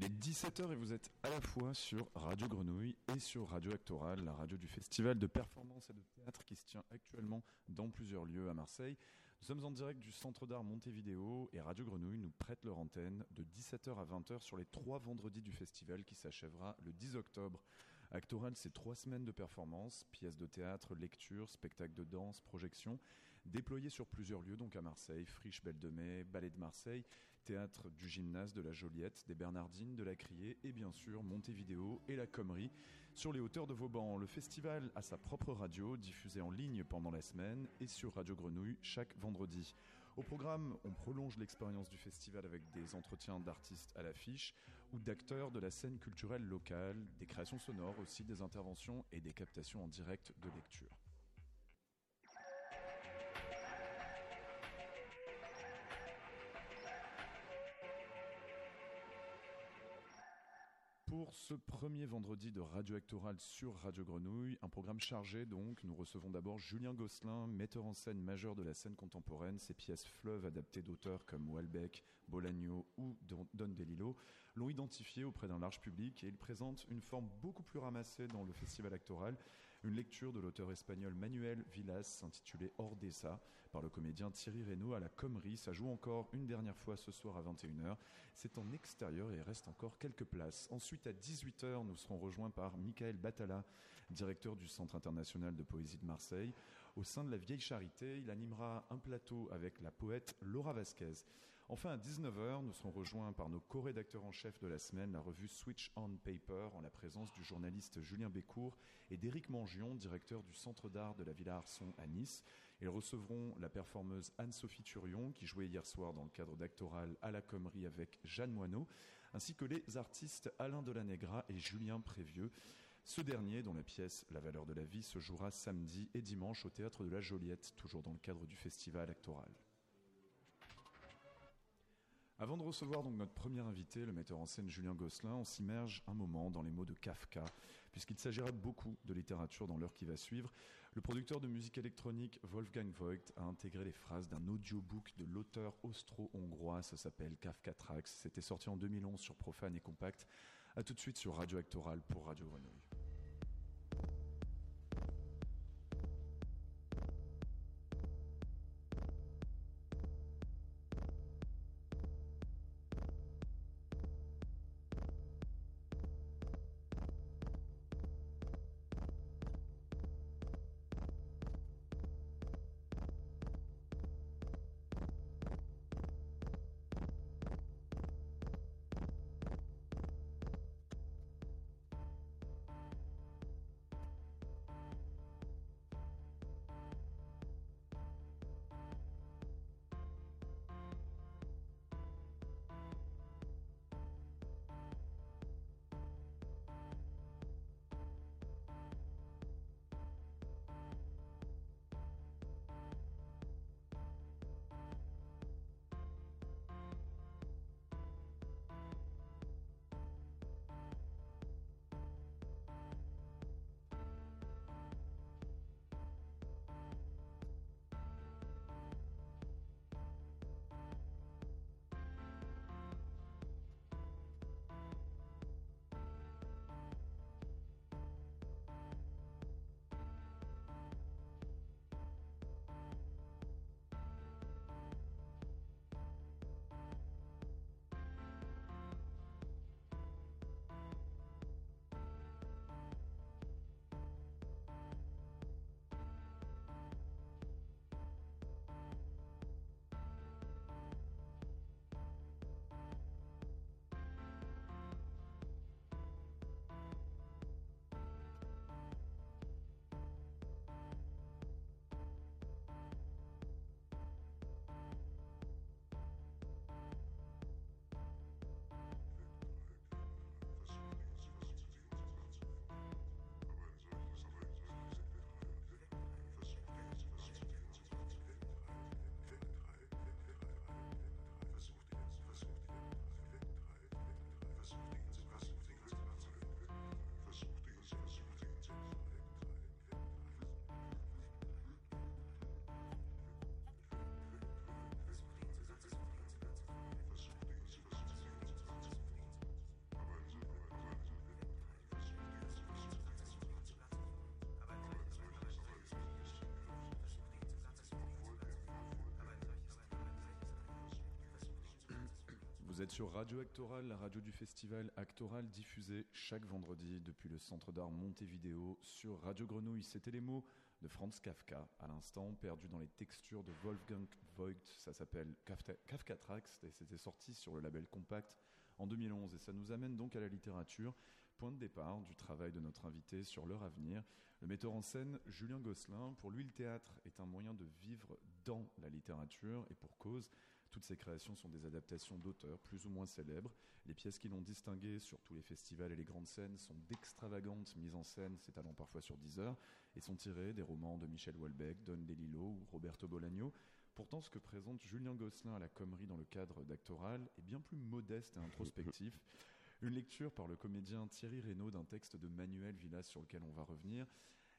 Il est 17h et vous êtes à la fois sur Radio Grenouille et sur Radio Actoral, la radio du festival de performance et de théâtre qui se tient actuellement dans plusieurs lieux à Marseille. Nous sommes en direct du Centre d'art Montevideo et Radio Grenouille nous prête leur antenne de 17h à 20h sur les trois vendredis du festival qui s'achèvera le 10 octobre. Actoral, c'est trois semaines de performance, pièces de théâtre, lectures, spectacles de danse, projections, déployés sur plusieurs lieux, donc à Marseille, Friche Belle de Mai, Ballet de Marseille, théâtre du gymnase de la Joliette, des Bernardines, de la Criée et bien sûr Montevideo et la Commerie sur les hauteurs de Vauban. Le festival a sa propre radio diffusée en ligne pendant la semaine et sur Radio Grenouille chaque vendredi. Au programme, on prolonge l'expérience du festival avec des entretiens d'artistes à l'affiche ou d'acteurs de la scène culturelle locale, des créations sonores aussi, des interventions et des captations en direct de lecture. Pour ce premier vendredi de Radio Actoral sur Radio Grenouille, un programme chargé donc, nous recevons d'abord Julien Gosselin, metteur en scène majeur de la scène contemporaine. Ses pièces fleuves adaptées d'auteurs comme Welbeck, Bolagno ou Don DeLillo l'ont identifié auprès d'un large public et il présente une forme beaucoup plus ramassée dans le festival actoral, une lecture de l'auteur espagnol Manuel Villas intitulée Ordessa par le comédien Thierry Reynaud à la Commerie. Ça joue encore une dernière fois ce soir à 21h. C'est en extérieur et il reste encore quelques places. Ensuite, à 18h, nous serons rejoints par Michael Batala, directeur du Centre international de poésie de Marseille. Au sein de la Vieille Charité, il animera un plateau avec la poète Laura Vasquez. Enfin, à 19h, nous serons rejoints par nos co-rédacteurs en chef de la semaine, la revue Switch on Paper, en la présence du journaliste Julien Bécourt et d'Éric Mangion, directeur du Centre d'art de la Villa Arson à Nice. Ils recevront la performeuse Anne-Sophie Turion, qui jouait hier soir dans le cadre d'Actoral à la Commerie avec Jeanne Moineau, ainsi que les artistes Alain Delanegra et Julien Prévieux. Ce dernier, dont la pièce La valeur de la vie se jouera samedi et dimanche au théâtre de la Joliette, toujours dans le cadre du festival actoral. Avant de recevoir donc notre premier invité, le metteur en scène Julien Gosselin, on s'immerge un moment dans les mots de Kafka, puisqu'il s'agira beaucoup de littérature dans l'heure qui va suivre. Le producteur de musique électronique Wolfgang Voigt a intégré les phrases d'un audiobook de l'auteur austro-hongrois, ça s'appelle Kafka Tracks. C'était sorti en 2011 sur Profane et Compact. A tout de suite sur Radio Actoral pour Radio Grenouille. Sur Radio Actoral, la radio du festival Actoral diffusée chaque vendredi depuis le centre d'art Montevideo sur Radio Grenouille. C'était les mots de Franz Kafka à l'instant, perdu dans les textures de Wolfgang Voigt. Ça s'appelle Kafka Tracks et c'était sorti sur le label Compact en 2011. Et ça nous amène donc à la littérature, point de départ du travail de notre invité sur leur avenir. Le metteur en scène Julien Gosselin, pour lui le théâtre est un moyen de vivre dans la littérature et pour cause. Toutes ces créations sont des adaptations d'auteurs plus ou moins célèbres. Les pièces qui l'ont distingué sur tous les festivals et les grandes scènes sont d'extravagantes mises en scène, s'étalant parfois sur 10 heures, et sont tirées des romans de Michel Houellebecq, Don DeLillo ou Roberto Bolaño. Pourtant, ce que présente Julien Gosselin à la Commerie dans le cadre d'Actoral est bien plus modeste et introspectif. Une lecture par le comédien Thierry Reynaud d'un texte de Manuel Villas sur lequel on va revenir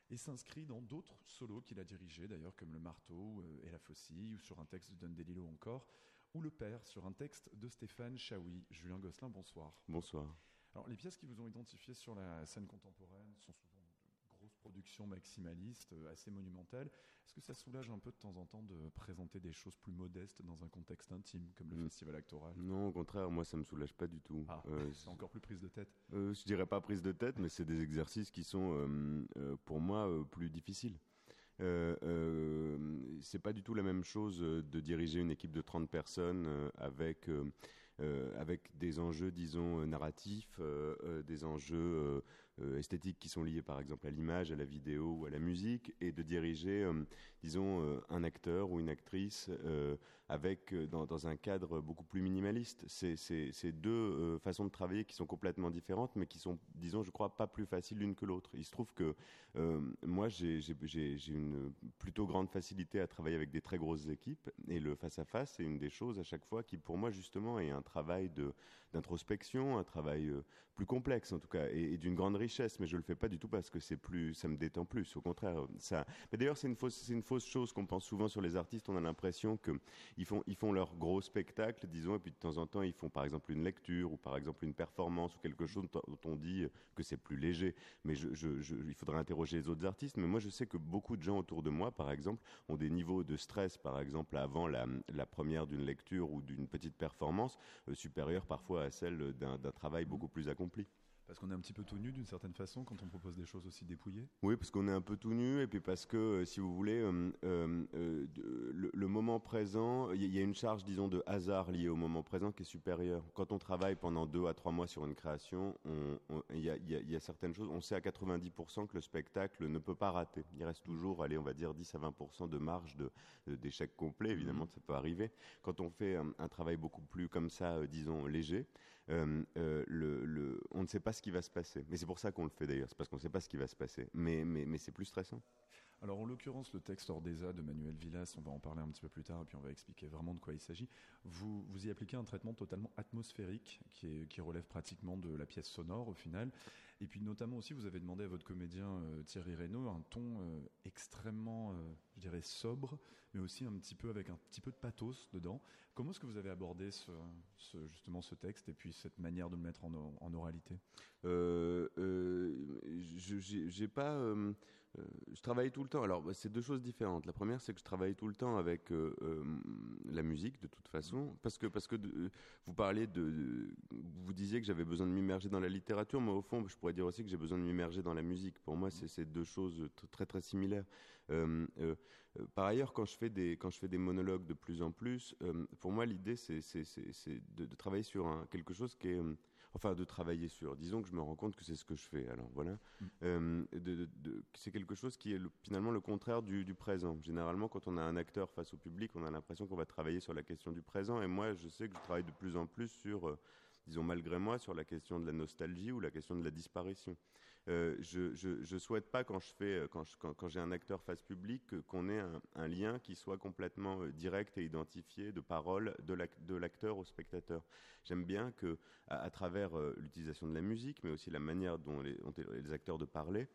et s'inscrit dans d'autres solos qu'il a dirigés, d'ailleurs, comme Le Marteau euh, et La Faucille, ou sur un texte de Don DeLillo encore, ou Le Père, sur un texte de Stéphane Chaoui. Julien Gosselin, bonsoir. Bonsoir. Alors, les pièces qui vous ont identifié sur la scène contemporaine sont souvent production maximaliste, euh, assez monumentale. Est-ce que ça soulage un peu de temps en temps de présenter des choses plus modestes dans un contexte intime, comme le mm. festival actoral? Non, au contraire, moi ça me soulage pas du tout. Ah, euh, c'est encore plus prise de tête euh, Je dirais pas prise de tête, mais c'est des exercices qui sont euh, pour moi plus difficiles. Euh, c'est pas du tout la même chose de diriger une équipe de 30 personnes avec avec des enjeux, disons, narratifs, des enjeux euh, esthétiques qui sont liées par exemple à l'image, à la vidéo ou à la musique, et de diriger, euh, disons, euh, un acteur ou une actrice avec dans, dans, un cadre beaucoup plus minimaliste. C'est deux façons de travailler qui sont complètement différentes, mais qui sont, disons, je crois, pas plus faciles l'une que l'autre. Il se trouve que moi, j'ai une plutôt grande facilité à travailler avec des très grosses équipes, et le face à face, c'est une des choses à chaque fois qui, pour moi, justement, est un travail d'introspection, un travail plus complexe en tout cas, et, et d'une grande richesse mais je le fais pas du tout parce que c'est plus, ça me détend plus. Au contraire, ça. Mais d'ailleurs, c'est une fausse, chose qu'on pense souvent sur les artistes. On a l'impression que ils font, ils font leur gros spectacle, disons, et puis de temps en temps, ils font par exemple une lecture ou par exemple une performance ou quelque chose dont on dit que c'est plus léger. Mais il faudrait interroger les autres artistes. Mais moi, je sais que beaucoup de gens autour de moi, par exemple, ont des niveaux de stress, par exemple, avant la, première d'une lecture ou d'une petite performance, euh, parfois à celle d'un travail beaucoup plus accompli. Parce qu'on est un petit peu tout nu d'une certaine façon quand on propose des choses aussi dépouillées Oui, parce qu'on est un peu tout nu et puis parce que, euh, si vous voulez, euh, euh, le, moment présent, il y a une charge, disons, de hasard liée au moment présent qui est supérieure. Quand on travaille pendant deux à trois mois sur une création, il y, a, certaines choses, on sait à 90% que le spectacle ne peut pas rater. Il reste toujours, allez, on va dire 10 à 20% de marge d'échec complet, évidemment, mmh. ça peut arriver. Quand on fait un, travail beaucoup plus comme ça, disons, léger, le, on ne sait pas ce qui va se passer. Mais c'est pour ça qu'on le fait d'ailleurs, c'est parce qu'on ne sait pas ce qui va se passer. Mais c'est plus stressant. Alors en l'occurrence, le texte Ordesa de Manuel Villas, on va en parler un petit peu plus tard et puis on va expliquer vraiment de quoi il s'agit. Vous, vous y appliquez un traitement totalement atmosphérique qui, relève pratiquement de la pièce sonore au final. Et puis notamment aussi, vous avez demandé à votre comédien euh, Thierry Reynaud un ton euh, extrêmement, euh, je dirais, sobre, mais aussi un petit peu avec un petit peu de pathos dedans. Comment est-ce que vous avez abordé justement ce texte et puis cette manière de le mettre en, en oralité? Je J'ai pas euh, je travaille tout le temps. Alors, bah, c'est deux choses différentes. La première, c'est que je travaille tout le temps avec euh, euh, la musique, de toute façon, parce que parce que vous parlez de, vous disiez que j'avais besoin de m'immerger dans la littérature, mais au fond, je pourrais dire aussi que j'ai besoin de m'immerger dans la musique. Pour moi, c'est deux choses très très similaires. par ailleurs, quand je fais des quand je fais des monologues de plus en plus, pour moi, l'idée, c'est de, de, travailler sur un, quelque chose qui est enfin de travailler sur. Disons que je me rends compte que c'est ce que je fais. Alors voilà, mm. euh, c'est quelque chose qui est finalement le contraire du, présent. Généralement, quand on a un acteur face au public, on a l'impression qu'on va travailler sur la question du présent. Et moi, je sais que je travaille de plus en plus sur euh, disons malgré moi, sur la question de la nostalgie ou la question de la disparition. Euh, je, ne souhaite pas quand je quand, j'ai un acteur face public, qu'on ait un, lien qui soit complètement euh, direct et identifié de parole de l'acteur au spectateur. J'aime bien que, à, travers euh, l'utilisation de la musique, mais aussi la manière dont les, acteurs de parler,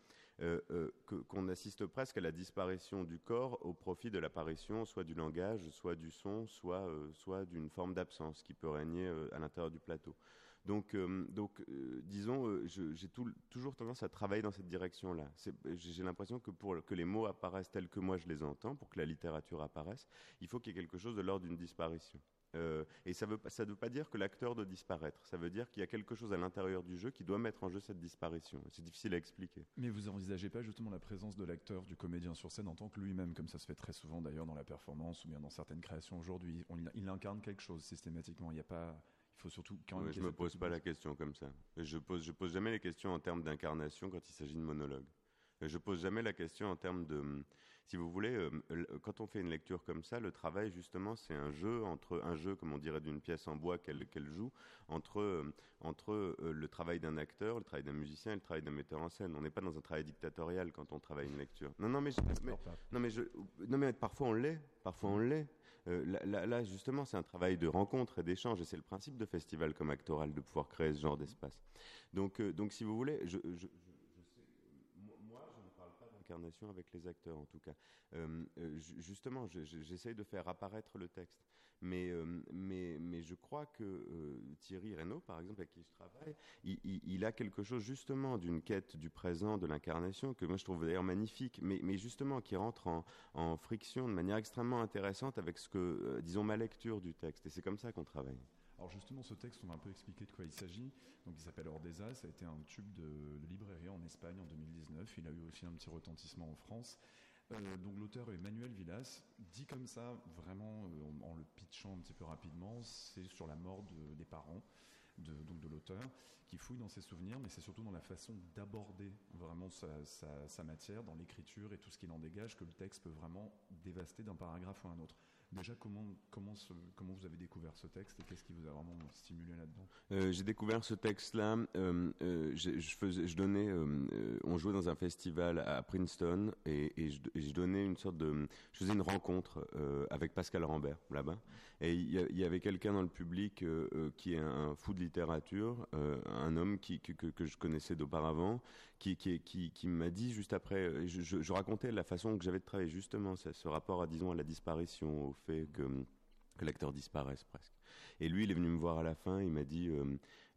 qu'on n'assiste presque à la disparition du corps au profit de l'apparition soit du langage, soit du son, soit d'une forme d'absence qui peut régner à l'intérieur du plateau. Donc, donc disons, j'ai toujours tendance à travailler dans cette direction-là. J'ai l'impression que pour que les mots apparaissent tels que moi je les entends, pour que la littérature apparaisse, il faut qu'il y ait quelque chose de l'ordre d'une disparition. Euh, et ça ne veut, pas dire que l'acteur doit disparaître. Ça veut dire qu'il y a quelque chose à l'intérieur du jeu qui doit mettre en jeu cette disparition. C'est difficile à expliquer. Mais vous n'envisagez pas justement la présence de l'acteur, du comédien sur scène en tant que lui-même, comme ça se fait très souvent d'ailleurs dans la performance ou bien dans certaines créations aujourd'hui? Il incarne quelque chose systématiquement. Il n'y a pas. Il faut surtout quand même. je me pose pas la question comme ça. Je pose, je pose jamais les questions en termes d'incarnation quand il s'agit de monologue. Je pose jamais la question en termes de si vous voulez, euh, quand on fait une lecture comme ça, le travail justement, c'est un jeu entre un jeu, comme on dirait, d'une pièce en bois qu'elle joue, entre euh, entre euh, le travail d'un acteur, le travail d'un musicien et le travail d'un metteur en scène. On n'est pas dans un travail dictatorial quand on travaille une lecture. Non, non, mais, non, mais je, non, mais parfois on l'est, parfois on l'est. Là, là, justement, c'est un travail de rencontre et d'échange, et c'est le principe de festival comme actoral de pouvoir créer ce genre d'espace. Donc, donc, si vous voulez, incarnation avec les acteurs en tout cas. Euh, euh, justement, j'essaye de faire apparaître le texte. Mais, euh, mais, mais je crois que Thierry Reynaud, par exemple, avec qui je travaille, il, a quelque chose justement d'une quête du présent, de l'incarnation, que moi je trouve d'ailleurs magnifique, mais, mais justement qui rentre en, en, friction de manière extrêmement intéressante avec ce que, disons, ma lecture du texte. Et c'est comme ça qu'on travaille. Alors justement, ce texte, on va un peu expliquer de quoi il s'agit. Donc, il s'appelle Ordeza, ça a été un tube de, librairie en Espagne en 2019. Il a eu aussi un petit retentissement en France. Euh, donc l'auteur Emmanuel Villas dit comme ça, vraiment euh, en, le pitchant un petit peu rapidement, c'est sur la mort des parents de, donc de l'auteur qui fouille dans ses souvenirs, mais c'est surtout dans la façon d'aborder vraiment sa matière, dans l'écriture et tout ce qu'il en dégage, que le texte peut vraiment dévaster d'un paragraphe ou un autre. Déjà, comment, comment, comment vous avez découvert ce texte et qu'est-ce qui vous a vraiment stimulé là-dedans? Euh, J'ai découvert ce texte-là. Euh, euh, je, donnais, on jouait dans un festival à Princeton et, je, donnais une sorte de, je faisais une rencontre avec Pascal Rambert là-bas. Et il y, avait quelqu'un dans le public qui est un fou de littérature, un homme qui, que, que, je connaissais d'auparavant, qui, m'a dit juste après, je, je, racontais la façon que j'avais de travailler justement, ce rapport à disons à la disparition, au fait que, que l'acteur disparaisse presque. Et lui, il est venu me voir à la fin, il m'a dit euh,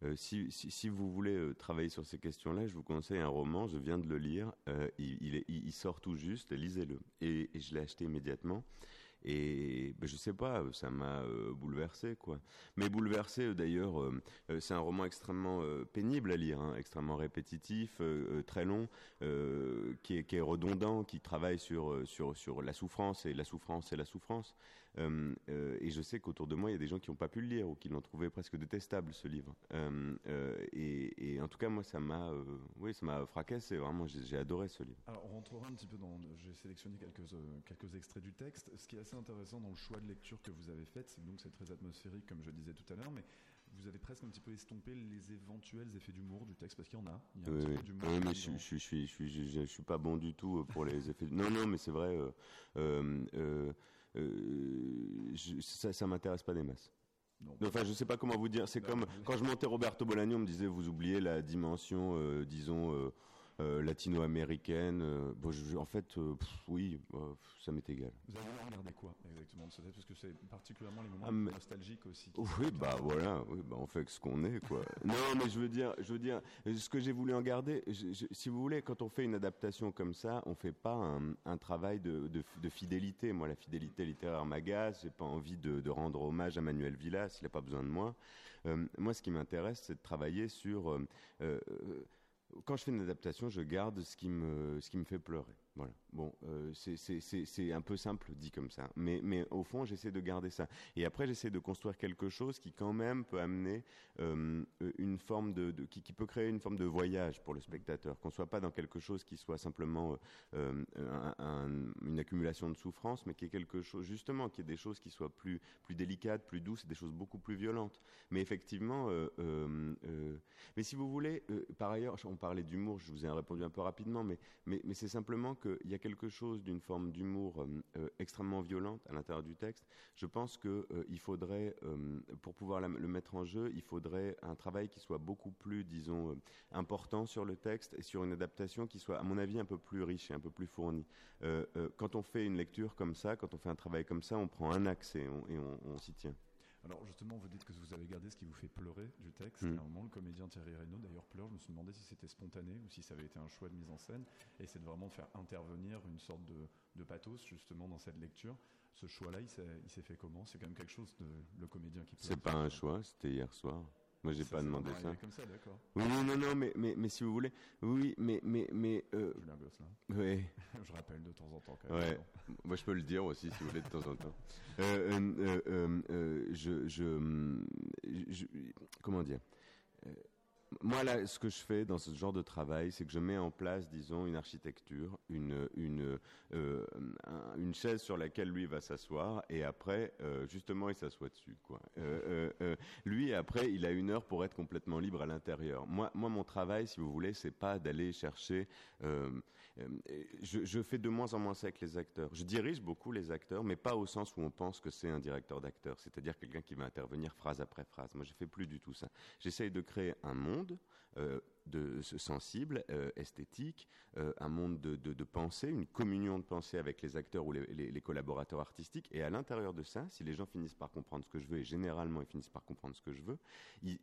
euh, si, vous voulez euh, travailler sur ces questions-là, je vous conseille un roman, je viens de le lire, il, sort tout juste, lisez-le. Et, je l'ai acheté immédiatement. Et ben, je sais pas, ça m'a euh, bouleversé, quoi. Mais bouleversé, euh, d'ailleurs, euh, c'est un roman extrêmement pénible à lire, hein, extrêmement répétitif, très long, qui est, qui, est, redondant, qui travaille sur, sur, sur la souffrance, et la souffrance, c'est la souffrance. Euh, euh, et je sais qu'autour de moi, il y a des gens qui n'ont pas pu le lire ou qui l'ont trouvé presque détestable ce livre. Euh, et, en tout cas, moi, ça m'a, oui, ça m'a fracassé. Vraiment, j'ai adoré ce livre. Alors, on rentrera un petit peu dans. J'ai sélectionné quelques quelques extraits du texte. Ce qui est assez intéressant dans le choix de lecture que vous avez fait, c'est donc c'est très atmosphérique, comme je disais tout à l'heure, mais vous avez presque un petit peu estompé les éventuels effets d'humour du texte parce qu'il y en a. Il y a un oui, petit peu oui, mais je, je, je, je, suis pas bon du tout pour les effets. Non, non, mais c'est vrai. Euh, euh, ça, ça m'intéresse pas des masses. Enfin, je sais pas comment vous dire. C'est bah, comme quand je montais Roberto Bolaño, on me disait vous oubliez la dimension, euh, disons, euh, euh, latino-américaine. Euh, bon, en fait, euh, oui, ça m'est égal. Vous avez regardé quoi exactement de ce Parce que c'est particulièrement les moments ah, nostalgiques aussi. Oui, bah voilà, oui, bah, on fait ce qu'on est, quoi. non, mais je veux dire, je veux dire, ce que j'ai voulu en garder, si vous voulez, quand on fait une adaptation comme ça, on fait pas un, un travail de, de, de, fidélité. Moi, la fidélité littéraire m'agace. J'ai pas envie de, de, rendre hommage à Manuel Villas. Il n'a pas besoin de moi. moi, ce qui m'intéresse, c'est de travailler sur quand je fais une adaptation, je garde ce qui me, fait pleurer. Voilà. Bon, euh, c'est un peu simple dit comme ça, mais, mais au fond, j'essaie de garder ça. Et après, j'essaie de construire quelque chose qui, quand même, peut amener euh, une forme de, qui, peut créer une forme de voyage pour le spectateur, qu'on soit pas dans quelque chose qui soit simplement euh, une accumulation de souffrance, mais qui est quelque chose, justement, qui est des choses qui soient plus, plus délicates, plus douces, des choses beaucoup plus violentes. Mais effectivement, mais si vous voulez, par ailleurs, on parlait d'humour, je vous ai répondu un peu rapidement, mais, mais c'est simplement que il y a quelque chose d'une forme d'humour euh, euh, extrêmement violente à l'intérieur du texte. Je pense qu'il euh, faudrait, pour pouvoir le mettre en jeu, il faudrait un travail qui soit beaucoup plus, disons, important sur le texte et sur une adaptation qui soit, à mon avis, un peu plus riche et un peu plus fournie. quand on fait une lecture comme ça, quand on fait un travail comme ça, on prend un axe et on, s'y tient. Alors justement, vous dites que vous avez gardé ce qui vous fait pleurer du texte. Mm. À un moment, le comédien Thierry Reynaud d'ailleurs pleure. Je me suis demandé si c'était spontané ou si ça avait été un choix de mise en scène. Et c'est de vraiment faire intervenir une sorte de, de pathos justement dans cette lecture. Ce choix-là, il s'est il s'est fait comment? C'est quand même quelque chose de le comédien qui pleure. C'est pas un choix, c'était hier soir. Moi, j'ai pas demandé ça. arrivé comme ça, d'accord. Oui, non, non, non, mais, mais, mais si vous voulez, oui, mais, mais, mais, euh, Julien Gosselin. ouais, Je rappelle de temps en temps quand même. ouais. Moi, je peux le dire aussi, si vous voulez, de temps en temps. Euh, euh, je, je, je- comment dire? Moi, là, ce que je fais dans ce genre de travail, c'est que je mets en place, disons, une architecture, une, une, euh, un- une chaise sur laquelle lui va s'asseoir, et après, euh, justement, il s'assoit dessus. Euh, lui, après, il a une heure pour être complètement libre à l'intérieur. Moi, moi, mon travail, si vous voulez, c'est pas d'aller chercher. je, je fais de moins en moins ça avec les acteurs. Je dirige beaucoup les acteurs, mais pas au sens où on pense que c'est un directeur d'acteurs, c'est-à-dire quelqu'un qui va intervenir phrase après phrase. Moi, je fais plus du tout ça. J'essaye de créer un monde euh, de sensible, euh, esthétique, euh, un monde de, de, pensée, une communion de pensée avec les acteurs ou les, collaborateurs artistiques. Et à l'intérieur de ça, si les gens finissent par comprendre ce que je veux, et généralement ils finissent par comprendre ce que je veux,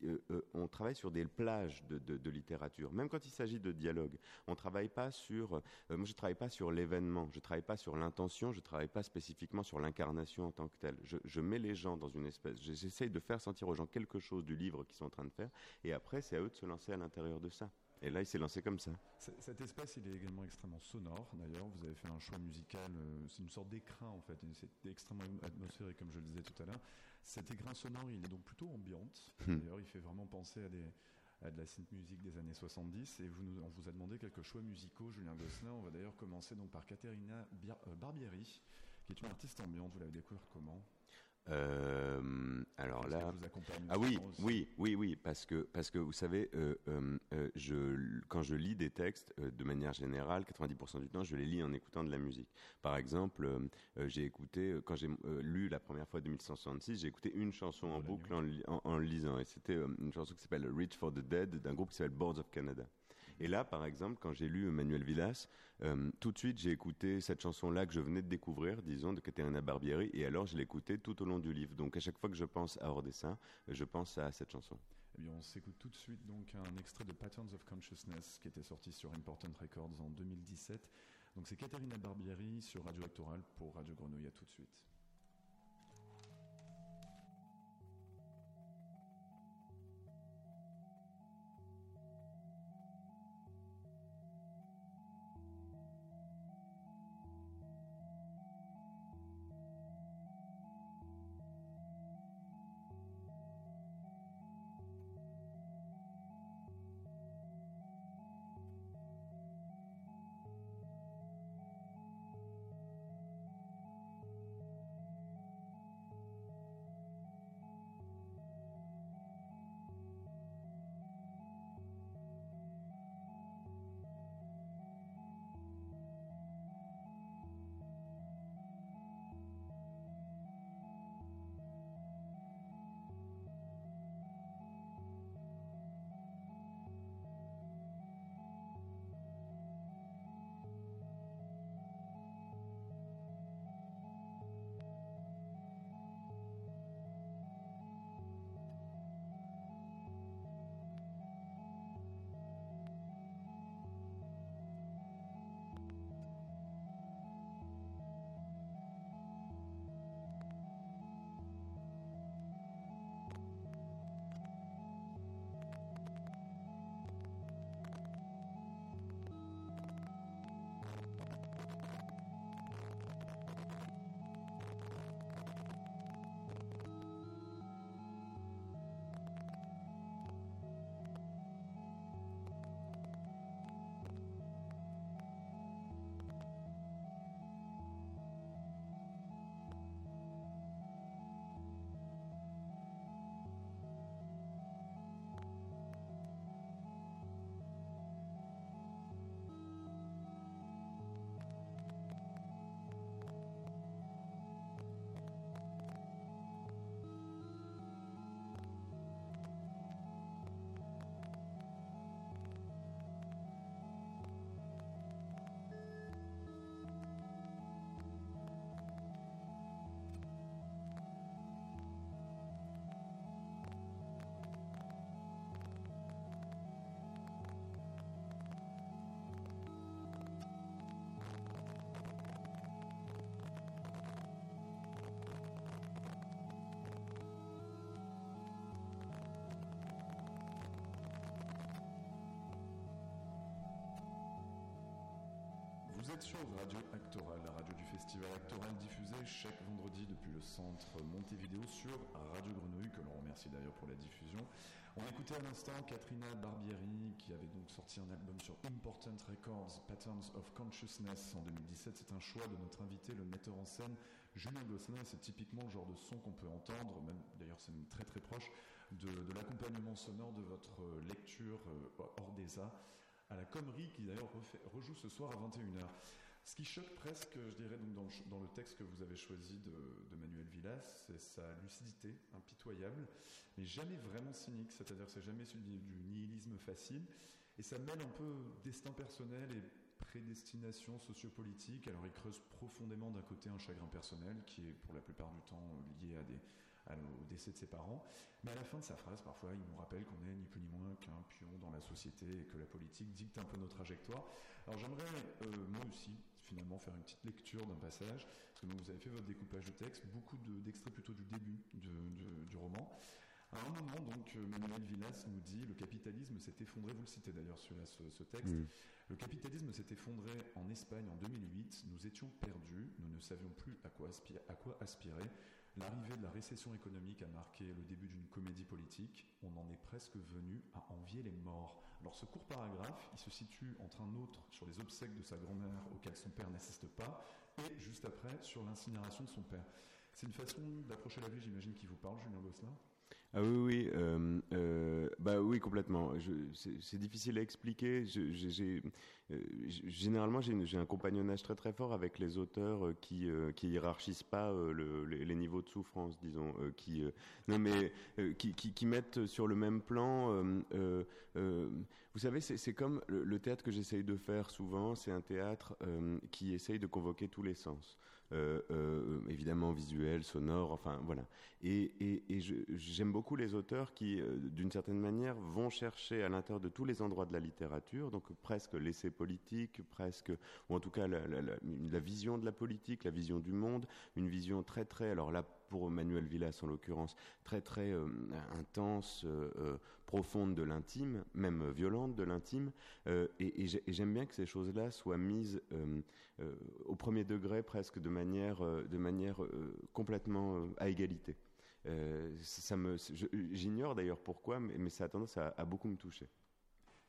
euh, on travaille sur des plages de, littérature. Même quand il s'agit de dialogue, on travaille pas sur. moi, je travaille pas sur l'événement, je travaille pas sur l'intention, je travaille pas spécifiquement sur l'incarnation en tant que telle. Je, je mets les gens dans une espèce. J'essaye de faire sentir aux gens quelque chose du livre qu'ils sont en train de faire, et après, c'est à eux de se lancer à l'intérieur de ça. Et là, il s'est lancé comme ça. Cet espace, il est également extrêmement sonore. D'ailleurs, vous avez fait un choix musical. euh, c'est une sorte d'écrin en fait. C'est extrêmement atmosphérique, comme je le disais tout à l'heure. Cet écrin sonore, il est donc plutôt ambiante. Hmm. D'ailleurs, il fait vraiment penser à des à de la synth musique des années 70 et vous nous- on vous a demandé quelques choix musicaux Julien Gosselin on va d'ailleurs commencer donc par Caterina euh, Barbieri qui est une artiste ambiante vous l'avez découvert comment? Euh, alors là. vous Ah oui, oui, oui, oui, parce que parce que vous savez, euh, euh, je quand je lis des textes, de manière générale, 90% du temps, je les lis en écoutant de la musique. Par exemple, j'ai écouté quand j'ai lu la première fois 2166, j'ai écouté une chanson en boucle en, lisant, et c'était une chanson qui s'appelle "Reach for the Dead" d'un groupe qui s'appelle Boards of Canada. Et là, par exemple, quand j'ai lu Manuel Villas, euh, tout de suite, j'ai écouté cette chanson-là que je venais de découvrir, disons, de Caterina Barbieri, et alors je l'écoutais tout au long du livre. Donc à chaque fois que je pense à Ordessin, je pense à cette chanson. Eh bien, on s'écoute tout de suite donc un extrait de Patterns of Consciousness qui était sorti sur Important Records en 2017. Donc c'est Caterina Barbieri sur Radio Actoral pour Radio Grenouille. À tout de suite. Êtes sur Radio Actoral, la radio du festival Actoral diffusée chaque vendredi depuis le centre Montevideo sur Radio Grenouille, que l'on remercie d'ailleurs pour la diffusion. On écoutait à l'instant Katrina Barbieri qui avait donc sorti un album sur Important Records, Patterns of Consciousness en 2017. C'est un choix de notre invité, le metteur en scène Julien Gosselin. C'est typiquement le genre de son qu'on peut entendre, même d'ailleurs c'est très très proche de, l'accompagnement sonore de votre lecture euh, hors des à la Commerie, qui d'ailleurs rejoue ce soir à 21h. Ce qui choque presque, je dirais, donc dans, le, texte que vous avez choisi de, Manuel Villas, c'est sa lucidité impitoyable, mais jamais vraiment cynique, c'est-à-dire c'est jamais celui du nihilisme facile, et ça mêle un peu destin personnel et prédestination sociopolitique. Alors il creuse profondément d'un côté un chagrin personnel qui est pour la plupart du temps lié à des, au décès de ses parents. Mais à la fin de sa phrase, parfois, il nous rappelle qu'on est ni plus ni moins qu'un pion dans la société et que la politique dicte un peu nos trajectoires. Alors j'aimerais, euh, moi aussi, finalement, faire une petite lecture d'un passage, parce que vous avez fait votre découpage de texte, beaucoup d'extraits plutôt du début du roman. À un moment, donc, Manuel Villas nous dit le capitalisme s'est effondré, vous le citez d'ailleurs sur ce, texte, le capitalisme s'est effondré en Espagne en 2008, nous étions perdus, nous ne savions plus à quoi, à quoi aspirer, L'arrivée de la récession économique a marqué le début d'une comédie politique. On en est presque venu à envier les morts. Alors ce court paragraphe, il se situe entre un autre sur les obsèques de sa grand-mère auxquelles son père n'assiste pas, et juste après sur l'incinération de son père. C'est une façon d'approcher la vie, j'imagine, qui vous parle, Julien Gosselin? Ah oui, oui, euh, euh, bah oui, complètement. C'est difficile à expliquer. euh, généralement, j'ai un compagnonnage très très fort avec les auteurs qui qui hiérarchisent pas les, niveaux de souffrance, disons, qui non mais qui, qui, mettent sur le même plan. vous savez, c'est comme le, théâtre que j'essaye de faire souvent. C'est un théâtre qui essaye de convoquer tous les sens. Euh, euh, évidemment visuel, sonore, enfin voilà. Et, j'aime beaucoup les auteurs qui, euh, d'une certaine manière, vont chercher à l'intérieur de tous les endroits de la littérature, donc presque l'essai politique, presque, ou en tout cas la, vision de la politique, la vision du monde, une vision très très, alors pour Manuel Villas en l'occurrence, très très euh, intense, euh, euh, profonde de l'intime, même violente de l'intime. et, j'aime bien que ces choses-là soient mises au premier degré presque de manière, de manière complètement à égalité. ça me, j'ignore d'ailleurs pourquoi, mais, mais, ça a tendance à beaucoup me toucher.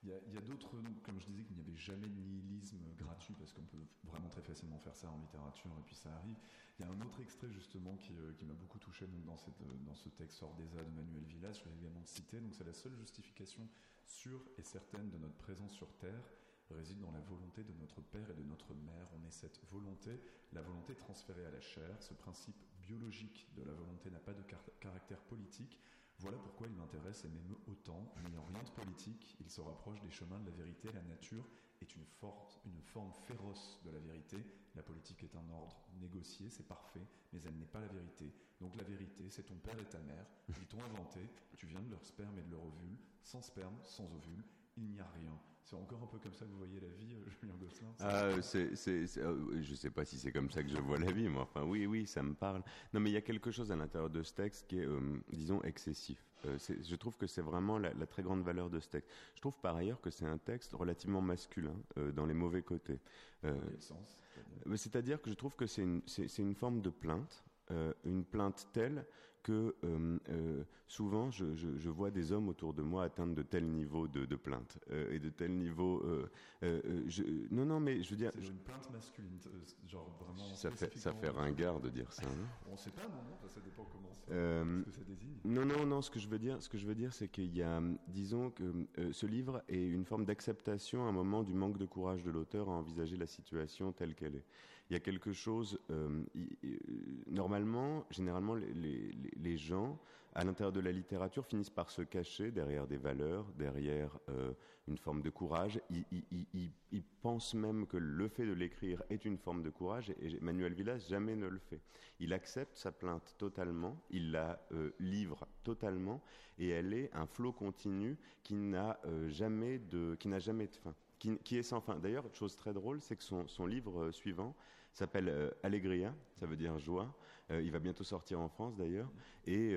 Il y a, d'autres, comme je disais, qu'il n'y avait jamais de nihilisme gratuit, parce qu'on peut vraiment très facilement faire ça en littérature, et puis ça arrive. Il y a un autre extrait justement qui, euh, m'a beaucoup touché euh, dans ce texte Hors des de Manuel Villas, je l'ai également cité, donc c'est la seule justification sûre et certaine de notre présence sur Terre réside dans la volonté de notre Père et de notre Mère. On est cette volonté, la volonté transférée à la chair. Ce principe biologique de la volonté n'a pas de caractère politique, voilà pourquoi il m'intéresse et m'émeut autant. Rien de politique, il se rapproche des chemins de la vérité. La nature est une, une forme féroce de la vérité. La politique est un ordre négocié, c'est parfait, mais elle n'est pas la vérité. Donc la vérité, c'est ton père et ta mère. Ils t'ont inventé, tu viens de leur sperme et de leur ovule. Sans sperme, sans ovule, il n'y a rien. C'est encore un peu comme ça que vous voyez la vie, euh, Julien Gosselin ah, c'est, c'est, euh, Je ne sais pas si c'est comme ça que je vois la vie, mais enfin, oui, oui, ça me parle. Non, mais il y a quelque chose à l'intérieur de ce texte qui est, euh, disons, excessif. je trouve que c'est vraiment la, très grande valeur de ce texte. Je trouve par ailleurs que c'est un texte relativement masculin, dans les mauvais côtés. Dans quel sens C'est-à-dire? que je trouve que c'est une, c'est, une forme de plainte, une plainte telle que euh, euh, souvent je, vois des hommes autour de moi atteindre de tels niveaux de, plainte euh, et de tels niveaux. non, non, mais je veux dire. C'est une plainte masculine, genre vraiment. Ça fait, ça fait ringard de dire ça. Hein. On ne sait pas, non, non, ça dépend comment ce que ça désigne. Non, non, non. Ce que je veux dire, ce que je veux dire, c'est qu'il y a, disons que ce livre est une forme d'acceptation à un moment du manque de courage de l'auteur à envisager la situation telle qu'elle est il y a quelque chose. Euh, normalement, généralement, les, gens à l'intérieur de la littérature finissent par se cacher derrière des valeurs, derrière euh, une forme de courage. Ils, pensent même que le fait de l'écrire est une forme de courage, et Manuel Villas jamais ne le fait. Il accepte sa plainte totalement, il la euh, livre totalement, et elle est un flot continu qui n'a jamais de, qui n'a jamais de fin qui, est sans fin. D'ailleurs, chose très drôle, c'est que son, son livre suivant s'appelle Allegria, ça veut dire joie. il va bientôt sortir en France d'ailleurs. Et,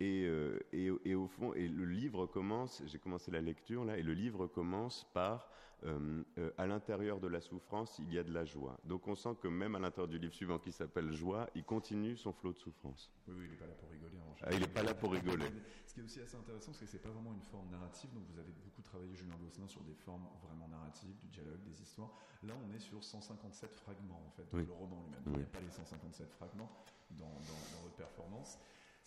et, et, et, au fond, et le livre commence, j'ai commencé la lecture là, et le livre commence par euh, euh, à l'intérieur de la souffrance, il y a de la joie. Donc on sent que même à l'intérieur du livre suivant qui s'appelle Joie, il continue son flot de souffrance. Oui, oui il n'est pas là pour rigoler. Ah, il n'est pas là pour rigoler. Ce qui est aussi assez intéressant, c'est que c'est pas vraiment une forme narrative. Donc vous avez beaucoup travaillé, Julien Gosselin, sur des formes vraiment narratives, du dialogue, des histoires. Là, on est sur 157 fragments, en fait, le roman lui-même. Il n'y a pas les 157 fragments dans, dans votre performance.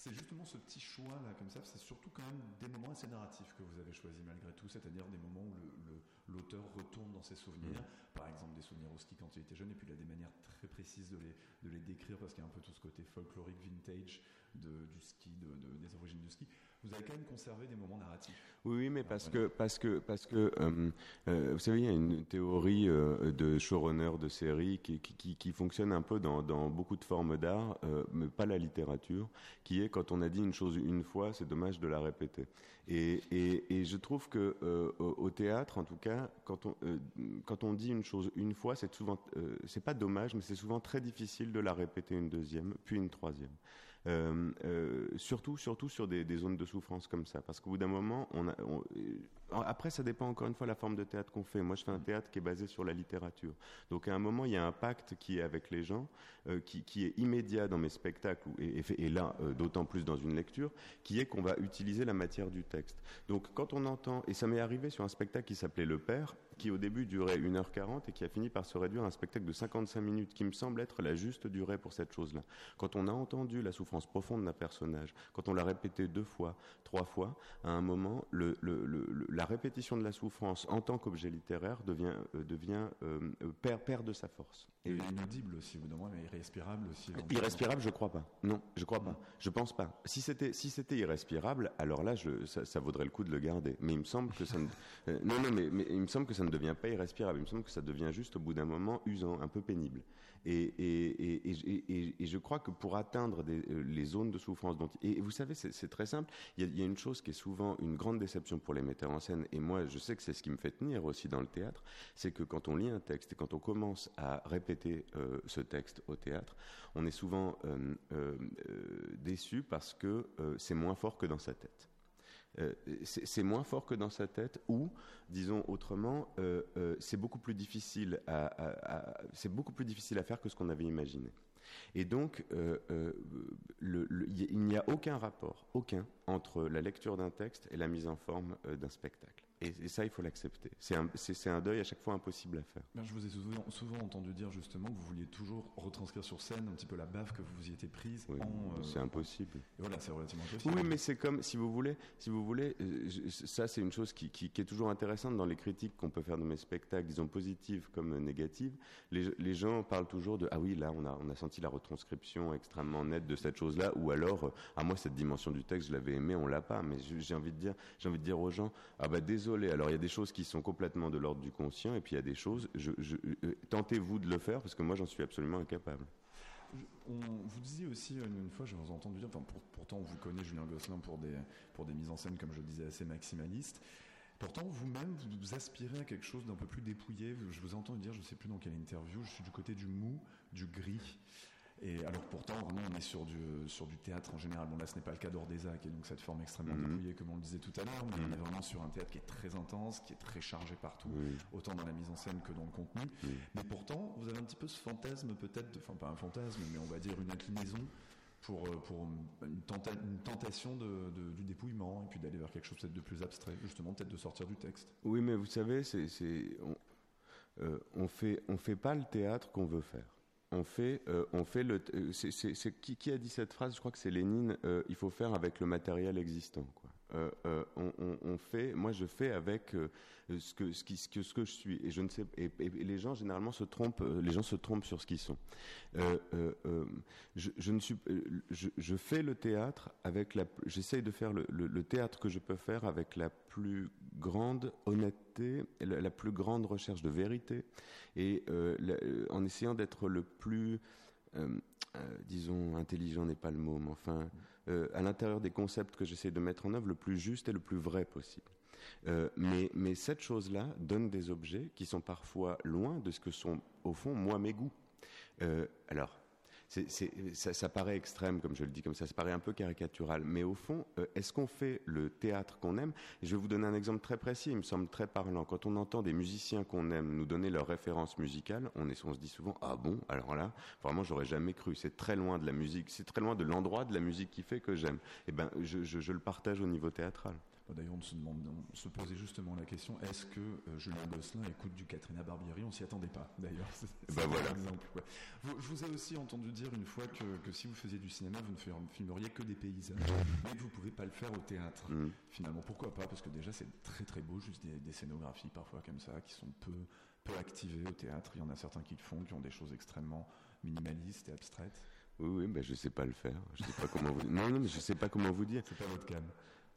C'est justement ce petit choix là, comme ça, c'est surtout quand même des moments assez narratifs que vous avez choisis malgré tout, c'est-à-dire des moments où l'auteur retourne dans ses souvenirs, mmh. par exemple des souvenirs au ski quand il était jeune, et puis il a des manières très précises de les, de les décrire parce qu'il y a un peu tout ce côté folklorique, vintage de, du ski, de, des origines du ski vous avez quand même conservé des moments narratifs. Oui, mais parce que, parce que, parce que euh, euh, vous savez, il y a une théorie euh, de showrunner de série qui, qui, qui, fonctionne un peu dans, dans beaucoup de formes d'art, mais pas la littérature, qui est quand on a dit une chose une fois, c'est dommage de la répéter. Et, et, et je trouve que au théâtre, en tout cas, quand on, quand on dit une chose une fois, c'est souvent, c'est pas dommage, mais c'est souvent très difficile de la répéter une deuxième, puis une troisième. Euh, euh, surtout, surtout sur des, zones de souffrance comme ça, parce qu'au bout d'un moment, on a, après, ça dépend encore une fois de la forme de théâtre qu'on fait. Moi, je fais un théâtre qui est basé sur la littérature. Donc, à un moment, il y a un pacte qui est avec les gens, qui, qui, est immédiat dans mes spectacles, et, et, là, d'autant plus dans une lecture, qui est qu'on va utiliser la matière du texte. Donc, quand on entend, et ça m'est arrivé sur un spectacle qui s'appelait Le Père, qui au début durait 1h40 et qui a fini par se réduire à un spectacle de 55 minutes, qui me semble être la juste durée pour cette chose-là. Quand on a entendu la souffrance profonde d'un personnage, quand on l'a répété deux fois, trois fois, à un moment, le, la répétition de la souffrance en tant qu'objet littéraire devient, euh, devient euh, perd, perd, de sa force. Et inaudible aussi, vous demandez, mais irrespirable aussi. Irrespirable, je crois pas. Non, je crois pas. Je pense pas. Si c'était si c'était irrespirable, alors là, je, ça, vaudrait le coup de le garder. Mais il me semble que ça ne, euh, non non, mais, mais, il me semble que ça ne devient pas irrespirable. Il me semble que ça devient juste au bout d'un moment usant, un peu pénible. Et, je crois que pour atteindre euh, les zones de souffrance, dont, et vous savez, c'est très simple. Il y, a, une chose qui est souvent une grande déception pour les metteurs en scène, et moi, je sais que c'est ce qui me fait tenir aussi dans le théâtre, c'est que quand on lit un texte et quand on commence à répéter euh, ce texte au théâtre, on est souvent euh, déçu parce que c'est moins fort que dans sa tête. Euh, c'est moins fort que dans sa tête, ou, disons autrement, euh, euh, c'est beaucoup plus difficile à, c'est beaucoup plus difficile à faire que ce qu'on avait imaginé. Et donc, il n'y a aucun rapport, aucun, entre la lecture d'un texte et la mise en forme d'un spectacle. Et, ça, il faut l'accepter. C'est un, un, deuil à chaque fois impossible à faire. Ben, je vous ai souvent, souvent, entendu dire justement que vous vouliez toujours retranscrire sur scène un petit peu la baffe que vous y étiez prise. Oui, euh, c'est impossible. Et voilà, c'est relativement impossible. Oui, mais c'est comme, si vous voulez, si vous voulez euh, ça c'est une chose qui, qui, qui, est toujours intéressante dans les critiques qu'on peut faire de mes spectacles, disons positives comme négatives. Les, les, gens parlent toujours de, ah oui, là, on a, on a senti la retranscription extrêmement nette de cette chose-là, ou alors, euh, ah moi, cette dimension du texte, je l'avais aimé, on l'a pas. Mais j'ai envie de dire, j'ai envie de dire aux gens, ah bah désolé, alors il y a des choses qui sont complètement de l'ordre du conscient, et puis il y a des choses. Euh, tentez-vous de le faire parce que moi j'en suis absolument incapable. vous disiez aussi une, fois, je vous ai entendu dire, enfin, pourtant on vous connaît Julien Gosselin pour des, pour des mises en scène, comme je le disais, assez maximalistes. Pourtant, vous-même, vous, aspirez à quelque chose d'un peu plus dépouillé. Je vous ai entendu dire, je ne sais plus dans quelle interview, je suis du côté du mou, du gris. Et alors pourtant, vraiment, on est sur du, sur du théâtre en général. Bon, là, ce n'est pas le cas d'Ordesa, qui est donc cette forme extrêmement mhm. dépouillée, comme on le disait tout à l'heure, mais on est mhm. vraiment sur un théâtre qui est très intense, qui est très chargé partout, autant dans la mise en scène que dans le contenu. Mais pourtant, vous avez un petit peu ce fantasme, peut-être, enfin pas un fantasme, mais on va dire une inclinaison pour, euh, pour une, tentation de, du dépouillement, et puis d'aller vers quelque chose peut-être de plus abstrait, justement, peut-être de sortir du texte. Oui, mais vous savez, c'est, on, euh, on fait, on fait pas le théâtre qu'on veut faire on fait, euh, on fait le. Euh, c'est, qui, qui, a dit cette phrase? Je crois que c'est Lénine. Euh, il faut faire avec le matériel existant. On, on, on, fait. Moi, je fais avec ce que ce, que, ce que je suis. Et je ne sais. Les gens généralement se trompent. Les gens se trompent sur ce qu'ils sont. Je, ne suis. Je, fais le théâtre avec la. J'essaye de faire le, théâtre que je peux faire avec la plus grande honnêteté, la, plus grande recherche de vérité et euh, euh, en essayant d'être le plus disons, intelligent n'est pas le mot, mais enfin, à l'intérieur des concepts que j'essaie de mettre en œuvre, le plus juste et le plus vrai possible. mais, mais cette chose-là donne des objets qui sont parfois loin de ce que sont, au fond, moi, mes goûts. alors, ça, paraît extrême, comme je le dis comme ça, ça paraît un peu caricatural, mais au fond, euh, est-ce qu'on fait le théâtre qu'on aime? Je vais vous donner un exemple très précis, il me semble très parlant. Quand on entend des musiciens qu'on aime nous donner leurs références musicales, on, se dit souvent ah bon, alors là, vraiment, j'aurais jamais cru. C'est très loin de la musique, c'est très loin de l'endroit de la musique qui fait que j'aime. Eh ben, je le partage au niveau théâtral. D'ailleurs, on se, demande, on se posait justement la question est-ce que euh, Julien Gosselin écoute du Katrina Barbieri? On s'y attendait pas, d'ailleurs. Bah voilà. je vous ai aussi entendu dire une fois que, si vous faisiez du cinéma, vous ne filmeriez que des paysages, mais que vous ne pouvez pas le faire au théâtre. Mm. Finalement, pourquoi pas? Parce que déjà, c'est très très beau, juste des, scénographies parfois comme ça, qui sont peu, peu activées au théâtre. Il y en a certains qui le font, qui ont des choses extrêmement minimalistes et abstraites. Oui, oui, ben je sais pas le faire. Je sais pas comment vous. Non, non, mais je sais pas comment vous dire. C'est pas votre cam.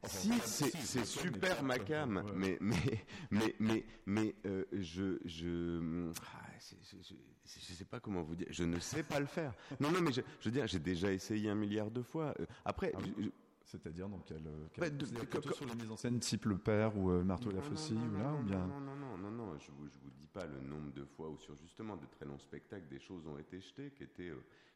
Si, c'est super ma cam, mais mais mais mais mais euh, je je ah, je sais pas comment vous dire, je ne sais pas le faire. Non non mais je, je veux dire, j'ai déjà essayé un milliard de fois. Euh, après. Ah c'est-à-dire dans quel, quel de, sur les mises en scène type Le Père ou euh, Marteau et la Faucille ou là ou bien non non non non non je vous je vous dis pas le nombre de fois où sur justement de très longs spectacles des choses ont été jetées qui étaient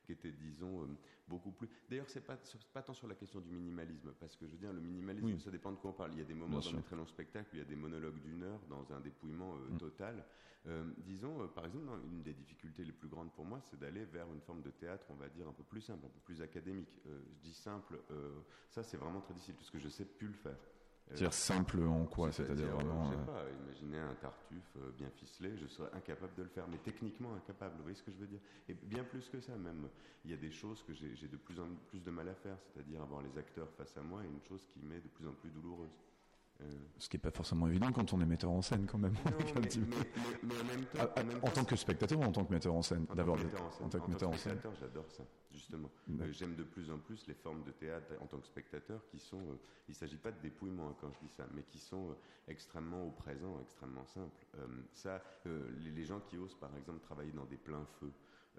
qui était, disons, euh, beaucoup plus. D'ailleurs, c'est pas pas tant sur la question du minimalisme, parce que je veux dire, le minimalisme, ça dépend de quoi on parle. Il y a des moments dans un très long spectacle où il y a des monologues d'une heure dans un dépouillement euh, mm. total. Euh, disons, par exemple, une des difficultés les plus grandes pour moi, c'est d'aller vers une forme de théâtre, on va dire, un peu plus simple, un peu plus académique. je dis simple, ça c'est vraiment très difficile, parce que je sais plus le faire. C'est-à-dire simple en quoi C'est-à-dire vraiment. Je sais pas, imaginez un tartuffe euh, bien ficelé, je serais incapable de le faire, mais techniquement incapable, vous voyez ce que je veux dire? Et bien plus que ça, même. Il y a des choses que j'ai de plus en plus de mal à faire, c'est-à-dire avoir les acteurs face à moi, et une chose qui m'est de plus en plus douloureuse. Euh, Ce qui n'est pas forcément évident quand on est metteur en scène, quand même. en tant que spectateur ou en tant que metteur en scène D'abord, en, tant que metteur en scène. J'adore ça, justement. Euh, j'aime de plus en plus les formes de théâtre en tant que spectateur qui sont. Euh, il ne s'agit pas de dépouillement hein, quand je dis ça, mais qui sont extrêmement au présent, extrêmement simples. ça, les, gens qui osent, par exemple, travailler dans des pleins feux.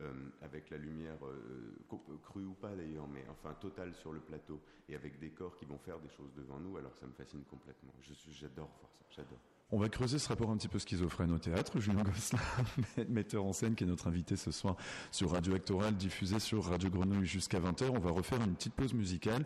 Euh, avec la lumière euh, crue ou pas d'ailleurs, mais enfin totale sur le plateau, et avec des corps qui vont faire des choses devant nous, alors ça me fascine complètement. J'adore voir ça, j'adore. On va creuser ce rapport un petit peu schizophrène au théâtre. Julien Gosselin, metteur en scène, qui est notre invité ce soir sur Radio Actoral, diffusé sur Radio Grenouille jusqu'à 20h. On va refaire une petite pause musicale.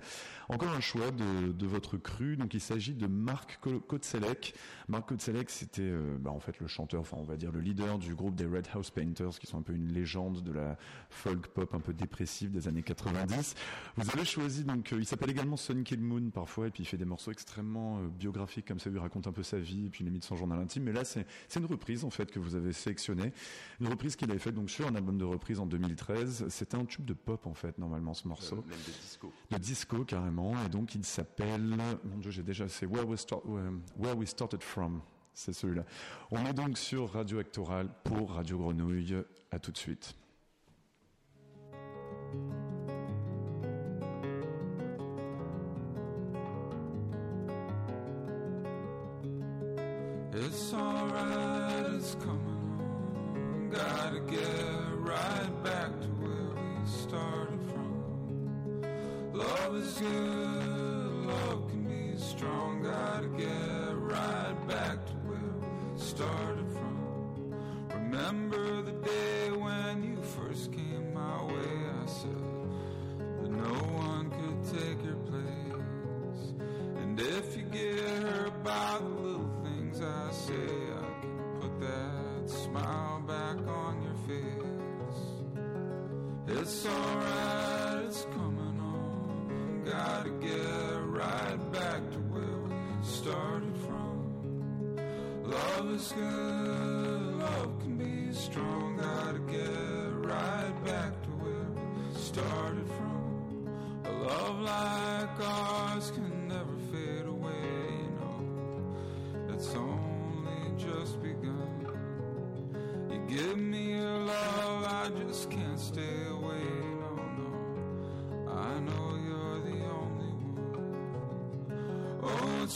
Encore un choix de, votre cru. Donc il s'agit de Marc Kotzelek. Marc Kotzelek, c'était euh, bah, en fait le chanteur, enfin on va dire le leader du groupe des Red House Painters, qui sont un peu une légende de la folk pop un peu dépressive des années 90. Vous avez choisi donc, euh, il s'appelle également Sun Kill Moon parfois, et puis il fait des morceaux extrêmement euh, biographiques comme ça, il raconte un peu sa vie, et puis de son journal intime. Mais là, c'est une reprise en fait que vous avez sélectionnée, une reprise qu'il avait faite donc sur un album de reprise en 2013. C'était un tube de pop en fait normalement ce morceau. même de disco. De disco carrément. Et donc il s'appelle, mon Dieu, j'ai déjà, c'est Where, Where We Started From. C'est celui-là. On est donc sur Radio Actoral pour Radio Grenouille. À tout de suite. It's alright, it's coming on. Gotta get right back to where we started from. Love is good,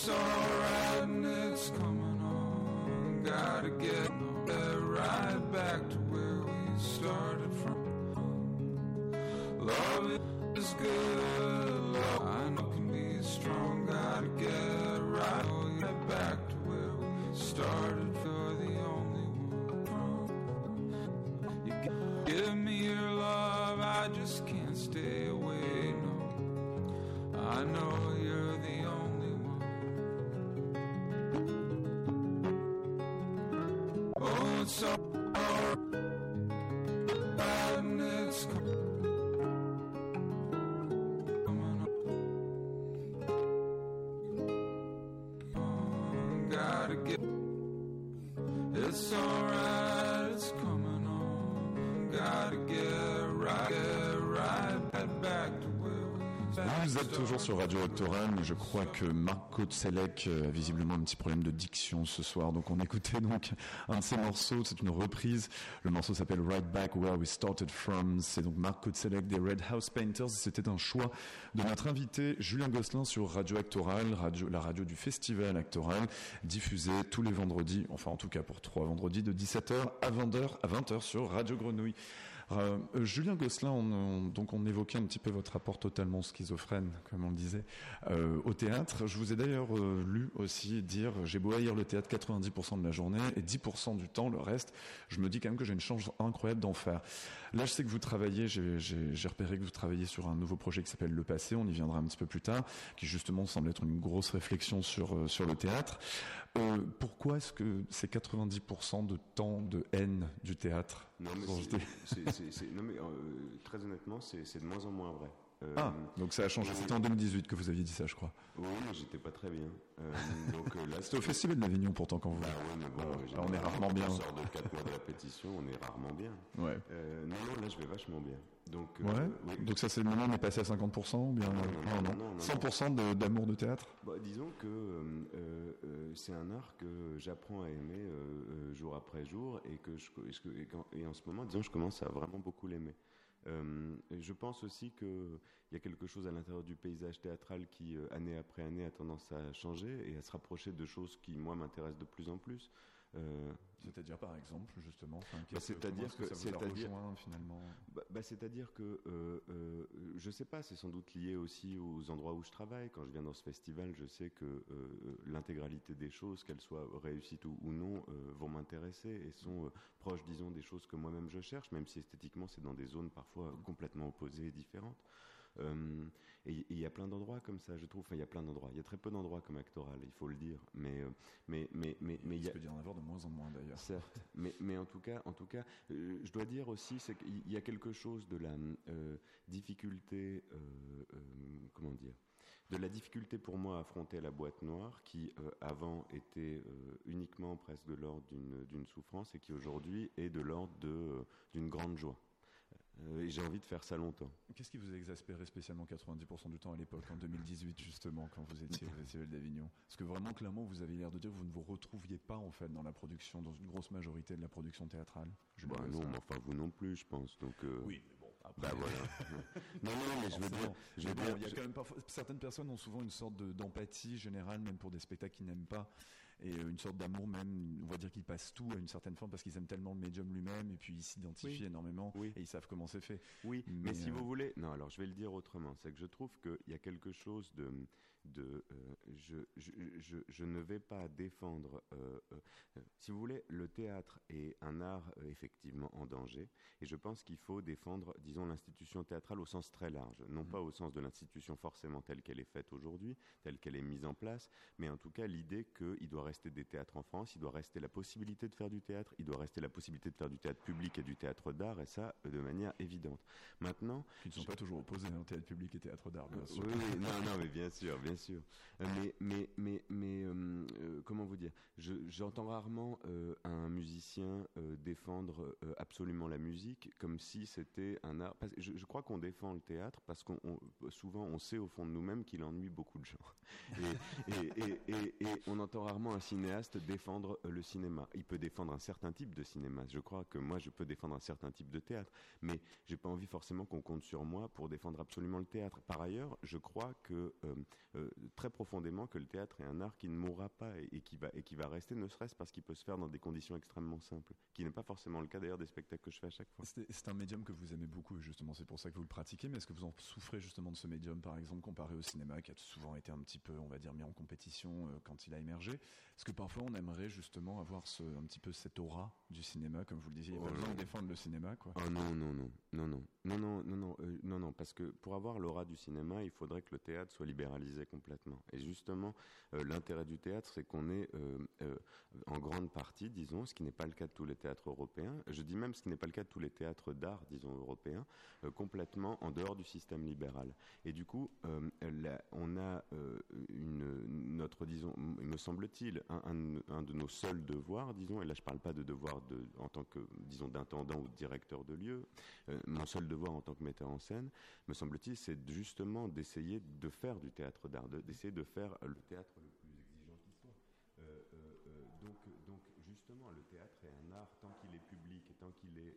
Oh, êtes toujours sur Radio Octoran, mais je crois que Marc Kotselek a visiblement un petit problème de diction ce soir. Donc on écoutait donc un de ses morceaux, c'est une reprise. Le morceau s'appelle Right Back Where We Started From. C'est donc Marc Kotselek des Red House Painters. C'était un choix de notre invité Julien Gosselin sur Radio Actoral, radio, la radio du Festival Actoral, diffusée tous les vendredis, enfin en tout cas pour trois vendredis, de 17h à 20h, à 20h sur Radio Grenouille. Euh, Julien Gosselin, on, on- donc on évoquait un petit peu votre rapport totalement schizophrène, comme on le disait, euh, au théâtre. Je vous ai d'ailleurs euh, lu aussi dire j'ai beau haïr le théâtre 90% de la journée et 10% du temps, le reste, je me dis quand même que j'ai une chance incroyable d'en faire. Là, je sais que vous travaillez, j'ai- repéré que vous travaillez sur un nouveau projet qui s'appelle Le Passé, on y viendra un petit peu plus tard, qui justement semble être une grosse réflexion sur, euh, sur le théâtre. Euh, pourquoi est-ce que c'est 90% de temps de haine du théâtre Non, mais non, euh, très honnêtement, c'est de moins en moins vrai. Euh, Ah, donc ça a changé. C'était en 2018 que vous aviez dit ça, je crois. Oui, mais j'étais pas très bien. Euh, donc euh, là, C'était au Festival d'Avignon pourtant quand vous. Bah ouais, mais bon, Ah, euh, on est rarement bien. On sort de 4 mois de répétition, on est rarement bien. Ouais. Euh, non, non, là, je vais vachement bien. Donc, euh, Ouais. oui. Donc ça c'est le moment on est passé à 50% ou bien Non, non, non, non, non, non. 100% de- d'amour de théâtre. Bah, disons que euh, euh, euh, c'est un art que j'apprends à aimer euh, euh, jour après jour et que je, et que- et quand- et en ce moment, disons, je commence à vraiment beaucoup l'aimer. Euh, je pense aussi qu'il y a quelque chose à l'intérieur du paysage théâtral qui, euh, année après année, a tendance à changer et à se rapprocher de choses qui, moi, m'intéressent de plus en plus. Euh, C'est-à-dire par exemple justement. enfin, Bah, que- c'est-à-dire que- a c'est-à-dire- finalement. Bah, bah, C'est-à-dire que, euh, euh, je sais pas, c'est sans doute lié aussi aux endroits où je travaille. Quand je viens dans ce festival, je sais que euh, l'intégralité des choses, qu'elles soient réussites ou, ou non, euh, vont m'intéresser et sont proches, disons, des choses que moi-même je cherche, même si esthétiquement c'est dans des zones parfois complètement opposées et différentes. Euh, et il y a plein d'endroits comme ça, je trouve. Enfin, il y a plein d'endroits. Il y a très peu d'endroits comme Actoral, il faut le dire. Mais, euh, mais, mais, mais, mais il y a, Il y en avoir de moins en moins d'ailleurs. Certes, mais, mais en tout cas, en tout cas euh, je dois dire aussi c'est qu'il y a quelque chose de la euh, difficulté, comment dire, de la difficulté pour moi à affronter la boîte noire qui euh, avant était euh, uniquement presque de l'ordre d'une souffrance et qui aujourd'hui est de l'ordre d'une grande joie. Euh, et j'ai envie de faire ça longtemps. Qu'est-ce qui vous a exaspéré spécialement 90% du temps à l'époque, en 2018 justement, quand vous étiez au Festival d'Avignon? Parce que vraiment, clairement, vous avez l'air de dire que vous ne vous retrouviez pas en fait dans la production, dans une grosse majorité de la production théâtrale. Bah, non, mais enfin vous non plus, je pense. Donc, euh, Oui, mais bon, après, Bah voilà. non, non, mais je veux dire, je bon, il y a quand même parfois, certaines personnes ont souvent une sorte de- d'empathie générale, même pour des spectacles qu'ils n'aiment pas, et euh, une sorte d'amour même, on va dire qu'ils passent tout à une certaine forme parce qu'ils aiment tellement le médium lui-même, et puis ils s'identifient Oui. énormément, Oui. et ils savent comment c'est fait. Oui, mais, Mais, si euh, vous voulez, non, alors je vais le dire autrement, c'est que je trouve qu'il y a quelque chose de, de euh, je, je, je, je ne vais pas défendre, euh, euh, si vous voulez, le théâtre est un art effectivement en danger, et je pense qu'il faut défendre, disons, l'institution théâtrale au sens très large, non pas au sens de l'institution forcément telle qu'elle est faite aujourd'hui, telle qu'elle est mise en place, mais en tout cas l'idée qu'il doit rester des théâtres en France, il doit rester la possibilité de faire du théâtre, il doit rester la possibilité de faire du théâtre public et du théâtre d'art, et ça de manière évidente. Maintenant, Qui ne sont pas toujours opposés, hein, théâtre public et théâtre d'art, bien sûr. oui, oui, non, non, mais bien sûr, bien sûr. Euh, Mais, mais, mais, mais euh, euh, comment vous dire? Je- J'entends rarement euh, un musicien euh, défendre absolument la musique comme si c'était un art. parce je, je crois qu'on défend le théâtre parce qu'on on- souvent on sait au fond de nous-mêmes qu'il ennuie beaucoup de gens. Et, et, et, et, et on entend rarement un cinéaste défendre le cinéma. Il peut défendre un certain type de cinéma. Je crois que moi, je peux défendre un certain type de théâtre, mais j'ai pas envie forcément qu'on compte sur moi pour défendre absolument le théâtre. Par ailleurs, je crois que très profondément que le théâtre est un art qui ne mourra pas et, qui va, et qui va rester, ne serait-ce parce qu'il peut se faire dans des conditions extrêmement simples, qui n'est pas forcément le cas d'ailleurs des spectacles que je fais à chaque fois. C'est un médium que vous aimez beaucoup, justement, c'est pour ça que vous le pratiquez, mais est-ce que vous en souffrez justement de ce médium, par exemple, comparé au cinéma, qui a souvent été un petit peu, on va dire, mis en compétition euh, quand il a émergé? Est-ce que parfois on aimerait justement avoir ce, un petit peu cette aura du cinéma, comme vous le disiez, il n'y a pas oh besoin de défendre le cinéma, quoi. Oh non, non, non, non, non, non, non, non, non, euh, non, non, parce que pour avoir l'aura du cinéma, il faudrait que le théâtre soit libéralisé complètement. Et justement, euh, l'intérêt du théâtre, c'est qu'on est, en grande partie, disons, ce qui n'est pas le cas de tous les théâtres européens, je dis même ce qui n'est pas le cas de tous les théâtres d'art, disons, européens, complètement en dehors du système libéral. Et du coup, on a une, notre, disons, me semble-t-il, un, de nos seuls devoirs, disons, et là je ne parle pas de devoir de, en tant que, disons, d'intendant ou directeur de lieu, euh, mon seul devoir en tant que metteur en scène, me semble-t-il, c'est justement d'essayer de faire du théâtre d'art, d'essayer de faire le théâtre le plus exigeant qui soit. Euh, euh, donc, donc, justement, le théâtre est un art tant qu'il est public tant qu'il est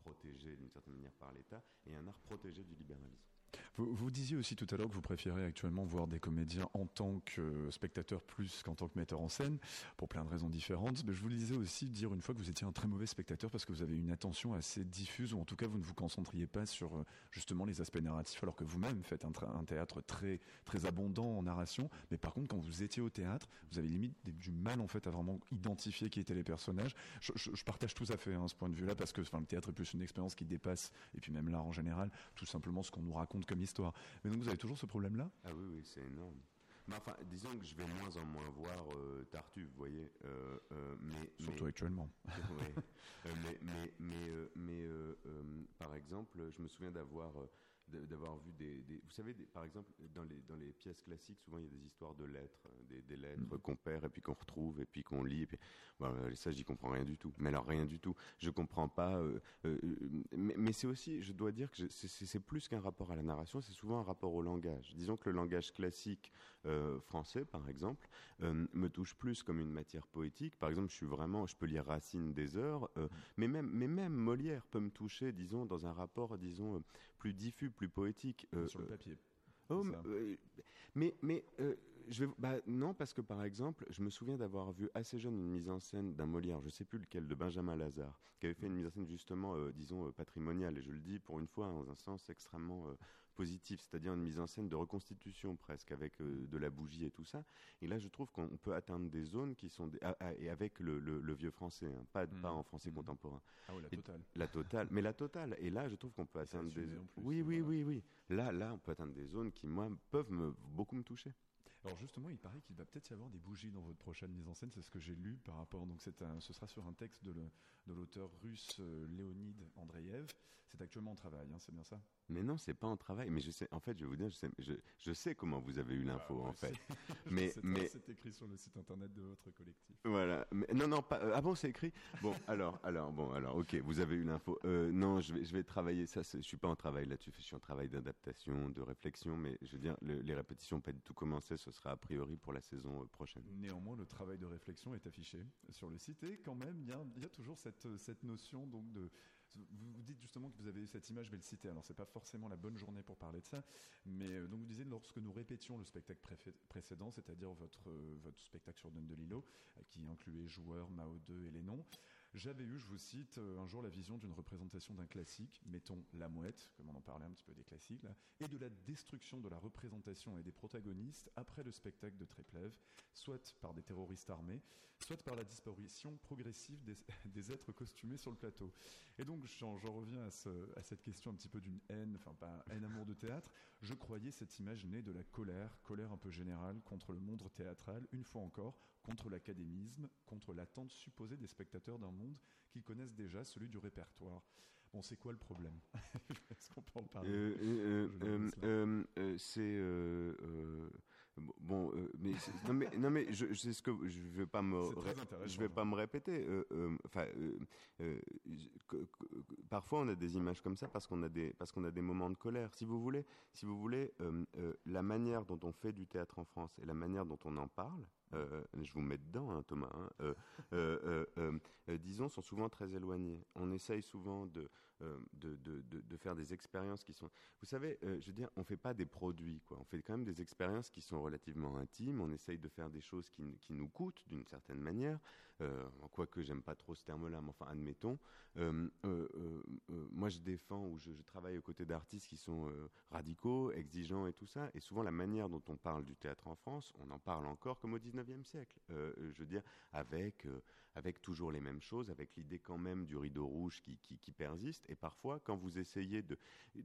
protégé d'une certaine manière par l'État, et un art protégé du libéralisme. Vous, disiez aussi tout à l'heure que vous préférez actuellement voir des comédiens en tant que spectateurs plus qu'en tant que metteur en scène, pour plein de raisons différentes. Mais je vous disais aussi dire une fois que vous étiez un très mauvais spectateur parce que vous avez une attention assez diffuse, ou en tout cas vous ne vous concentriez pas sur euh, justement les aspects narratifs, alors que vous-même faites un, un, théâtre très, très abondant en narration. Mais par contre, quand vous étiez au théâtre, vous avez limite du mal en fait à vraiment identifier qui étaient les personnages. Je, partage tout à fait hein, ce point de vue-là parce que enfin, le théâtre est plus une expérience qui dépasse, et puis même l'art en général, tout simplement ce qu'on nous raconte comme histoire. Mais donc vous avez toujours ce problème-là? Ah oui, oui, c'est énorme. Mais enfin, disons que je vais moins en moins voir euh, Tartuffe, vous voyez. Euh, euh, mais, Surtout actuellement. mais, mais, mais, mais par exemple, je me souviens d'avoir d'avoir vu des, vous savez par exemple dans les dans les pièces classiques souvent il y a des histoires de lettres des, des lettres mm. qu'on perd et puis qu'on retrouve et puis qu'on lit et puis bon, ça j'y comprends rien du tout mais alors rien du tout je comprends pas euh, euh, mais, mais c'est aussi je dois dire que c'est plus qu'un rapport à la narration c'est souvent un rapport au langage disons que le langage classique euh, français par exemple me touche plus comme une matière poétique par exemple je suis vraiment je peux lire Racine des heures mm. mais même mais même Molière peut me toucher disons dans un rapport disons plus diffus, plus poétique. Euh, sur le papier. Oh, euh, mais mais euh, je vais, bah, non parce que par exemple, je me souviens d'avoir vu assez jeune une mise en scène d'un Molière, je sais plus lequel, de Benjamin Lazare, qui avait fait une mise en scène justement, disons patrimoniale, et je le dis pour une fois dans un sens extrêmement positif, c'est-à-dire une mise en scène de reconstitution presque avec euh, de la bougie et tout ça. Et là, je trouve qu'on peut atteindre des zones qui sont ah, ah, et avec le, vieux français, hein, pas, pas mmh. en français mmh. contemporain. Ah oui, la totale. la totale, mais la totale. Et là, je trouve qu'on peut atteindre des. oui, oui, oui, oui. Là, là, on peut atteindre des zones qui moi peuvent me, beaucoup me toucher. Alors justement, il paraît qu'il va peut-être y avoir des bougies dans votre prochaine mise en scène. C'est ce que j'ai lu par rapport. Donc un, ce sera sur un texte de l'auteur russe euh, Léonide Andreev. C'est actuellement en travail, hein, c'est bien ça? Mais non, c'est pas en travail. Mais je sais, en fait, je vais vous dire, je sais, je, sais comment vous avez eu l'info, en fait. mais, mais c'est écrit sur le site internet de votre collectif. Voilà. Mais, non, non, pas. Euh, ah bon, c'est écrit? Bon, alors, alors, bon, alors, ok, vous avez eu l'info. Euh, non, je vais, je vais travailler. Ça, je suis pas en travail là-dessus. Je suis en travail d'adaptation, de réflexion. Mais je veux dire, les répétitions pas du tout commencé. Sera a priori pour la saison euh, prochaine. Néanmoins, le travail de réflexion est affiché sur le site et quand même, il y a, toujours cette, cette notion donc de vous, dites justement que vous avez cette image, je vais le citer, alors c'est pas forcément la bonne journée pour parler de ça, mais euh, donc vous disiez lorsque nous répétions le spectacle précédent, c'est-à-dire votre, euh, spectacle sur Donne de Lilo, euh, qui incluait joueurs, Mao 2 et les noms, j'avais eu, je vous cite, euh, un jour la vision d'une représentation d'un classique, mettons La Mouette, comme on en parlait un petit peu des classiques, et de la destruction de la représentation et des protagonistes après le spectacle de Tréplev, soit par des terroristes armés, soit par la disparition progressive des, êtres costumés sur le plateau. Et donc, j'en reviens à, cette question un petit peu d'une haine, enfin pas haine amour de théâtre. Je croyais cette image née de la colère, colère un peu générale contre le monde théâtral, une fois encore, contre l'académisme, contre l'attente supposée des spectateurs d'un monde qu'ils connaissent déjà, celui du répertoire. Bon, c'est quoi le problème Est-ce qu'on peut en parler euh, euh, euh, C'est bon, mais non mais non mais je, ce que je vais pas me je vais pas me répéter. Enfin, parfois on a des images comme ça parce qu'on a des parce qu'on a des moments de colère. Si vous voulez, si vous voulez, la manière dont on fait du théâtre en France et la manière dont on en parle je vous mets dedans, hein, Thomas, hein, disons, sont souvent très éloignés. On essaye souvent de, de, de, de, faire des expériences qui sont. Vous savez, je veux dire, on fait pas des produits, quoi. On fait quand même des expériences qui sont relativement intimes. On essaye de faire des choses qui, qui nous coûtent d'une certaine manière. Euh, quoique j'aime pas trop ce terme-là, mais enfin admettons. Euh, euh, moi, je défends ou je, travaille aux côtés d'artistes qui sont radicaux, exigeants et tout ça. Et souvent, la manière dont on parle du théâtre en France, on en parle encore comme au 19e siècle. je veux dire, avec, avec toujours les mêmes choses, avec l'idée quand même du rideau rouge qui, persiste. Et parfois, quand vous essayez de...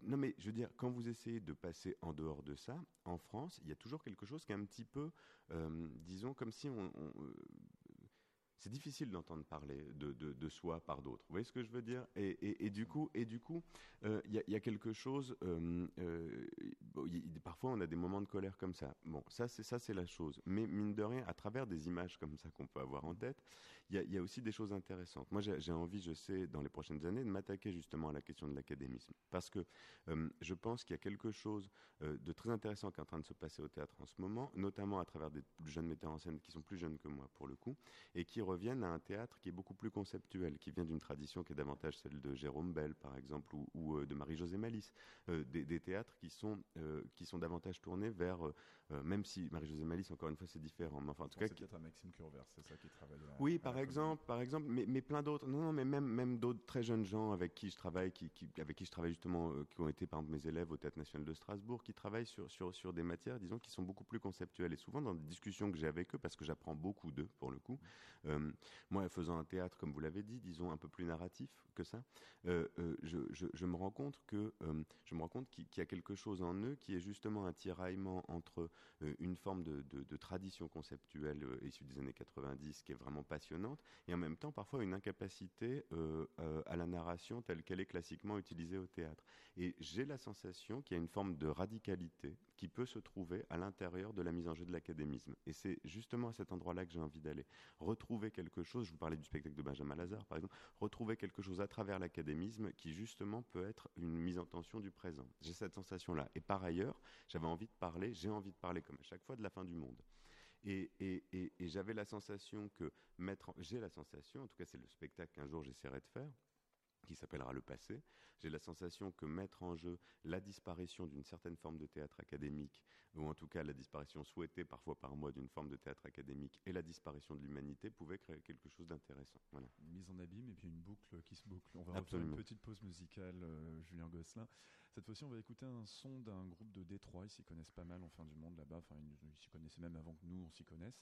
Non, mais je veux dire, quand vous essayez de passer en dehors de ça, en France, il y a toujours quelque chose qui est un petit peu, disons, comme si on, c'est difficile d'entendre parler de, de, soi par d'autres. Vous voyez ce que je veux dire? Et, et, du coup, et du coup, euh, il y, a quelque chose. Euh, euh, parfois, on a des moments de colère comme ça. Bon, ça, c'est ça, c'est la chose. Mais mine de rien, à travers des images comme ça qu'on peut avoir en tête, il y, a aussi des choses intéressantes. Moi, j'ai envie, je sais, dans les prochaines années, de m'attaquer justement à la question de l'académisme, parce que je pense qu'il y a quelque chose de très intéressant qui est en train de se passer au théâtre en ce moment, notamment à travers des jeunes metteurs en scène qui sont plus jeunes que moi pour le coup, et qui reviennent à un théâtre qui est beaucoup plus conceptuel, qui vient d'une tradition qui est davantage celle de Jérôme Bell, par exemple, ou, euh, de Marie-Josée Malice, euh, des, théâtres qui sont, euh, qui sont davantage tournés vers, même si Marie-Josée Malice, encore une fois, c'est différent. Mais enfin, en tout cas, qui... à Maxime Curvers, c'est ça qui travaille. oui, par exemple, par exemple, mais, mais plein d'autres. Non, non, mais même, même d'autres très jeunes gens avec qui je travaille, qui, qui avec qui je travaille justement, qui ont été par exemple mes élèves au Théâtre National de Strasbourg, qui travaillent sur, sur, sur des matières, disons, qui sont beaucoup plus conceptuelles. Et souvent dans des discussions que j'ai avec eux, parce que j'apprends beaucoup d'eux pour le coup, moi, faisant un théâtre, comme vous l'avez dit, disons un peu plus narratif que ça, euh, euh, je, me rends compte que euh, je me rends qu'il y a quelque chose en eux qui est justement un tiraillement entre une forme de, tradition conceptuelle issue des années 90 qui est vraiment passionnante et en même temps parfois une incapacité à la narration telle qu'elle est classiquement utilisée au théâtre. Et j'ai la sensation qu'il y a une forme de radicalité qui peut se trouver à l'intérieur de la mise en jeu de l'académisme. Et c'est justement à cet endroit-là que j'ai envie d'aller. Retrouver quelque chose, je vous parlais du spectacle de Benjamin Lazare par exemple, retrouver quelque chose à travers l'académisme qui justement peut être une mise en tension du présent. J'ai cette sensation-là. Et par ailleurs, j'avais envie de parler, j'ai envie de parler comme à chaque fois de la fin du monde. Et, j'avais la sensation que mettre, j'ai la sensation, en tout cas c'est le spectacle qu'un jour j'essaierai de faire, qui s'appellera Le Passé. J'ai la sensation que mettre en jeu la disparition d'une certaine forme de théâtre académique, ou en tout cas la disparition souhaitée parfois par moi d'une forme de théâtre académique et la disparition de l'humanité pouvait créer quelque chose d'intéressant. Voilà. Une mise en abîme et puis une boucle qui se boucle. On va refaire une petite pause musicale, euh, Julien Gosselin. Cette fois-ci, on va écouter un son d'un groupe de Détroit. Ils s'y connaissent pas mal en fin du monde là-bas. Enfin, ils s'y connaissaient même avant que nous, on s'y connaisse.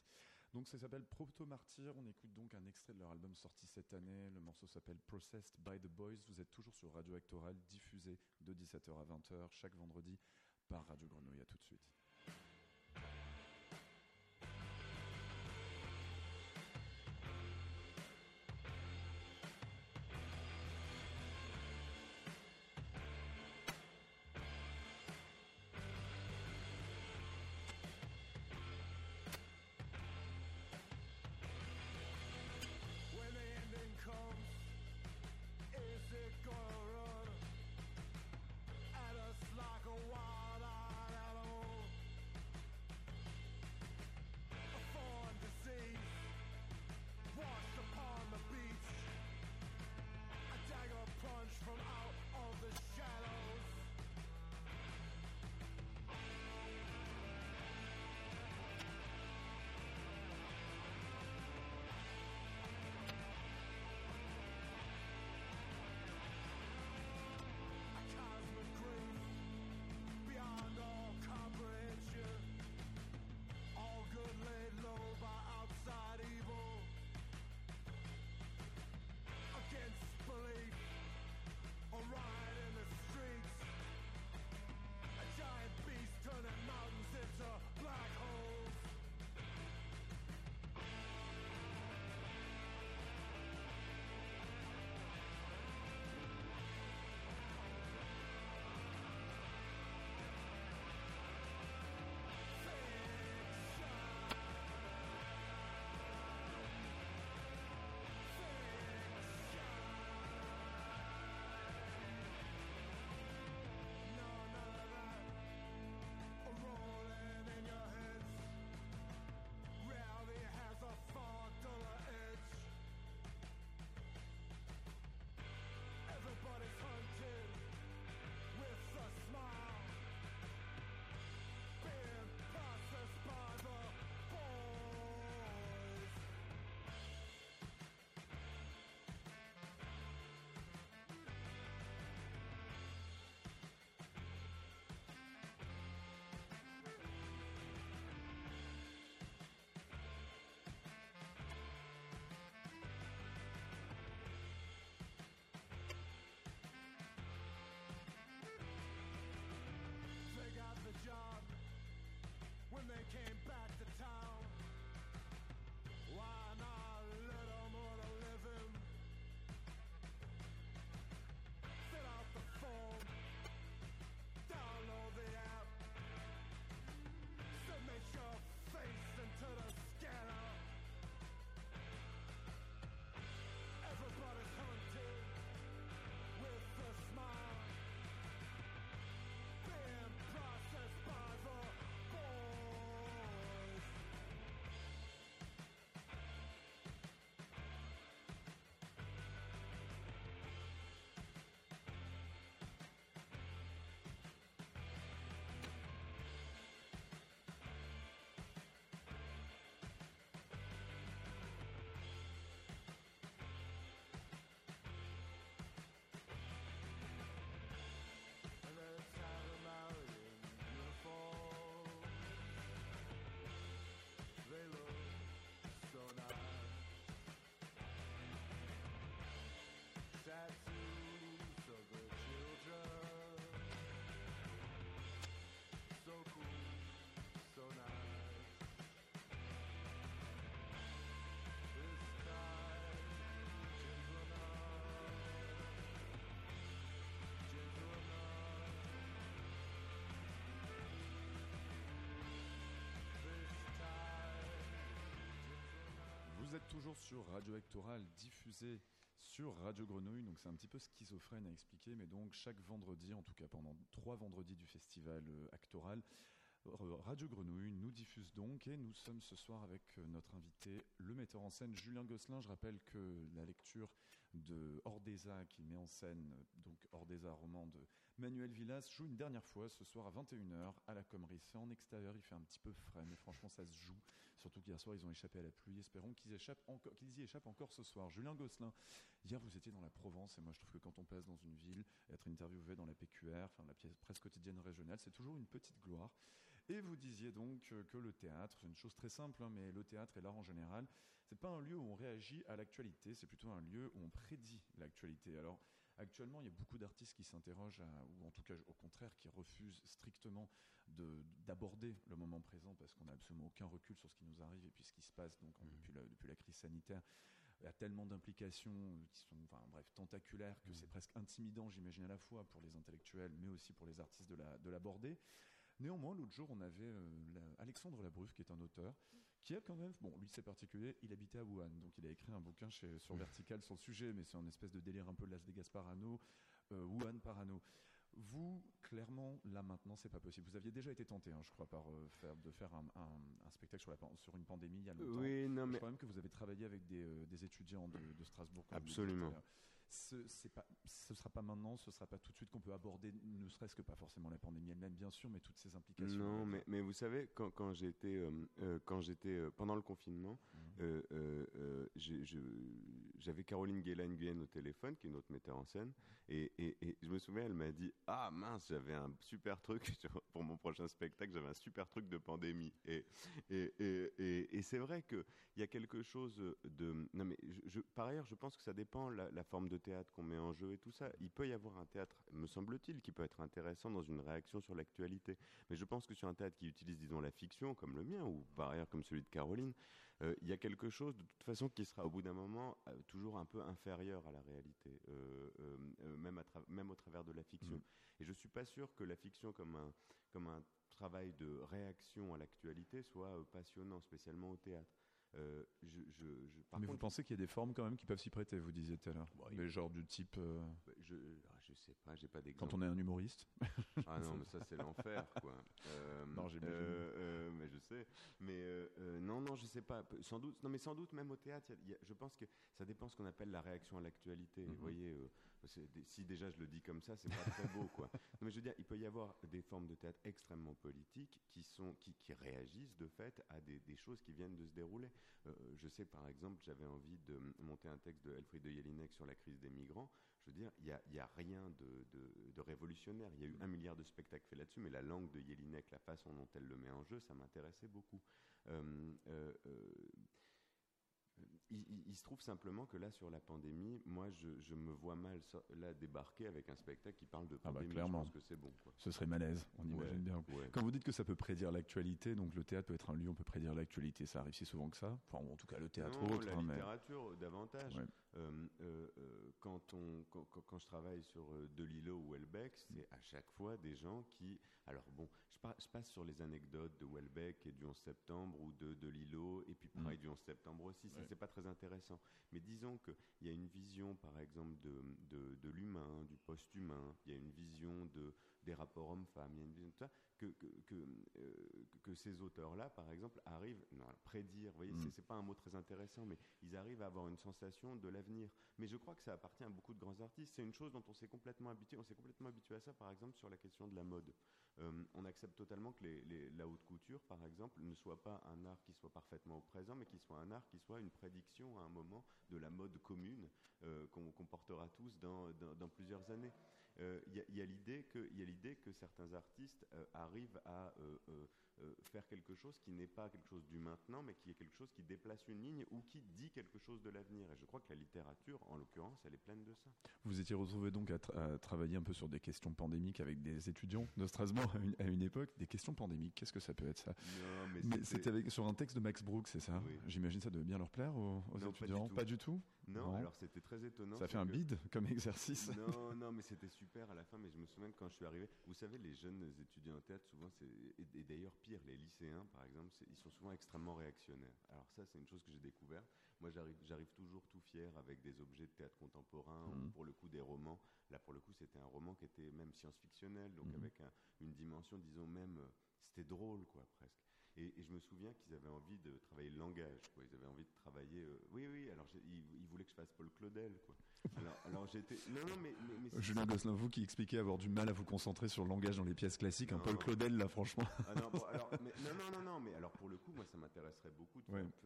Donc ça s'appelle Proto Martyr. On écoute donc un extrait de leur album sorti cette année. Le morceau s'appelle Processed by the Boys. Vous êtes toujours sur Radio Actoral, diffusé de 17h à 20h chaque vendredi par Radio Grenouille. À tout de suite. Toujours sur Radio Actoral, diffusé sur Radio Grenouille. Donc c'est un petit peu schizophrène à expliquer, mais donc chaque vendredi, en tout cas pendant trois vendredis du festival euh, Actoral, euh, Radio Grenouille nous diffuse donc et nous sommes ce soir avec euh, notre invité, le metteur en scène Julien Gosselin. Je rappelle que la lecture de Ordeza qui met en scène donc Ordeza roman de Manuel Villas joue une dernière fois ce soir à 21h à la Commerie. C'est en extérieur, il fait un petit peu frais, mais franchement ça se joue. Surtout qu'hier soir ils ont échappé à la pluie. Espérons qu'ils y échappent encore ce soir. Julien Gosselin, hier vous étiez dans la Provence et moi je trouve que quand on passe dans une ville, être interviewé dans la PQR, enfin la pièce presse quotidienne régionale, c'est toujours une petite gloire. Et vous disiez donc que le théâtre, c'est une chose très simple, hein, mais le théâtre et l'art en général, c'est pas un lieu où on réagit à l'actualité, c'est plutôt un lieu où on prédit l'actualité. Alors, actuellement, il y a beaucoup d'artistes qui s'interrogent, ou en tout cas, au contraire, qui refusent strictement d'aborder le moment présent parce qu'on n'a absolument aucun recul sur ce qui nous arrive et puis ce qui se passe donc, mmh. depuis, la, depuis la crise sanitaire. Il y a tellement d'implications qui sont, enfin, bref, tentaculaires que mmh. c'est presque intimidant, j'imagine, à la fois pour les intellectuels, mais aussi pour les artistes de l'aborder. Néanmoins, l'autre jour, on avait euh, Alexandre Labruf, qui est un auteur, qui a quand même, bon, lui c'est particulier, il habitait à Wuhan, donc il a écrit un bouquin chez, sur Vertical sur le sujet, mais c'est un espèce de délire un peu Las Vegas Parano, euh, Wuhan Parano. Vous, clairement, là maintenant, c'est pas possible. Vous aviez déjà été tenté, hein, je crois, par euh, faire, de faire un, spectacle sur, la, sur, une pandémie il y a longtemps. Oui, non, mais... Je crois même que vous avez travaillé avec des, des étudiants de, de Strasbourg. Absolument ce ne sera pas maintenant, ce ne sera pas tout de suite qu'on peut aborder, ne serait-ce que pas forcément la pandémie elle-même, bien sûr, mais toutes ces implications. Non, mais, mais vous savez, quand, quand j'étais euh, euh, quand j'étais euh, pendant le confinement, mmh. J'avais Caroline Guélan-Guyenne au téléphone, qui est une autre metteur en scène, et, je me souviens, elle m'a dit Ah mince, j'avais un super truc pour mon prochain spectacle, j'avais un super truc de pandémie. Et, c'est vrai qu'il y a quelque chose de. Non, mais par ailleurs, je pense que ça dépend la, la forme de théâtre qu'on met en jeu et tout ça. Il peut y avoir un théâtre, me semble-t-il, qui peut être intéressant dans une réaction sur l'actualité. Mais je pense que sur un théâtre qui utilise, disons, la fiction, comme le mien, ou par ailleurs comme celui de Caroline, euh, il y a quelque chose de toute façon qui sera au bout d'un moment euh, toujours un peu inférieur à la réalité, euh, même, même au travers de la fiction. Mm. Et je suis pas sûr que la fiction comme un, comme un travail de réaction à l'actualité soit passionnant, spécialement au théâtre. Euh, je, je, Mais vous pensez qu'il y a des formes quand même qui peuvent s'y prêter, vous disiez tout à l'heure? Mais genre du type. Euh, bah, je, sais pas, j'ai pas d'exemple. Quand on est un humoriste Ah non, mais ça c'est l'enfer, quoi. Euh, non, j'ai euh, Mais je sais. Mais non, non, je sais pas. Sans doute, non, mais sans doute même au théâtre, je pense que ça dépend ce qu'on appelle la réaction à l'actualité. Vous mhm. voyez, si déjà je le dis comme ça, c'est pas très beau, quoi. Non, mais je veux dire, il peut y avoir des formes de théâtre extrêmement politiques qui sont qui, qui réagissent de fait à des, des, choses qui viennent de se dérouler. Euh, je sais par exemple, j'avais envie de monter un texte de Elfriede de Jelinek sur la crise des migrants. Veux dire, il n'y a, rien de, révolutionnaire. Il y a eu un milliard de spectacles faits là-dessus, mais la langue de Jelinek, la façon dont elle le met en jeu, ça m'intéressait beaucoup. Euh, euh, il, se trouve simplement que là, sur la pandémie, moi, je, me vois mal là débarquer avec un spectacle qui parle de pandémie. Ah bah, je pense que c'est bon. Quoi. Ce serait malaise, on imagine bien. Quand vous dites que ça peut prédire l'actualité, donc le théâtre peut être un lieu, on peut prédire l'actualité, ça arrive si souvent que ça? Enfin, en tout cas, le théâtre non, autre. La hein, littérature, davantage. Euh, euh, euh, quand, on, quand, je travaille sur Delilo ou Welbeck, c'est à chaque fois des gens qui. Alors bon, je, passe sur les anecdotes de Welbeck et du 11 septembre ou de Delilo, et puis pareil mm. du 11 septembre aussi. Ça, c'est pas très intéressant. Mais disons qu'il y a une vision, par exemple, de, de, de l'humain, du post-humain, il y a une vision de, des rapports hommes-femmes, il y a une vision de ça, que, que, que, euh, que ces auteurs-là, par exemple, arrivent à prédire. Vous voyez, mm. c'est pas un mot très intéressant, mais ils arrivent à avoir une sensation de l'avenir. Mais je crois que ça appartient à beaucoup de grands artistes. C'est une chose dont on s'est complètement habitué. On s'est complètement habitué à ça, par exemple, sur la question de la mode. Euh, on accepte totalement que les, la haute couture, par exemple, ne soit pas un art qui soit parfaitement au présent, mais qui soit un art qui soit une prédiction à un moment de la mode commune euh, qu'on portera tous dans, dans plusieurs années. Il euh, y a, l'idée que, y a l'idée que certains artistes euh, arrivent à euh, faire quelque chose qui n'est pas quelque chose du maintenant, mais qui est quelque chose qui déplace une ligne ou qui dit quelque chose de l'avenir. Et je crois que la littérature, en l'occurrence, elle est pleine de ça. Vous étiez retrouvé donc à, travailler un peu sur des questions pandémiques avec des étudiants de Strasbourg à une, époque. Des questions pandémiques, qu'est-ce que ça peut être ça? Mais, c'était sur un texte de Max Brooks, c'est ça? J'imagine ça devait bien leur plaire aux, étudiants? Pas du tout? Non, alors c'était très étonnant. Ça fait un bide comme exercice. Non, non, mais c'était super à la fin. Mais je me souviens que quand je suis arrivé, vous savez, les jeunes étudiants en théâtre, souvent, et, d'ailleurs pire, les lycéens, par exemple, ils sont souvent extrêmement réactionnaires. Alors ça, c'est une chose que j'ai découvert. Moi, j'arrive toujours tout fier avec des objets de théâtre contemporain, ou mmh. pour le coup des romans. Là, pour le coup, c'était un roman qui était même science-fictionnel, donc mmh. avec une dimension, disons même, euh, c'était drôle, quoi, presque. Et, je me souviens qu'ils avaient envie de travailler le langage, quoi. Ils avaient envie de travailler. Euh, oui, oui. Alors, ils, voulaient que je fasse Paul Claudel, quoi. Alors, alors j'étais. Non, non, mais. mais, Julien Gosselin, vous qui expliquez avoir du mal à vous concentrer sur le langage dans les pièces classiques, un Paul Claudel, là, franchement. Ah, non, alors, non, non, non, non, mais alors pour le coup, moi, ça m'intéresserait beaucoup,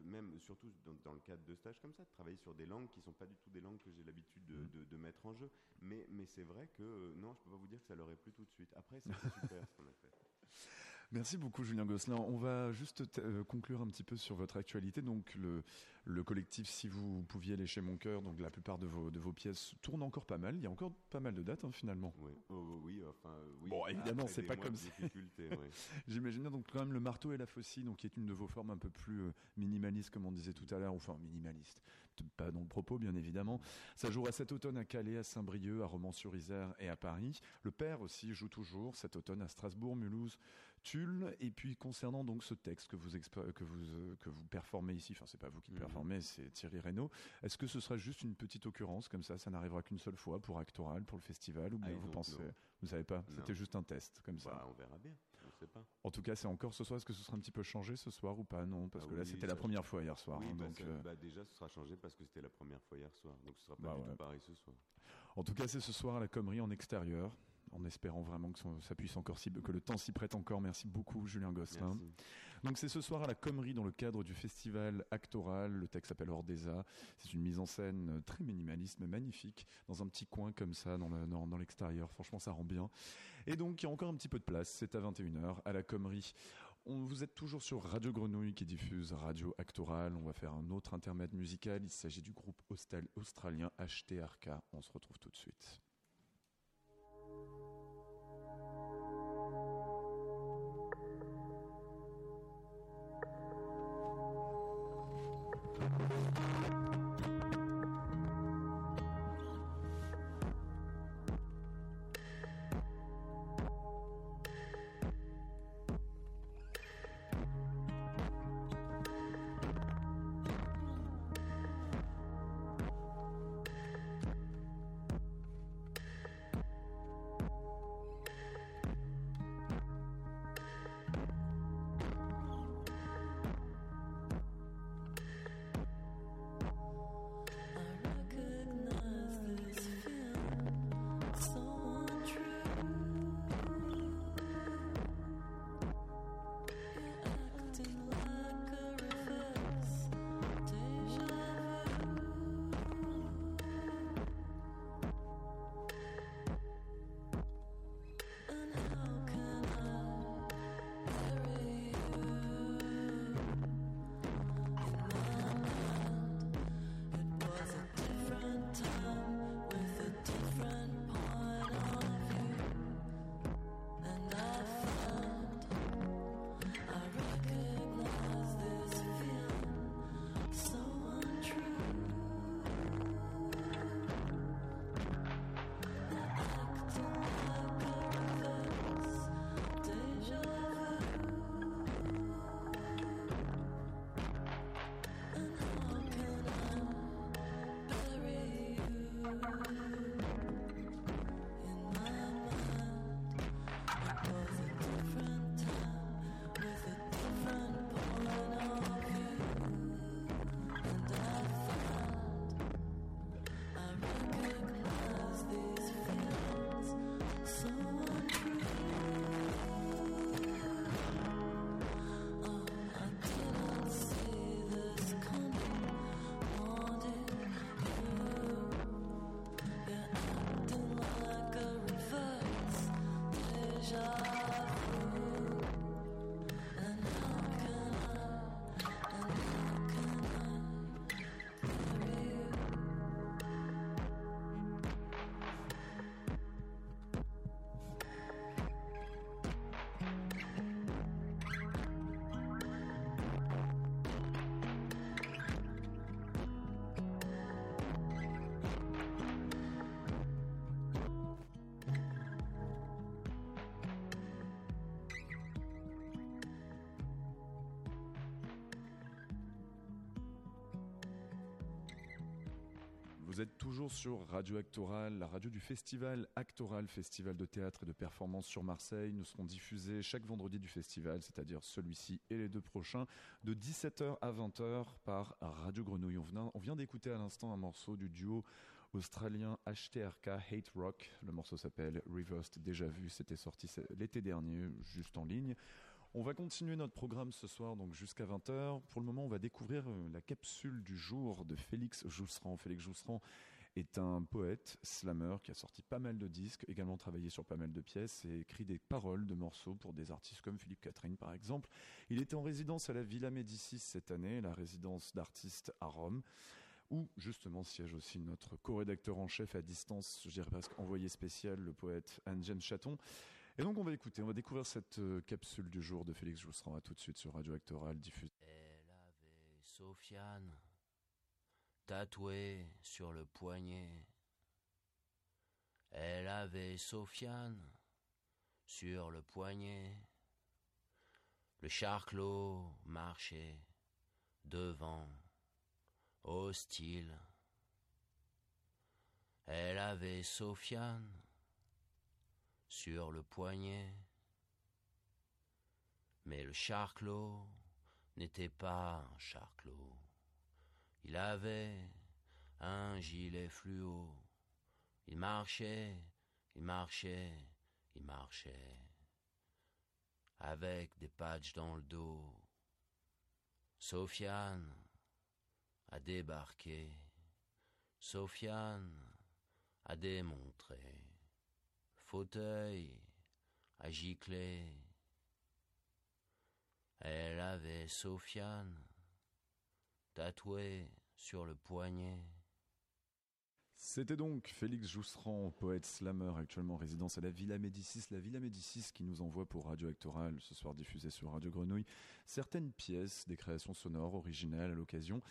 même surtout dans, le cadre de stages comme ça, de travailler sur des langues qui ne sont pas du tout des langues que j'ai l'habitude de, mm. de, mettre en jeu. Mais, mais c'est vrai que euh, non, je peux pas vous dire que ça leur est plu tout de suite. Après, c'est super ce qu'on a fait. Merci beaucoup Julien Gosselin. On va juste euh, conclure un petit peu sur votre actualité. Donc le, le collectif Si vous pouviez lécher mon cœur, donc la plupart de vos, de vos pièces tournent encore pas mal. Il y a encore pas mal de dates hein, finalement. Oui, oh, oui, enfin oui. Bon, évidemment, c'est pas comme ça. J'imagine donc quand même le marteau et la faucille, donc qui est une de vos formes un peu plus euh, minimaliste, comme on disait tout à l'heure, enfin minimaliste, pas dans le propos bien évidemment. Ça jouera cet automne à Calais, à Saint-Brieuc, à Romans-sur-Isère et à Paris. Le père aussi joue toujours cet automne à Strasbourg, Mulhouse, Tulle. Et puis concernant donc ce texte que vous que vous que vous performez ici, enfin c'est pas vous qui le mhm. performez, c'est Thierry Reynaud. Est-ce que ce sera juste une petite occurrence comme ça, ça n'arrivera qu'une seule fois pour Actoral, pour le festival, ou bien ah, vous pensez, vous savez pas, c'était juste un test comme ça? Bah, on verra bien. sait pas. En tout cas, c'est encore ce soir. Est-ce que ce sera un petit peu changé ce soir ou pas? Non, parce ah que là, c'était la première fois hier soir. Hein, bah, donc, euh, bah, déjà, ce sera changé parce que c'était la première fois hier soir. Donc, ce sera pas du tout pareil ce soir. En tout cas, c'est ce soir à la Commerie en extérieur en espérant vraiment que ça puisse encore que le temps s'y prête encore. Merci beaucoup, Julien Gosselin. Donc c'est ce soir à la Commerie dans le cadre du festival Actoral. Le texte s'appelle Ordeza. C'est une mise en scène très minimaliste mais magnifique dans un petit coin comme ça dans l'extérieur. Franchement, ça rend bien. Et donc il y a encore un petit peu de place. C'est à 21h à la Commerie. On, vous êtes toujours sur Radio Grenouille qui diffuse Radio Actoral. On va faire un autre intermède musical. Il s'agit du groupe australien HTRK. On se retrouve tout de suite. Vous êtes toujours sur Radio Actoral, la radio du festival Actoral, festival de théâtre et de performance sur Marseille. Nous serons diffusés chaque vendredi du festival, c'est-à-dire celui-ci et les deux prochains, de 17h à 20h par Radio Grenouille. On vient, d'écouter à l'instant un morceau du duo australien HTRK Hate Rock. Le morceau s'appelle Reversed Déjà Vu. C'était sorti l'été dernier, juste en ligne. On va continuer notre programme ce soir, donc jusqu'à 20h. Pour le moment, on va découvrir euh, la capsule du jour de Félix Jousserand. Félix Jousserand est un poète, slammer, qui a sorti pas mal de disques, également travaillé sur pas mal de pièces et écrit des paroles de morceaux pour des artistes comme Philippe Catherine, par exemple. Il était en résidence à la Villa Médicis cette année, la résidence d'artistes à Rome où justement siège aussi notre co-rédacteur en chef à distance, je dirais presque envoyé spécial, le poète Anne-James Chaton. Et donc on va écouter, on va découvrir cette euh, capsule du jour de Félix Jousserand à tout de suite sur Radio Actoral diffusée. Elle avait Sofiane tatouée sur le poignet. Elle avait Sofiane sur le poignet. Le charclos marchait devant, hostile. Elle avait Sofiane sur le poignet. Mais le charclos n'était pas un charclos. Il avait un gilet fluo. Il marchait, il marchait, il marchait. Avec des patchs dans le dos. Sofiane a débarqué. Sofiane a démontré fauteuil à gicler. Elle avait Sofiane tatouée sur le poignet. C'était donc Félix Jousserand, poète slammer, actuellement résidence à la Villa Médicis. La Villa Médicis qui nous envoie pour Radio Actoral, ce soir diffusé sur Radio Grenouille, certaines pièces, des créations sonores originales à l'occasion.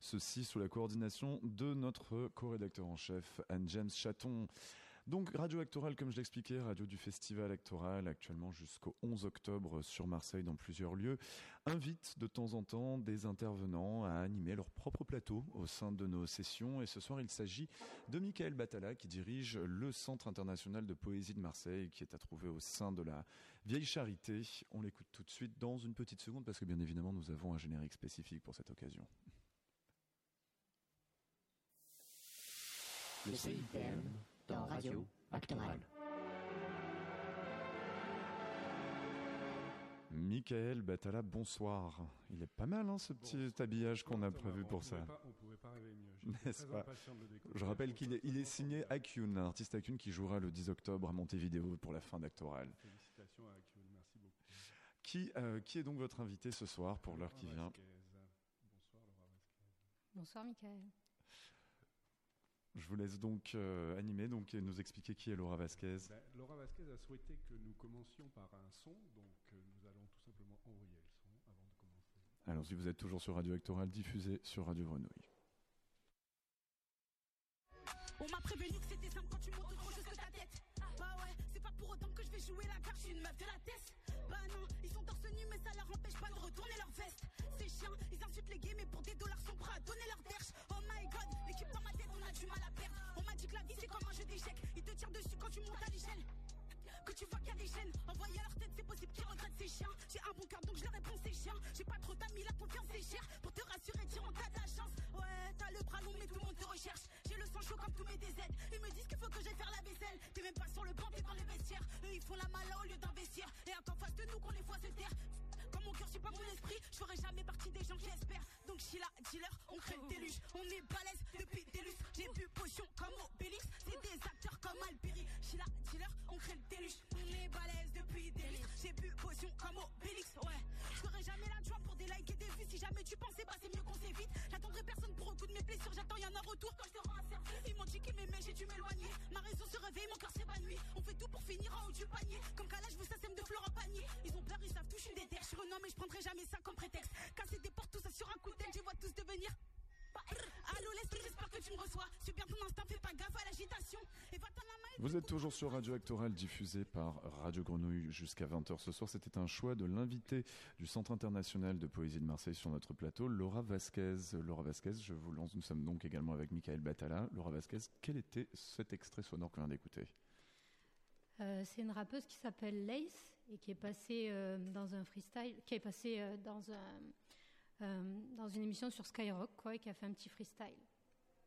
Ceci sous la coordination de notre co-rédacteur en chef, Anne-James Chaton. Donc Radio Actoral, comme je l'expliquais, radio du Festival Actoral, actuellement jusqu'au 11 octobre sur Marseille dans plusieurs lieux, invite de temps en temps des intervenants à animer leur propre plateau au sein de nos sessions. Et ce soir, il s'agit de Michael Batala qui dirige le Centre international de poésie de Marseille, qui est à trouver au sein de la Vieille Charité. On l'écoute tout de suite dans une petite seconde parce que bien évidemment, nous avons un générique spécifique pour cette occasion. Le dans Radio Actoral. Michael Batala, bonsoir. Il est pas mal hein, ce petit habillage qu'on a prévu pour ça. on pouvait pas rêver mieux. N'est-ce pas Je rappelle qu'il est, il est signé Akun, un artiste Akun qui jouera le 10 octobre à Montevideo pour la fin d'Actoral. Félicitations à Akun, merci beaucoup. Qui, euh, qui est donc votre invité ce soir pour l'heure qui vient. Bonsoir Laura Vasquez. Bonsoir Michael. Je vous laisse donc euh, animer donc, et nous expliquer qui est Laura Vasquez. Ben, Laura Vasquez a souhaité que nous commencions par un son, donc euh, nous allons tout simplement envoyer le son avant de commencer. Allons-y, vous êtes toujours sur Radio Actoral, diffusé sur Radio Grenouille. On m'a prévenu que c'était simple quand tu montes chose que ta tête. Bah ouais, c'est pas pour autant que je vais jouer la carte, je suis une meuf de la tête. Bah non, ils sont torse nu, mais ça leur empêche pas de retourner leur veste. Ces chiens, ils insultent les gays, mais pour des dollars sont prêts à donner leur perche. Oh my god, l'équipe dans ma tête, on a du mal à perdre. On m'a dit que la vie c'est comme un jeu d'échecs. Ils te tirent dessus quand tu montes à l'échelle. Que tu vois qu'il y a des chaînes envoyées à leur tête, c'est possible qu'ils regrettent ces chiens. J'ai un bon cœur donc je leur réponds c'est chien. J'ai pas trop d'amis, la confiance c'est cher. Pour te rassurer, dire en cas de la chance. Ouais, t'as le bras long, mais tout le monde te recherche. J'ai le sang chaud comme tous mes DZ. Ils me disent qu'il faut que j'aille faire la vaisselle. T'es même pas sur le banc, t'es dans les vestiaires. Eux ils font la mala au lieu d'investir. Et qu'en face de nous qu'on les voit se taire. Mon cœur, c'est pas mon esprit. Je ferai jamais partie des gens qui espèrent. Donc Sheila, dealer, on crée le déluge. On est balèze depuis des lustres. J'ai vu potion comme Obélix. C'est des acteurs comme Alberi. Sheila, dealer, on crée le déluge. On est balèze depuis des lustres. J'ai vu potion comme Obélix. Ouais. Je ferai jamais joie pour des Si jamais tu pensais, bah c'est mieux qu'on s'évite. J'attendrai personne pour un coup de mes blessures. J'attends, y'en a retour quand je te rends un service. Ils m'ont dit qu'ils m'aimaient, j'ai dû m'éloigner. Ma raison se réveille, mon cœur s'évanouit. On fait tout pour finir en haut du panier. Comme l'âge, vous ça de fleurs en panier. Ils ont peur, ils savent tout, je suis des. Je suis renommé, je prendrai jamais ça comme prétexte. Casser des portes, tout ça sur un coup de tête. Je vois tous devenir. Allô, l'esprit, j'espère que tu me reçois. Suis bien ton instinct, fais pas gaffe à l'agitation. Et va t'en la main, Vous êtes toujours sur Radio Actoral, diffusé par Radio Grenouille jusqu'à 20h ce soir. C'était un choix de l'invité du Centre international de poésie de Marseille sur notre plateau, Laura Vasquez. Laura Vasquez, je vous lance. Nous sommes donc également avec Michael Batala. Laura Vasquez, quel était cet extrait sonore qu'on vient d'écouter? Euh, c'est une rappeuse qui s'appelle Lace et qui est passée euh, dans un freestyle, qui est passée euh, dans, un, euh, dans une émission sur Skyrock, quoi, et qui a fait un petit freestyle.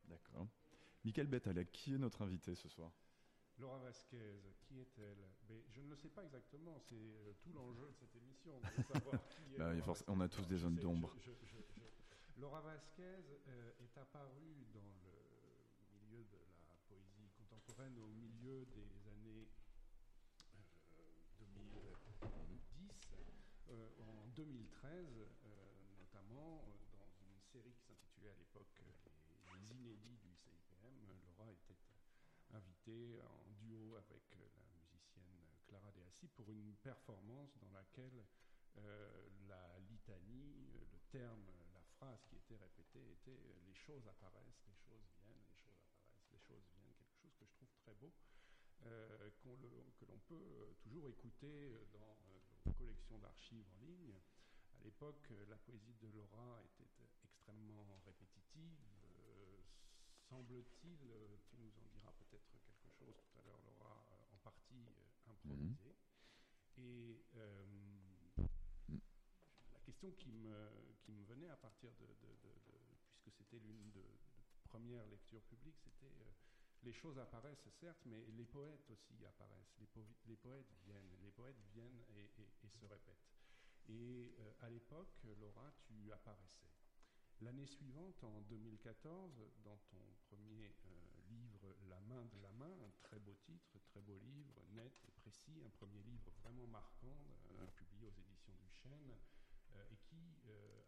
D'accord. Michael Batala, qui est notre invité ce soir Laura Vasquez, qui est-elle? Je ne le sais pas exactement, c'est euh, tout l'enjeu de cette émission, de savoir qui est Bah, Laura on a Vasquez. tous des zones d'ombre. Laura Vasquez euh, est apparue dans le milieu de la poésie contemporaine au milieu des années euh, 2010, euh, en 2013 euh, dans une série qui s'intitulait à l'époque euh, les, inédits du CIPM. Laura était euh, invitée en duo avec la musicienne Clara Deassi pour une performance dans laquelle la litanie, le terme, la phrase qui était répétée était les choses apparaissent, les choses viennent, les choses apparaissent, les choses viennent, quelque chose que je trouve très beau, que l'on peut toujours écouter dans nos collections d'archives en ligne. L'époque, euh, la poésie de Laura était extrêmement répétitive. euh, Semble-t-il, euh, tu nous en diras peut-être quelque chose tout à l'heure, Laura, en partie improvisée. Et euh, la question qui me, qui me venait à partir de, de- de- de- puisque c'était l'une de, de premières lectures publiques, c'était euh, les choses apparaissent certes, mais les poètes aussi apparaissent. Les, po- les poètes viennent, les poètes viennent et, et- et se répètent. Et euh, à l'époque, Laura, tu apparaissais. L'année suivante, en 2014, dans ton premier euh, livre La main de la main, un très beau titre, très beau livre, net et précis, un premier livre vraiment marquant, euh, publié aux éditions du Chêne, et qui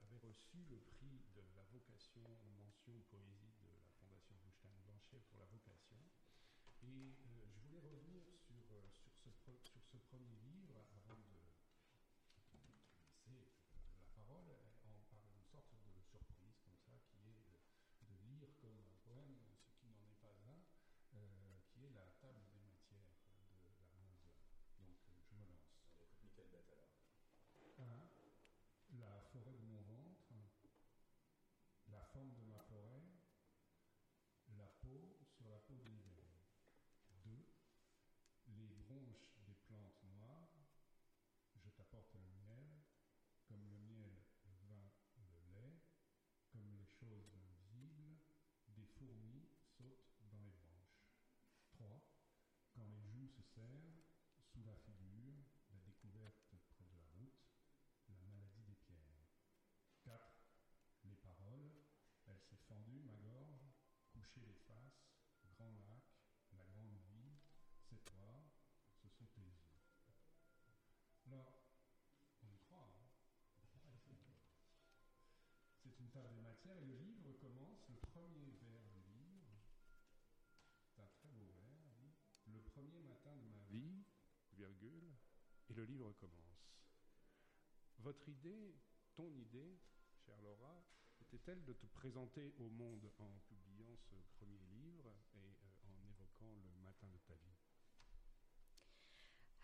avait reçu le prix de la vocation mention poésie de la Fondation Bouchtan Blanchet pour la vocation. Et je voulais revenir sur, sur ce premier livre avant de te laisser euh, la parole euh, en par une sorte de surprise comme ça qui est euh, de lire comme un poème ce qui n'en est pas un, euh, qui est la table des matières de la Monza. Donc euh, je me lance. Un, la forêt de mon ventre, la forme de ma forêt, la peau sur la peau de l'hiver. Deux, les bronches des plantes noires, je t'apporte le miel, comme le miel, le vin, le lait, comme les choses invisibles, des fourmis sautent dans les branches. 3. Quand les joues se serrent, sous la figure, la découverte près de la route, la maladie des pierres. 4. Les paroles, elle s'est fendue, ma gorge, couché les faces, grand lac, la grande vie, c'est toi, ce sont tes yeux. Alors, on y croit, hein C'est une table des matières et le livre commence, le premier vers du livre, c'est un très beau vers, dit, le premier matin de ma vie, virgule, et le livre commence. Votre idée, ton idée, chère Laura, était-elle de te présenter au monde en publiant ce premier livre et euh, en évoquant le matin de ta vie?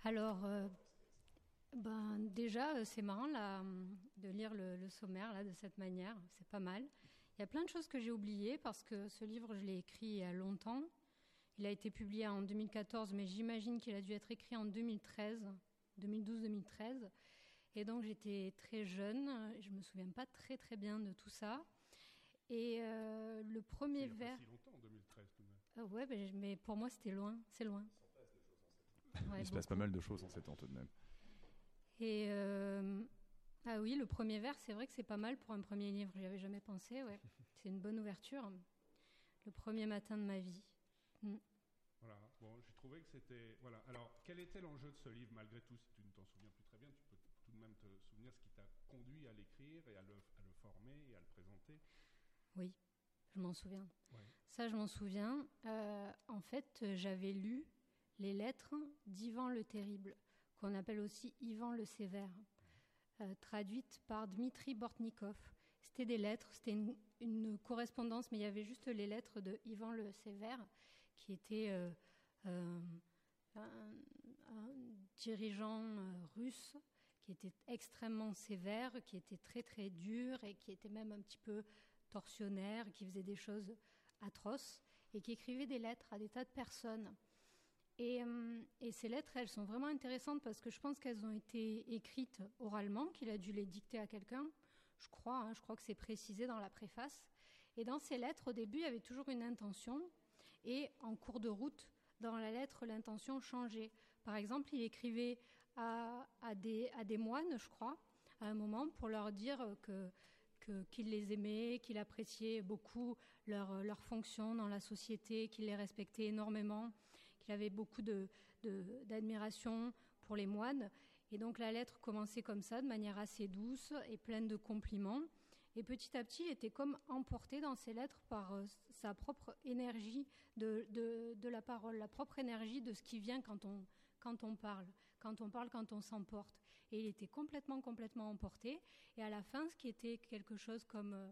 Alors, euh, ben, déjà, euh, c'est marrant de lire le, le sommaire là, de cette manière. C'est pas mal. Il y a plein de choses que j'ai oubliées parce que ce livre, je l'ai écrit il y a longtemps. Il a été publié en 2014, mais j'imagine qu'il a dû être écrit en 2013, 2012-2013. Et donc, j'étais très jeune. Je me souviens pas très très bien de tout ça. Et euh, le premier vers. si longtemps, en 2013 tout de même. Ah ouais, ben, mais pour moi, c'était loin. C'est loin. Ouais, Il se passe pas mal de choses en ces temps tout de même. Et euh, ah oui, le premier vers, c'est vrai que c'est pas mal pour un premier livre. J'y avais jamais pensé. Ouais, c'est une bonne ouverture. Le premier matin de ma vie. Voilà, bon, j'ai trouvé que c'était. Voilà, alors quel était l'enjeu de ce livre malgré tout Si tu ne t'en souviens plus très bien, tu peux tout de même te souvenir ce qui t'a conduit à l'écrire et à le, à le former et à le présenter. Oui, je m'en souviens. Ouais. Ça, je m'en souviens. Euh, en fait, j'avais lu les lettres d'Ivan le Terrible, qu'on appelle aussi Ivan le Sévère, euh, traduites par Dmitri Bortnikov. C'était des lettres, c'était une, une correspondance, mais il y avait juste les lettres de Ivan le Sévère, qui était euh, un, un dirigeant russe était extrêmement sévère, qui était très très dur et qui était même un petit peu tortionnaire, qui faisait des choses atroces et qui écrivait des lettres à des tas de personnes. Et, euh, et ces lettres, elles sont vraiment intéressantes parce que je pense qu'elles ont été écrites oralement, qu'il a dû les dicter à quelqu'un. Je crois, hein, je crois que c'est précisé dans la préface. Et dans ces lettres, au début, il y avait toujours une intention. Et en cours de route, dans la lettre, l'intention changeait. Par exemple, il écrivait à, des, moines, je crois, à un moment, pour leur dire que qu'il les aimait, qu'il appréciait beaucoup leur, leur fonction dans la société, qu'il les respectait énormément, qu'il avait beaucoup d'admiration pour les moines. Et donc la lettre commençait comme ça, de manière assez douce et pleine de compliments. Et petit à petit, il était comme emporté dans ses lettres par euh, sa propre énergie de, de- de la parole, la propre énergie de ce qui vient quand on, quand on parle, quand on parle, quand on s'emporte. Et il était complètement, complètement emporté. Et à la fin, ce qui était quelque chose comme euh,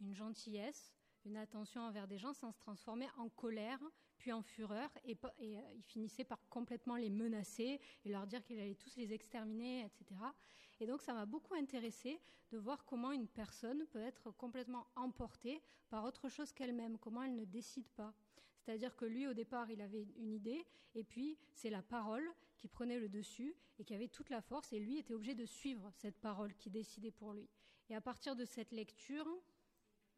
une gentillesse, une attention envers des gens, ça se transformait en colère, puis en fureur, et, euh, il finissait par complètement les menacer et leur dire qu'il allait tous les exterminer, etc. Et donc ça m'a beaucoup intéressé de voir comment une personne peut être complètement emportée par autre chose qu'elle-même, comment elle ne décide pas. C'est-à-dire que lui, au départ, il avait une idée, et puis c'est la parole qui prenait le dessus et qui avait toute la force, et lui était obligé de suivre cette parole qui décidait pour lui. Et à partir de cette lecture,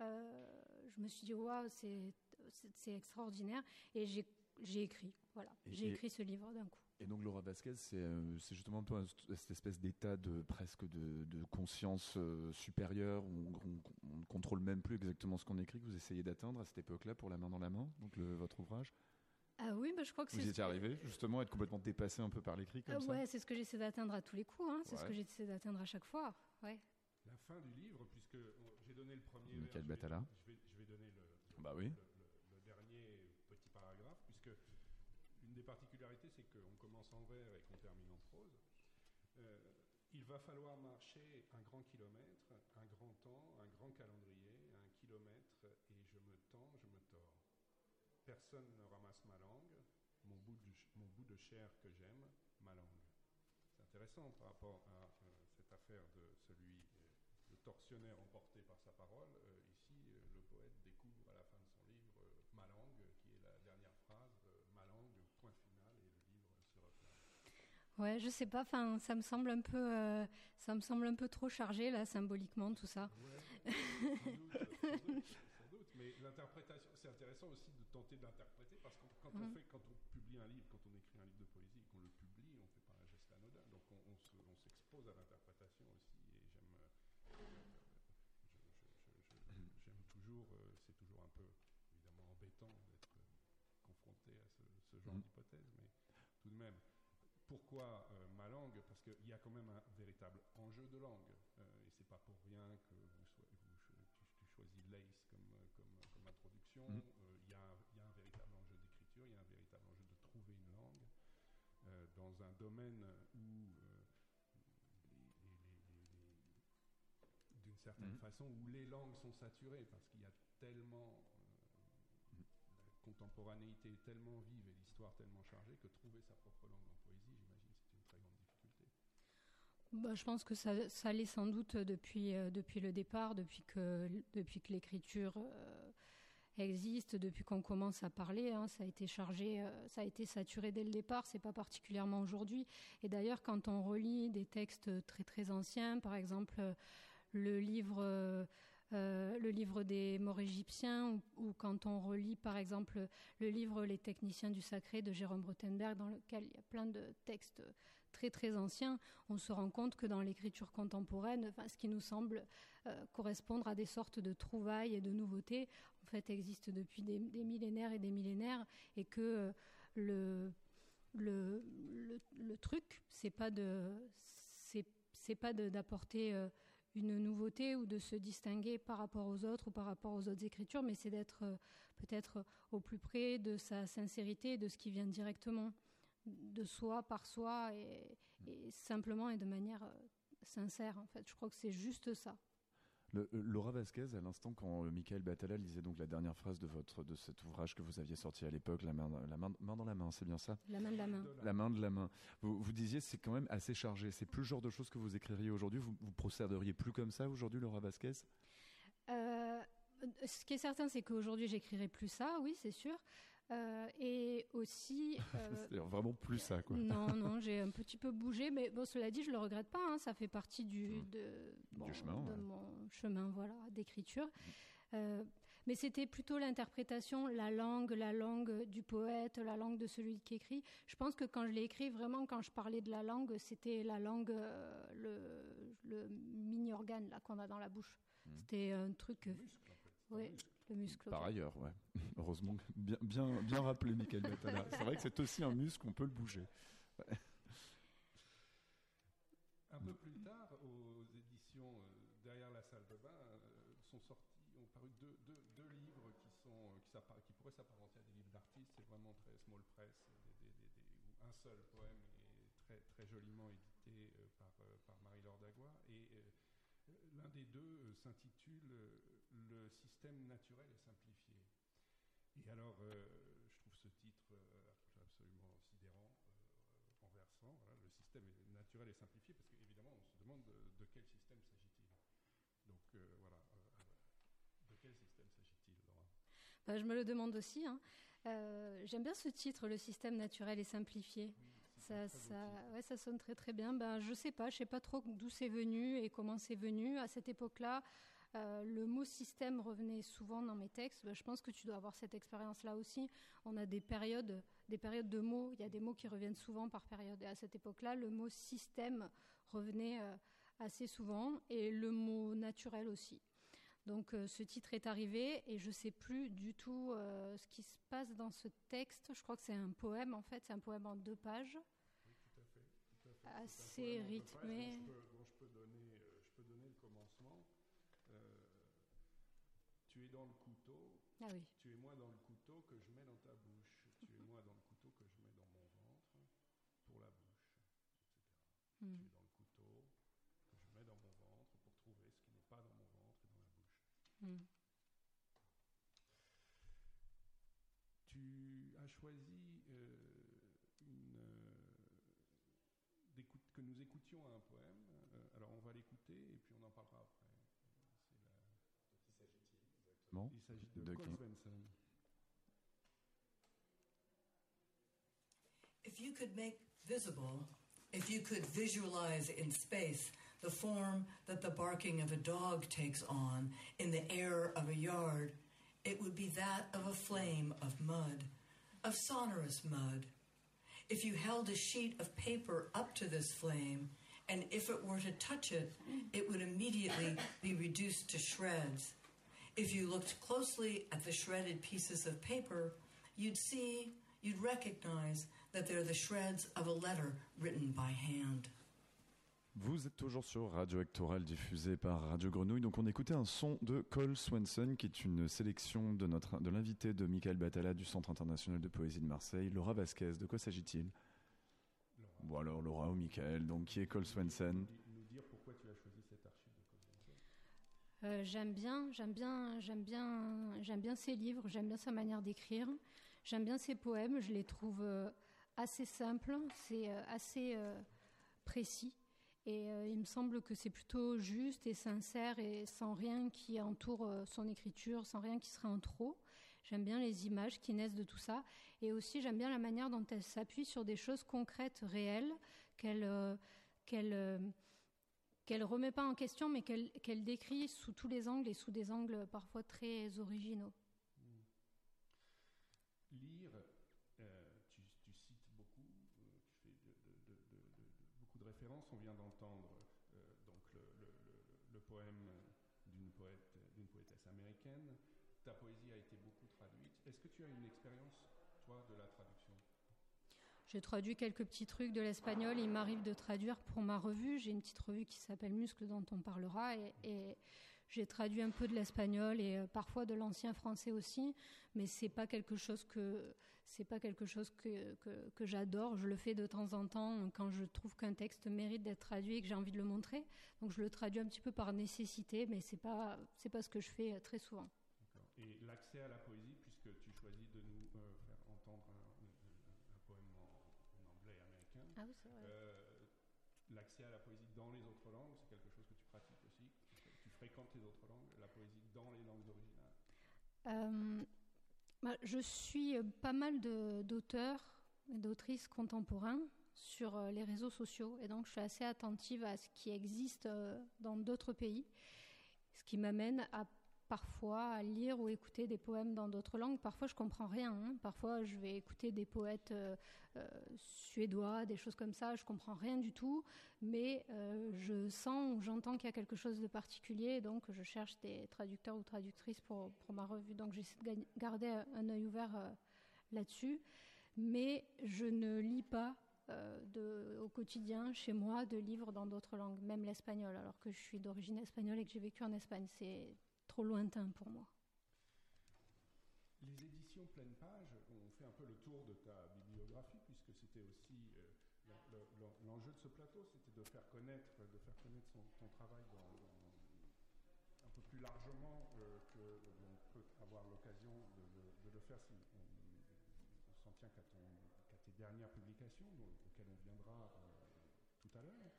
euh, je me suis dit, waouh, c'est extraordinaire, et j'ai écrit, voilà, j'ai écrit ce livre d'un coup. Et donc Laura Vasquez, c'est euh, justement un peu un- cette espèce d'état de presque de, de conscience euh, supérieure où on, ne contrôle même plus exactement ce qu'on écrit que vous essayez d'atteindre à cette époque-là pour La main dans la main, donc le- votre ouvrage? Ah oui, bah, je crois que Vous y étiez arrivé justement à être complètement dépassé un peu par l'écrit comme Euh, ça? ouais, c'est ce que j'essaie d'atteindre à tous les coups, hein, c'est ce que j'essaie d'atteindre à chaque fois. Ouais. La fin du livre, puisque j'ai donné le premier Michael vers, je vais- Battala. Je vais, je vais donner le, le- Bah oui. le- le- le dernier petit paragraphe, puisque une des particularités, c'est qu'on commence en vers et qu'on termine en prose. Euh, il va falloir marcher un grand kilomètre, un grand temps, un grand calendrier, un kilomètre, et je me tends, je me tords. Personne ne ramasse ma langue, mon bout de, mon bout de chair que j'aime, ma langue. C'est intéressant par rapport à euh, cette affaire de celui, euh, le tortionnaire emporté par sa parole. Euh, ici, euh, le poète découvre à la fin de son livre euh, ma langue, qui est la dernière phrase, euh, ma langue, point final, et le livre se referme. Ouais, je sais pas, enfin, ça me semble un peu, euh, ça me semble un peu trop chargé là, symboliquement, tout ça. Ouais, sans doute, sans doute, sans doute. Mais l'interprétation, c'est intéressant aussi de tenter de l'interpréter parce que quand, on Mhm. fait, quand on publie un livre, quand on écrit un livre de poésie, qu'on le publie, on fait pas un geste anodin. Donc on, on se- on s'expose à l'interprétation aussi. Et j'aime, euh, euh, je- je- je- je- j'aime toujours. euh, c'est toujours un peu évidemment embêtant d'être euh, confronté à ce, ce genre Mhm. d'hypothèse, mais tout de même. Pourquoi euh, ma langue Parce qu'il y a quand même un véritable enjeu de langue. Euh, et c'est pas pour rien que vous, tu, tu choisis Lace comme, euh, comme, comme introduction. Il y, a un- il y a un véritable enjeu d'écriture, il y a un véritable enjeu de trouver une langue dans un domaine où, d'une certaine Mhm. façon, où les langues sont saturées, parce qu'il y a tellement la contemporanéité est tellement vive et l'histoire tellement chargée que trouver sa propre langue en poésie, j'imagine, c'est une très grande difficulté. Bah, je pense que ça, l'est sans doute depuis, euh, le départ, depuis que, l'écriture euh, existe, depuis qu'on commence à parler. hein, ça a été chargé, euh, ça a été saturé dès le départ. C'est pas particulièrement aujourd'hui. Et d'ailleurs, quand on relit des textes très très anciens, par exemple le livre. le livre des morts égyptiens, ou, ou quand on relit par exemple le livre Les techniciens du sacré de Jérôme Rothenberg, dans lequel il y a plein de textes très très anciens, on se rend compte que dans l'écriture contemporaine, ce qui nous semble euh, correspondre à des sortes de trouvailles et de nouveautés, en fait, existe depuis des, millénaires et des millénaires, et que euh, le, le, le, truc, c'est pas de, c'est, c'est pas d'apporter euh, une nouveauté ou de se distinguer par rapport aux autres ou par rapport aux autres écritures, mais c'est d'être peut-être au plus près de sa sincérité, de ce qui vient directement de soi, par soi, et, et simplement et de manière euh, sincère, en fait. Je crois que c'est juste ça. Le- euh, Laura Vasquez, à l'instant, quand euh, Michael Batala lisait donc la dernière phrase de votre de cet ouvrage que vous aviez sorti à l'époque, la main, la main, main dans la main, c'est bien ça? La main de la main. La main de la main. Vous, vous disiez c'est quand même assez chargé. C'est plus le genre de choses que vous écririez aujourd'hui. Vous, vous procéderiez plus comme ça aujourd'hui, Laura Vasquez? Euh, ce qui est certain, c'est qu'aujourd'hui, j'écrirai plus ça, oui, c'est sûr. Euh, et aussi. euh, C'est vraiment plus ça, quoi. non, non, j'ai un petit peu bougé, mais bon, cela dit, je le regrette pas. hein, ça fait partie du, de, bon, chemin, de ouais. mon chemin, voilà, d'écriture. Euh, mais c'était plutôt l'interprétation, la langue, la langue du poète, la langue de celui qui écrit. Je pense que quand je l'ai écrit, vraiment, quand je parlais de la langue, c'était la langue, euh, le, le mini-organe là qu'on a dans la bouche. C'était un truc. euh, oui, le muscle. Par ailleurs, ouais. Heureusement, bien, bien, bien rappelé, Michael Batala. C'est vrai que c'est aussi un muscle, on peut le bouger. Un peu plus tard, aux éditions euh, Derrière la salle de bain, euh, sont sortis, ont paru deux, deux- deux livres qui, sont, euh, qui, pourraient s'apparenter à des livres d'artistes. C'est vraiment très small press, des- des- des- des- où un seul poème est très, très joliment édité euh, par, euh, par Marie-Laure Dagua. Et euh, l'un des deux euh, s'intitule euh, Le système naturel et simplifié. Et alors, euh, je trouve ce titre euh, absolument sidérant, euh, renversant. Voilà, le système est naturel et simplifié, parce qu'évidemment, on se demande de, de quel système s'agit-il. Donc euh, voilà, de quel système s'agit-il, Laura? Bah, je me le demande aussi. hein. J'aime bien ce titre, le système naturel et simplifié. Ça, ça, ouais, ça sonne très très bien. Ben, je sais pas, je sais pas trop d'où c'est venu et comment c'est venu. À cette époque-là, euh, le mot système revenait souvent dans mes textes. Ben, je pense que tu dois avoir cette expérience-là aussi. On a des périodes, des périodes de mots. Il y a des mots qui reviennent souvent par période. Et à cette époque-là, le mot système revenait euh, assez souvent et le mot naturel aussi. Donc euh, ce titre est arrivé et je sais plus du tout euh, ce qui se passe dans ce texte. Je crois que c'est un poème en fait, c'est un poème en deux pages, assez rythmé euh, je peux donner le commencement. Euh, tu es dans le couteau, Ah oui. tu es moi dans le couteau que je mets dans ta bouche, tu es moi dans le couteau que je mets dans mon ventre pour la bouche, etc. Hmm. Tu es dans le couteau que je mets dans mon ventre pour trouver ce qui n'est pas dans mon ventre et dans la bouche. Hmm. Tu as choisi euh, une, euh, que nous écoutions un poème. Euh, alors on va l'écouter et puis on en parlera après. C'est. Il s'agit de, De Cole Svensson. If you could make visible, if you could visualize in space the form that the barking of a dog takes on in the air of a yard, it would be that of a flame of mud, of sonorous mud. If you held a sheet of paper up to this flame, and if it were to touch it, it would immediately be reduced to shreds. If you looked closely at the shredded pieces of paper, you'd see, you'd recognize that they're the shreds of a letter written by hand. Vous êtes toujours sur Radio Actoral diffusé par Radio Grenouille. Donc on écoutait un son de Cole Swenson qui est une sélection de notre de l'invité de Michael Batala du Centre international de poésie de Marseille, Laura Vasquez. De quoi s'agit-il? Bon alors Laura ou Michael, donc qui est Cole Swenson Nous dire pourquoi tu as choisi cette archive de Cole Svensson. Euh, j'aime bien, j'aime bien, j'aime bien, j'aime bien ses livres, j'aime bien sa manière d'écrire, j'aime bien ses poèmes. Je les trouve euh, assez simples, c'est euh, assez précis. Et il me semble que c'est plutôt juste et sincère et sans rien qui entoure son écriture, sans rien qui serait en trop. J'aime bien les images qui naissent de tout ça. Et aussi, j'aime bien la manière dont elle s'appuie sur des choses concrètes, réelles, qu'elle qu'elle qu'elle remet pas en question, mais qu'elle qu'elle décrit sous tous les angles et sous des angles parfois très originaux. Lire, euh, tu, cites beaucoup, euh, tu fais beaucoup de références. On vient d'entendre euh, donc le- le poème d'une poète, d'une poétesse américaine. Ta poésie a été beaucoup traduite. Est-ce que tu as une expérience, toi, de la traduction? J'ai traduit quelques petits trucs de l'espagnol. Il m'arrive de traduire pour ma revue. J'ai une petite revue qui s'appelle Muscle dont on parlera et, J'ai traduit un peu de l'espagnol et euh, parfois de l'ancien français aussi, mais c'est pas quelque chose que c'est pas quelque chose que, que, que j'adore. Je le fais de temps en temps quand je trouve qu'un texte mérite d'être traduit et que j'ai envie de le montrer. Donc je le traduis un petit peu par nécessité, mais c'est pas c'est pas ce que je fais euh, très souvent. Et l'accès à la poésie, puisque tu choisis de nous euh, faire entendre un, un- un poème en, en anglais américain, Ah oui, c'est vrai. euh, l'accès à la poésie dans les autres langues, c'est quelque chose que tu pratiques aussi. Tu fréquentes les autres langues, la poésie dans les langues originales. Euh, bah, je suis euh, pas mal d'auteurs et d'autrices contemporains sur euh, les réseaux sociaux et donc je suis assez attentive à ce qui existe dans d'autres pays, ce qui m'amène à parfois à lire ou écouter des poèmes dans d'autres langues. Parfois je comprends rien, hein. parfois je vais écouter des poètes euh, euh, suédois, des choses comme ça, je comprends rien du tout, mais euh, je sens ou j'entends qu'il y a quelque chose de particulier, donc je cherche des traducteurs ou traductrices pour, ma revue. Donc j'essaie de ga- garder un œil ouvert là-dessus, mais je ne lis pas au quotidien chez moi de livres dans d'autres langues, même l'espagnol, alors que je suis d'origine espagnole et que j'ai vécu en Espagne. Lointain pour moi. Les éditions pleine page ont fait un peu le tour de ta bibliographie, puisque c'était aussi euh, l'en- le- l'en- l'enjeu de ce plateau, c'était de faire connaître, de faire connaître son, ton travail un peu plus largement euh, que l'on peut avoir l'occasion de, le- faire si on, on s'en tient qu'à tes dernières publications, auxquelles on viendra euh, tout à l'heure.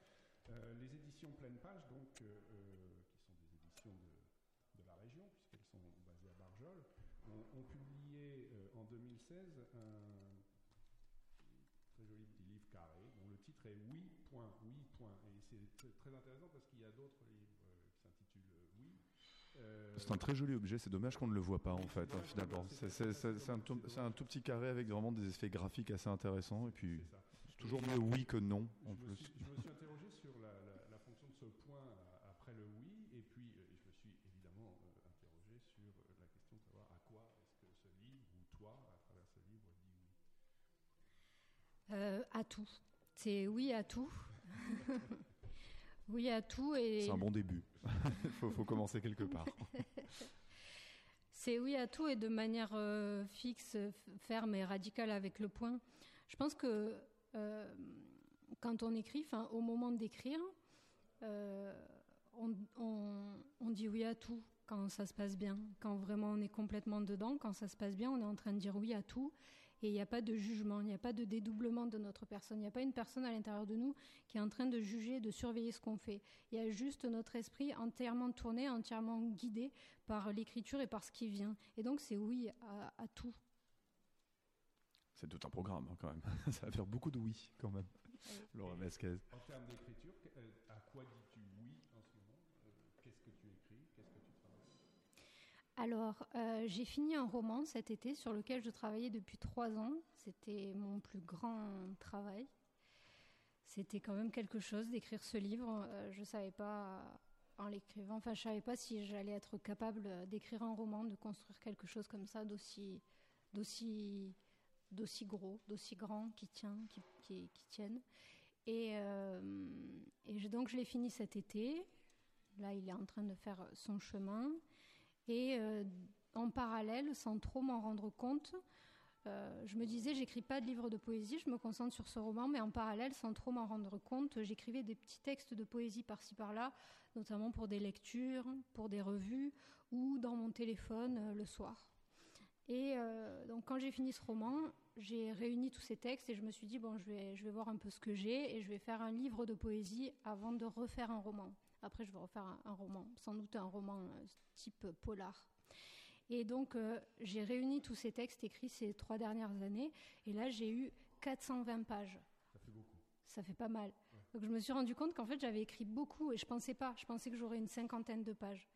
Euh, les éditions pleine page, donc, euh, euh, qui sont des éditions de, de la région, puisqu'elles sont basées à Barjol, ont, ont publié euh, en 2016 un très joli petit livre carré dont le titre est Oui, point, oui, point. Et c'est tr- très intéressant parce qu'il y a d'autres livres euh, qui s'intitulent euh, Oui. Euh, C'est un très joli objet, c'est dommage qu'on ne le voit pas en fait, hein, finalement. C'est- un, tout- un tout petit carré avec vraiment des effets graphiques assez intéressants, et puis c'est toujours mieux oui que non en je, me plus. suis, je me suis interrogé sur la, la- la fonction de ce point euh, après le oui, et puis euh, je me suis évidemment euh, interrogé sur euh, la question de savoir à quoi est-ce que ce livre, ou toi, à travers ce livre, dit oui. Euh, à tout. C'est oui à tout. oui à tout et C'est un bon début. Il faut, faut commencer quelque part. C'est oui à tout et de manière euh, fixe, ferme et radicale avec le point. Je pense que euh, quand on écrit, enfin au moment d'écrire, euh, on, on- on dit oui à tout quand ça se passe bien. Quand vraiment on est complètement dedans, quand ça se passe bien, on est en train de dire oui à tout. Et il n'y a pas de jugement, il n'y a pas de dédoublement de notre personne. Il n'y a pas une personne à l'intérieur de nous qui est en train de juger, de surveiller ce qu'on fait. Il y a juste notre esprit entièrement tourné, entièrement guidé par l'écriture et par ce qui vient. Et donc c'est oui à, à tout. C'est tout un programme hein, quand même. Ça va faire beaucoup de oui quand même. Laura Vasquez. En termes d'écriture, euh, à quoi Alors, euh, j'ai fini un roman cet été sur lequel je travaillais depuis trois ans. C'était mon plus grand travail. C'était quand même quelque chose d'écrire ce livre. Euh, je ne savais pas, en l'écrivant, enfin, je savais pas si j'allais être capable d'écrire un roman, de construire quelque chose comme ça, d'aussi, d'aussi, d'aussi gros, d'aussi grand, qui tient, qui, tienne. Et, euh, et donc, je l'ai fini cet été. Là, il est en train de faire son chemin. Et euh, en parallèle, sans trop m'en rendre compte, euh, je me disais, j'écris pas de livre de poésie, je me concentre sur ce roman, mais en parallèle, sans trop m'en rendre compte, j'écrivais des petits textes de poésie par-ci par-là, notamment pour des lectures, pour des revues ou dans mon téléphone euh, le soir. Et donc, quand j'ai fini ce roman, j'ai réuni tous ces textes et je me suis dit, bon, je vais, je vais voir un peu ce que j'ai et je vais faire un livre de poésie avant de refaire un roman. Après, je vais refaire un, un roman, sans doute un roman euh, type polar. Et donc, euh, j'ai réuni tous ces textes écrits ces trois dernières années, et là, j'ai eu 420 pages. Ça fait beaucoup. Ça fait pas mal. Donc, je me suis rendu compte qu'en fait, j'avais écrit beaucoup, et je pensais pas. Je pensais que j'aurais une cinquantaine de pages.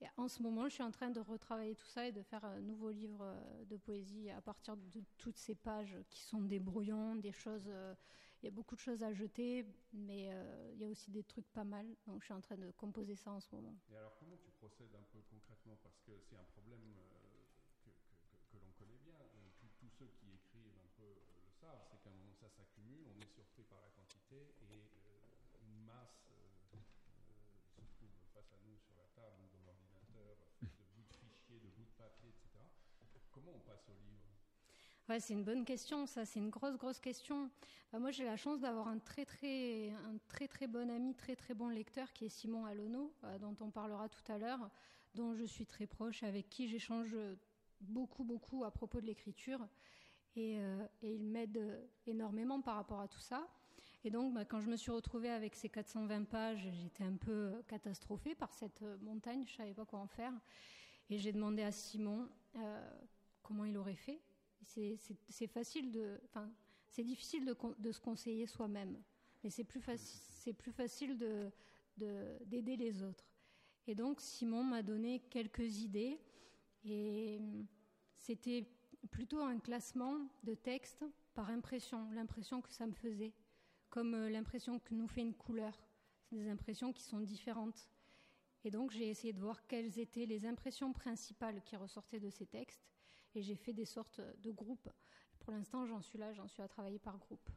Et en ce moment, je suis en train de retravailler tout ça et de faire un nouveau livre euh, de poésie à partir de toutes ces pages qui sont des brouillons, des choses il y a beaucoup de choses à jeter, mais euh, il y a aussi des trucs pas mal. Donc je suis en train de composer ça en ce moment. Et alors comment tu procèdes un peu concrètement? Parce que c'est un problème euh, que, l'on connaît bien. Euh, tous ceux qui écrivent un peu le savent, c'est qu'à un moment ça s'accumule, on est surpris par la quantité et une masse se trouve face à nous sur la table dans l'ordinateur, de bouts de fichiers, de bouts de papier, etc. Comment on passe au livre? C'est une bonne question, ça, c'est une grosse, grosse question. Bah, moi, j'ai la chance d'avoir un très, très, un très, très bon ami, très, très bon lecteur qui est Simon Alono, euh, dont on parlera tout à l'heure, dont je suis très proche, avec qui j'échange beaucoup, beaucoup à propos de l'écriture. Et, euh, il m'aide énormément par rapport à tout ça. Et donc, bah, quand je me suis retrouvée avec ces 420 pages, j'étais un peu catastrophée par cette montagne, je ne savais pas quoi en faire. Et j'ai demandé à Simon euh, comment il aurait fait. C'est facile de, difficile de, se conseiller soi-même, mais c'est plus, c'est plus facile de d'aider les autres. Et donc Simon m'a donné quelques idées et c'était plutôt un classement de textes par impression, l'impression que ça me faisait, comme euh, l'impression que nous fait une couleur. C'est des impressions qui sont différentes. Et donc j'ai essayé de voir quelles étaient les impressions principales qui ressortaient de ces textes et j'ai fait des sortes de groupes. Pour l'instant, j'en suis là, j'en suis à travailler par groupe.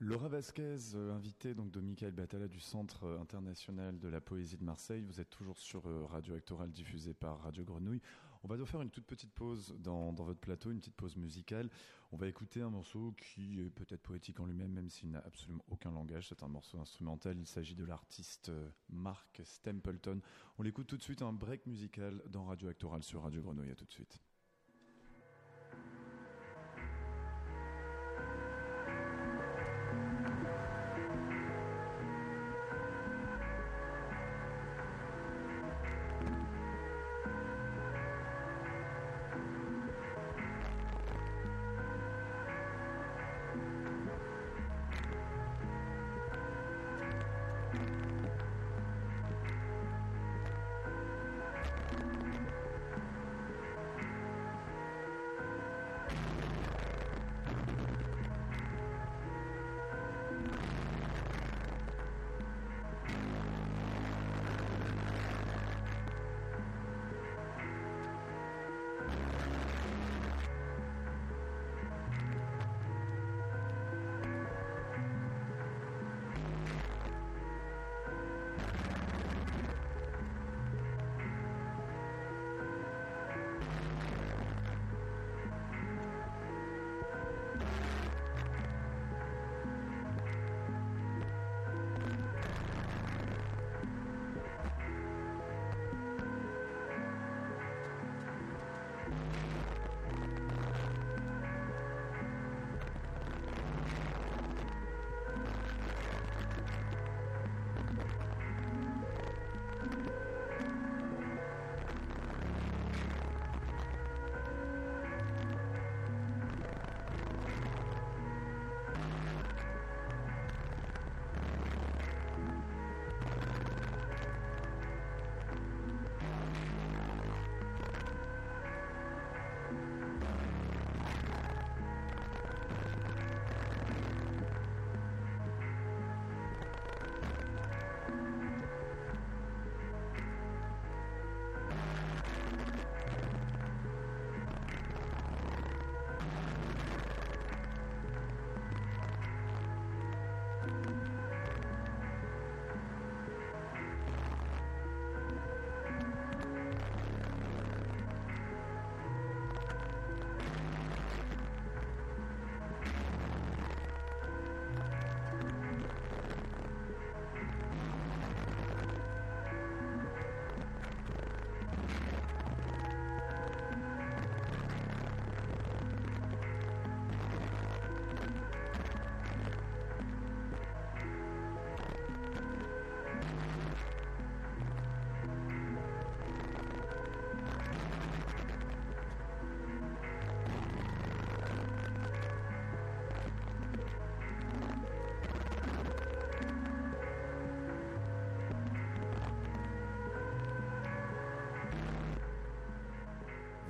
Laura Vasquez, euh, invitée donc de Michael Batala du Centre euh, international de la poésie de Marseille. Vous êtes toujours sur euh, Radio Actoral diffusée par Radio Grenouille. On va devoir faire une toute petite pause dans, dans, votre plateau, une petite pause musicale. On va écouter un morceau qui est peut-être poétique en lui-même, même s'il n'a absolument aucun langage. C'est un morceau instrumental. Il s'agit de l'artiste Mark Stempleton. On l'écoute tout de suite, un break musical dans Radio Actoral sur Radio Grenouille. À tout de suite.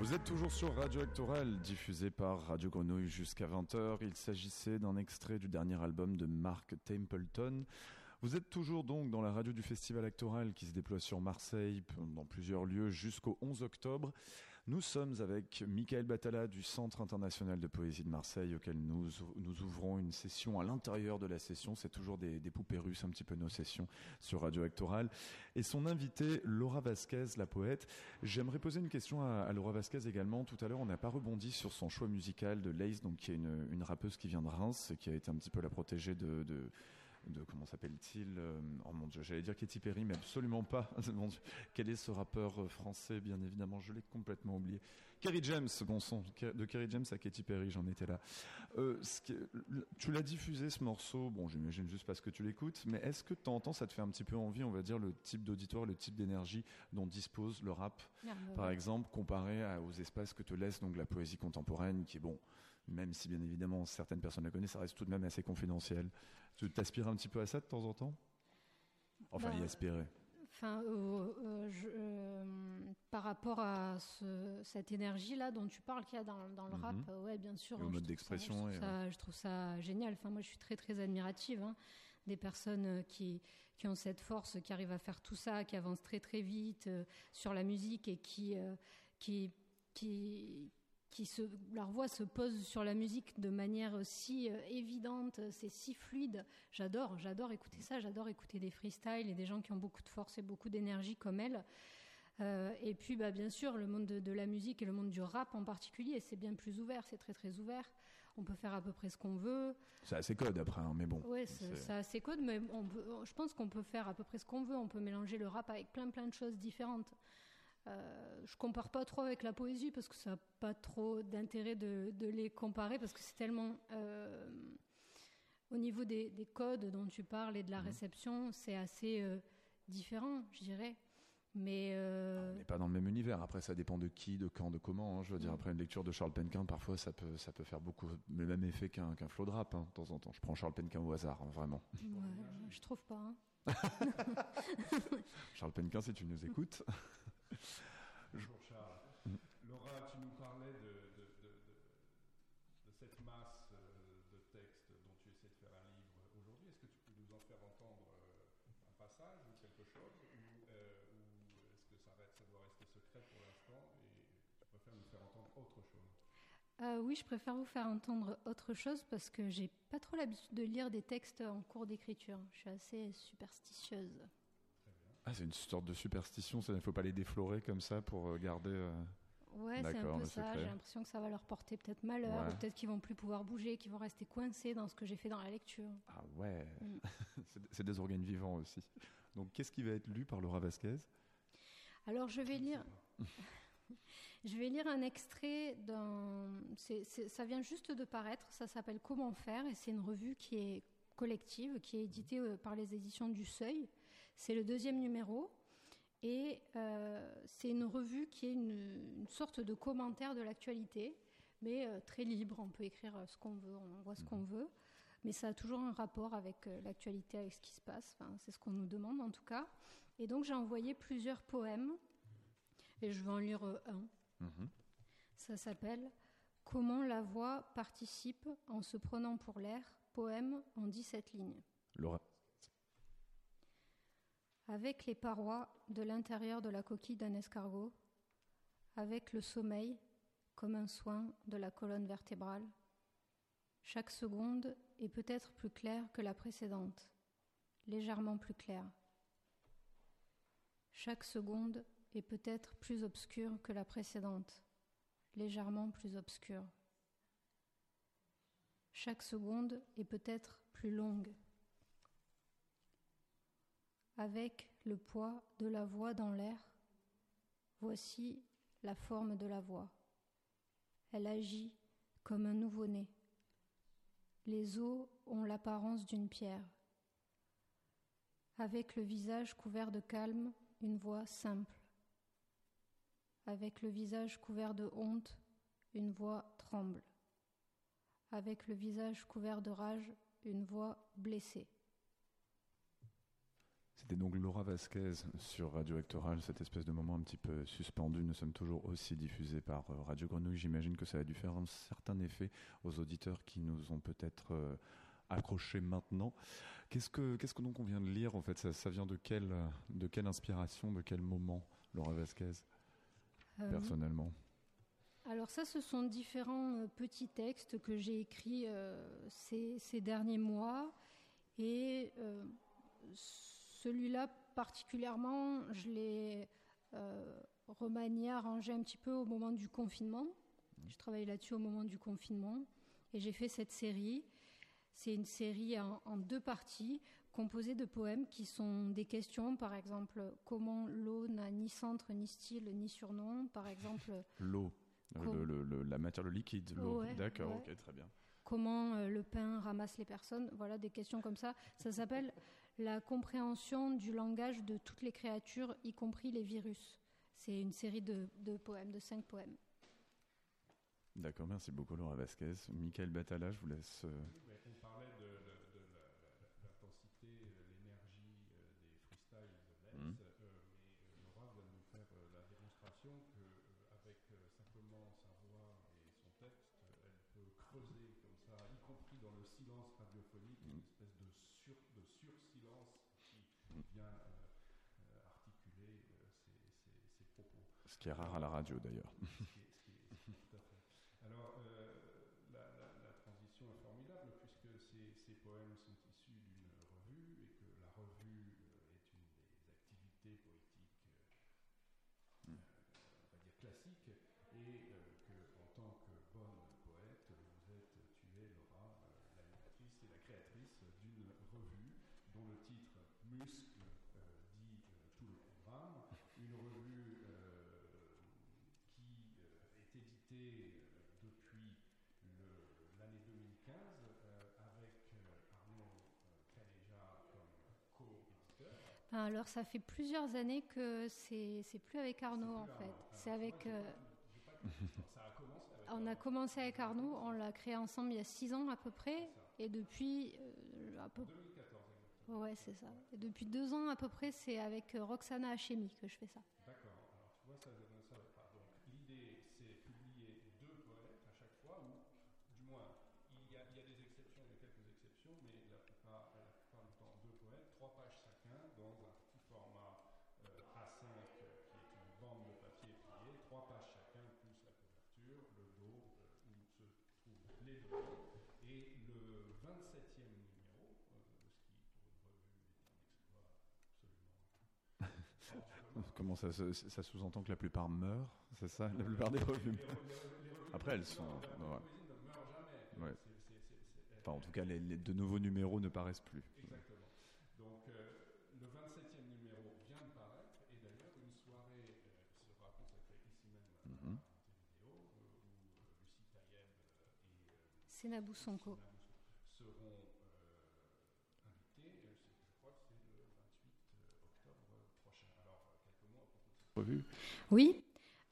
Vous êtes toujours sur Radio Actoral, diffusé par Radio Grenouille jusqu'à 20h. Il s'agissait d'un extrait du dernier album de Mark Templeton. Vous êtes toujours donc dans la radio du Festival Actoral qui se déploie sur Marseille, dans plusieurs lieux, jusqu'au 11 octobre. Nous sommes avec Michael Batala du Centre international de poésie de Marseille, auquel nous, nous ouvrons une session à l'intérieur de la session. C'est toujours des, des, poupées russes, un petit peu nos sessions sur Radio Actoral. Et son invité, Laura Vasquez, la poète. J'aimerais poser une question à, Laura Vasquez également. Tout à l'heure, on n'a pas rebondi sur son choix musical de Lace, donc qui est une, une, rappeuse qui vient de Reims, qui a été un petit peu la protégée de de comment s'appelle-t-il euh, Oh mon Dieu, j'allais dire Katy Perry, mais absolument pas. mon Dieu. Quel est ce rappeur euh, français? Bien évidemment, je l'ai complètement oublié. Kerry James, bon sang, de Kerry James à Katy Perry, j'en étais là. Euh, ce qui, tu l'as diffusé ce morceau, bon, j'imagine juste parce que tu l'écoutes, mais est-ce que de temps ça te fait un petit peu envie, on va dire, le type d'auditoire, le type d'énergie dont dispose le rap, Ah, par exemple, comparé à, aux espaces que te laisse donc la poésie contemporaine, qui est bon, même si bien évidemment certaines personnes la connaissent, ça reste tout de même assez confidentiel. Tu t'aspires un petit peu à ça de temps en temps? Enfin, Bah, y aspirer. Enfin, euh, euh, je- euh, par rapport à ce- cette énergie-là dont tu parles qu'il y a dans, dans le Mhm. rap, ouais, bien sûr. Le hein, je mode d'expression Je, et, je trouve ça génial. Enfin, moi, je suis très, très admirative hein, des personnes qui, qui ont cette force, qui arrivent à faire tout ça, qui avancent très, très vite euh, sur la musique et qui, euh, qui, qui, qui se, leur voix se pose sur la musique de manière si euh, évidente, c'est si fluide. J'adore, j'adore écouter ça, j'adore écouter des freestyles et des gens qui ont beaucoup de force et beaucoup d'énergie comme elle. Euh, et puis, bah, bien sûr, le monde de, de la musique et le monde du rap en particulier, c'est bien plus ouvert, c'est très très ouvert. On peut faire à peu près ce qu'on veut. C'est assez code après, hein, mais bon. Ouais, c'est assez code, mais on peut, je pense qu'on peut faire à peu près ce qu'on veut. On peut mélanger le rap avec plein plein de choses différentes. Euh, je compare pas trop avec la poésie parce que ça n'a pas trop d'intérêt de, de les comparer parce que c'est tellement euh, au niveau des, des codes dont tu parles et de la réception, c'est assez euh, différent, je dirais. Mais euh, On n'est pas dans le même univers. Après, ça dépend de qui, de quand, de comment. hein. Je veux dire, Mm. après une lecture de Charles Penquin, parfois, ça peut, ça peut faire beaucoup le même effet qu'un qu'un flow de rap, hein, de temps en temps. Je prends Charles Penquin au hasard, hein, vraiment. ouais, je trouve pas. Charles Penquin, si tu nous écoutes. Bonjour Charles. Laura, tu nous parlais de, cette masse euh, de textes dont tu essaies de faire un livre aujourd'hui. Est-ce que tu peux nous en faire entendre euh, un passage ou quelque chose Ou, euh, est-ce que ça, ça doit rester secret pour l'instant et tu préfères nous faire entendre autre chose? Oui, je préfère vous faire entendre autre chose parce que j'ai pas trop l'habitude de lire des textes en cours d'écriture. Je suis assez superstitieuse. Ah, c'est une sorte de superstition. Il ne faut pas les déflorer comme ça pour euh, garder. euh, Ouais, c'est un peu ça. J'ai l'impression que ça va leur porter peut-être malheur, Ouais. ou peut-être qu'ils vont plus pouvoir bouger, qu'ils vont rester coincés dans ce que j'ai fait dans la lecture. Ah ouais. Mm. C'est- des organes vivants aussi. Donc, qu'est-ce qui va être lu par Laura Vasquez? Alors je vais lire. Je vais lire un extrait d'un. ça vient juste de paraître. Ça s'appelle Comment faire et c'est une revue qui est collective, qui est éditée euh, par les éditions du Seuil. C'est le deuxième numéro et euh, c'est une revue qui est une, une sorte de commentaire de l'actualité, mais euh, très libre. On peut écrire euh, ce qu'on veut, on voit ce qu'on veut, mais ça a toujours un rapport avec euh, l'actualité, avec ce qui se passe. Enfin, c'est ce qu'on nous demande en tout cas. Et donc j'ai envoyé plusieurs poèmes et je vais en lire un. Mhm. Ça s'appelle Comment la voix participe en se prenant pour l'air, poème en 17 lignes. Laura. Avec les parois de l'intérieur de la coquille d'un escargot, avec le sommeil comme un soin de la colonne vertébrale, chaque seconde est peut-être plus claire que la précédente, légèrement plus claire. Chaque seconde est peut-être plus obscure que la précédente, légèrement plus obscure. Chaque seconde est peut-être plus longue. Avec le poids de la voix dans l'air, voici la forme de la voix. Elle agit comme un nouveau-né. Les os ont l'apparence d'une pierre. Avec le visage couvert de calme, une voix simple. Avec le visage couvert de honte, une voix tremble. Avec le visage couvert de rage, une voix blessée. C'était donc Laura Vasquez sur Radio Actoral, cette espèce de moment un petit peu suspendu. Nous sommes toujours aussi diffusés par euh, Radio Grenouille. J'imagine que ça a dû faire un certain effet aux auditeurs qui nous ont peut-être euh, accrochés maintenant. Qu'est-ce que, qu'est-ce que donc on vient de lire en fait? Ça, ça vient de quelle, de quelle inspiration, de quel moment, Laura Vasquez, Euh, personnellement Alors ça, ce sont différents petits textes que j'ai écrits euh, ces, ces derniers mois. Et euh, celui-là particulièrement, je l'ai euh, remanié, arrangé un petit peu au moment du confinement. Je travaillais là-dessus au moment du confinement. Et j'ai fait cette série. C'est une série en, en deux parties, composée de poèmes qui sont des questions, par exemple, comment l'eau n'a ni centre, ni style, ni surnom, par exemple, L'eau, euh, Com- le- le- le- la matière, le liquide, l'eau. Ouais, D'accord, ouais. ok, très bien. comment euh, le pain ramasse les personnes, voilà des questions comme ça. Ça s'appelle la compréhension du langage de toutes les créatures, y compris les virus. C'est une série de, de poèmes, de cinq poèmes. D'accord, merci beaucoup Laura Vasquez. Michael Batala, je vous laisse. euh, Mais on parlait de, de- de la- la- l'intensité, euh, l'énergie euh, des freestyles de Let's, Mhm. euh, mais euh, Laura vient de nous faire euh, la démonstration qu'avec simplement sa voix et son texte, euh, elle peut creuser comme ça, y compris dans le silence radiophonique, une espèce de sur de sur-silence qui vient euh, euh, articuler euh, ses, ses- ses propos. Ce qui est rare à la radio d'ailleurs. Alors, euh, la, la- la transition est formidable puisque ces, ces poèmes sont issus d'une revue et que la revue euh, est une des activités poétiques, euh, euh, on va dire classiques, et euh, que en tant que bonne poète, vous êtes, tu es Laura, l'animatrice et la créatrice d'une revue dont le titre Muscle euh, dit euh, tout le programme, une revue euh, qui euh, est éditée euh, depuis le- l'année 2015 euh, avec euh, Arnaud euh, Canéja comme co-éditeur. Ben Alors ça fait plusieurs années que c'est c'est plus avec Arnaud en fait. C'est avec. euh, on a commencé avec Arnaud, on l'a créé ensemble il y a six ans à peu près, et depuis euh, à peu 2014 exactement. ouais c'est ça. Et depuis deux ans à peu près, c'est avec euh, Roxana Hachemi que je fais ça. D'accord. Alors tu vois, ça je ne savais pas. Donc l'idée, c'est publier deux poètes à chaque fois, ou du moins, il y a, il y a des exceptions, il y a quelques exceptions, mais la plupart, la plupart du temps, deux poètes, trois pages chacun, dans un petit format euh, A5 euh, qui est une bande de papier pliée, trois pages chacun, plus la couverture, le dos, euh, où se trouvent les deux. Et le 27e numéro, euh, ce qui pour une revue est un exploit absolument Comment ça, se- ça sous-entend que la plupart meurent C'est ça La plupart des revues Après, elles sont. ouais. Ouais. Enfin, en tout cas, les, les de nouveaux numéros ne paraissent plus. Exactement. Donc, euh, le 27e numéro vient de paraître, et d'ailleurs, une soirée euh, sera consacrée ici même à. Montevideo, euh, où euh, Lucie Tayeb euh, et euh, Sénabou Sonko. seront euh, invités. Euh, c'est- Je crois que c'est le 28 octobre prochain. Alors, euh, quelques mots à propos de cette Revue Oui.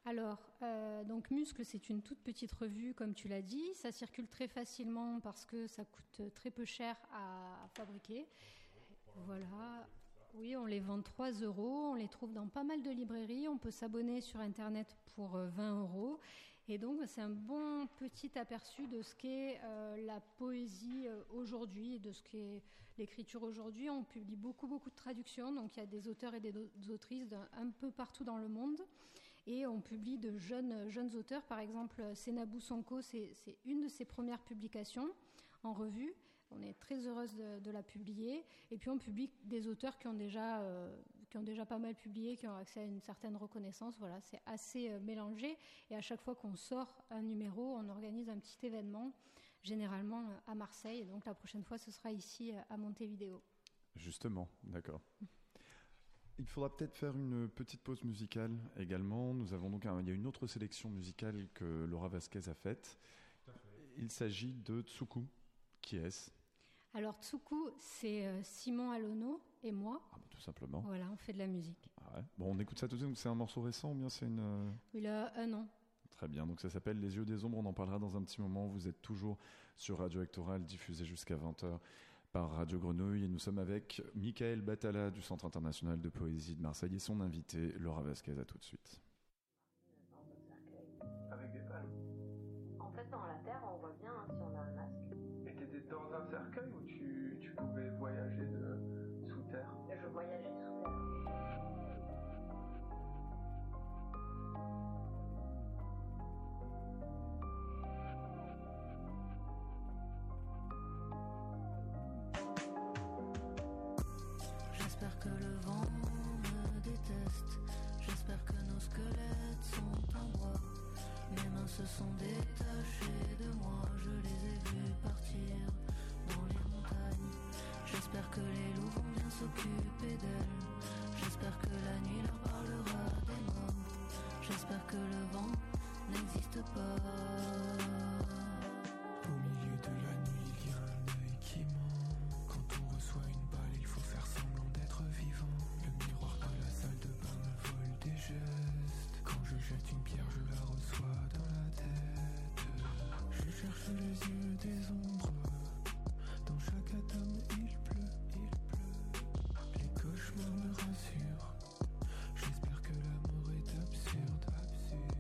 Alors, euh, donc Muscle, c'est une toute petite revue, comme tu l'as dit. Ça circule très facilement parce que ça coûte très peu cher à fabriquer. Voilà. Oui, on les vend 3 euros. On les trouve dans pas mal de librairies. On peut s'abonner sur Internet pour euh, 20 euros. Et donc, c'est un bon petit aperçu de ce qu'est euh, la poésie euh, aujourd'hui, de ce qu'est l'écriture aujourd'hui. On publie beaucoup, beaucoup de traductions. Donc, il y a des auteurs et des autrices d'un- un peu partout dans le monde. Et on publie de jeunes, jeunes auteurs. Par exemple, Sénabou Sonko, c'est une de ses premières publications en revue. On est très heureuse de, de la publier. Et puis on publie des auteurs qui ont déjà, euh, qui ont déjà pas mal publié, qui ont accès à une certaine reconnaissance. Voilà, c'est assez euh, mélangé. Et à chaque fois qu'on sort un numéro, on organise un petit événement, généralement euh, à Marseille. Et donc la prochaine fois, ce sera ici euh, à Montevideo. Justement, d'accord. Il faudra peut-être faire une petite pause musicale également. Nous avons donc un- il y a une autre sélection musicale que Laura Vasquez a faite. Il s'agit de Tsuku. Qui est-ce? Alors Tsuku, c'est euh, Simon Alono et moi. Ah, bah, Tout simplement. Voilà, on fait de la musique. Ah ouais. Bon, on écoute ça tout de suite. C'est un morceau récent ou bien c'est une. euh, Il a un an. Très bien, donc ça s'appelle Les yeux des ombres, on en parlera dans un petit moment. Vous êtes toujours sur Radio Hectoral, diffusé jusqu'à 20h par Radio Grenouille. Et nous sommes avec Michael Batala du Centre international de poésie de Marseille et son invité Laura Vasquez. À tout de suite. Avec des palmes. En fait, dans la Terre, on J'espère que le vent me déteste. J'espère que nos squelettes sont en bois. Mes mains se sont détachées de moi. Je les ai vues partir dans les montagnes. J'espère que les loups s'occuper d'elles. J'espère que la nuit leur parlera des morts. J'espère que le vent n'existe pas. Au milieu de la nuit, il y a un œil qui ment. Quand on reçoit une balle, il faut faire semblant d'être vivant. Le miroir de la salle de bain me vole des gestes. Quand je jette une pierre, je la reçois dans la tête. Je cherche les yeux des ombres. J'espère que la mort est absurde, absurde.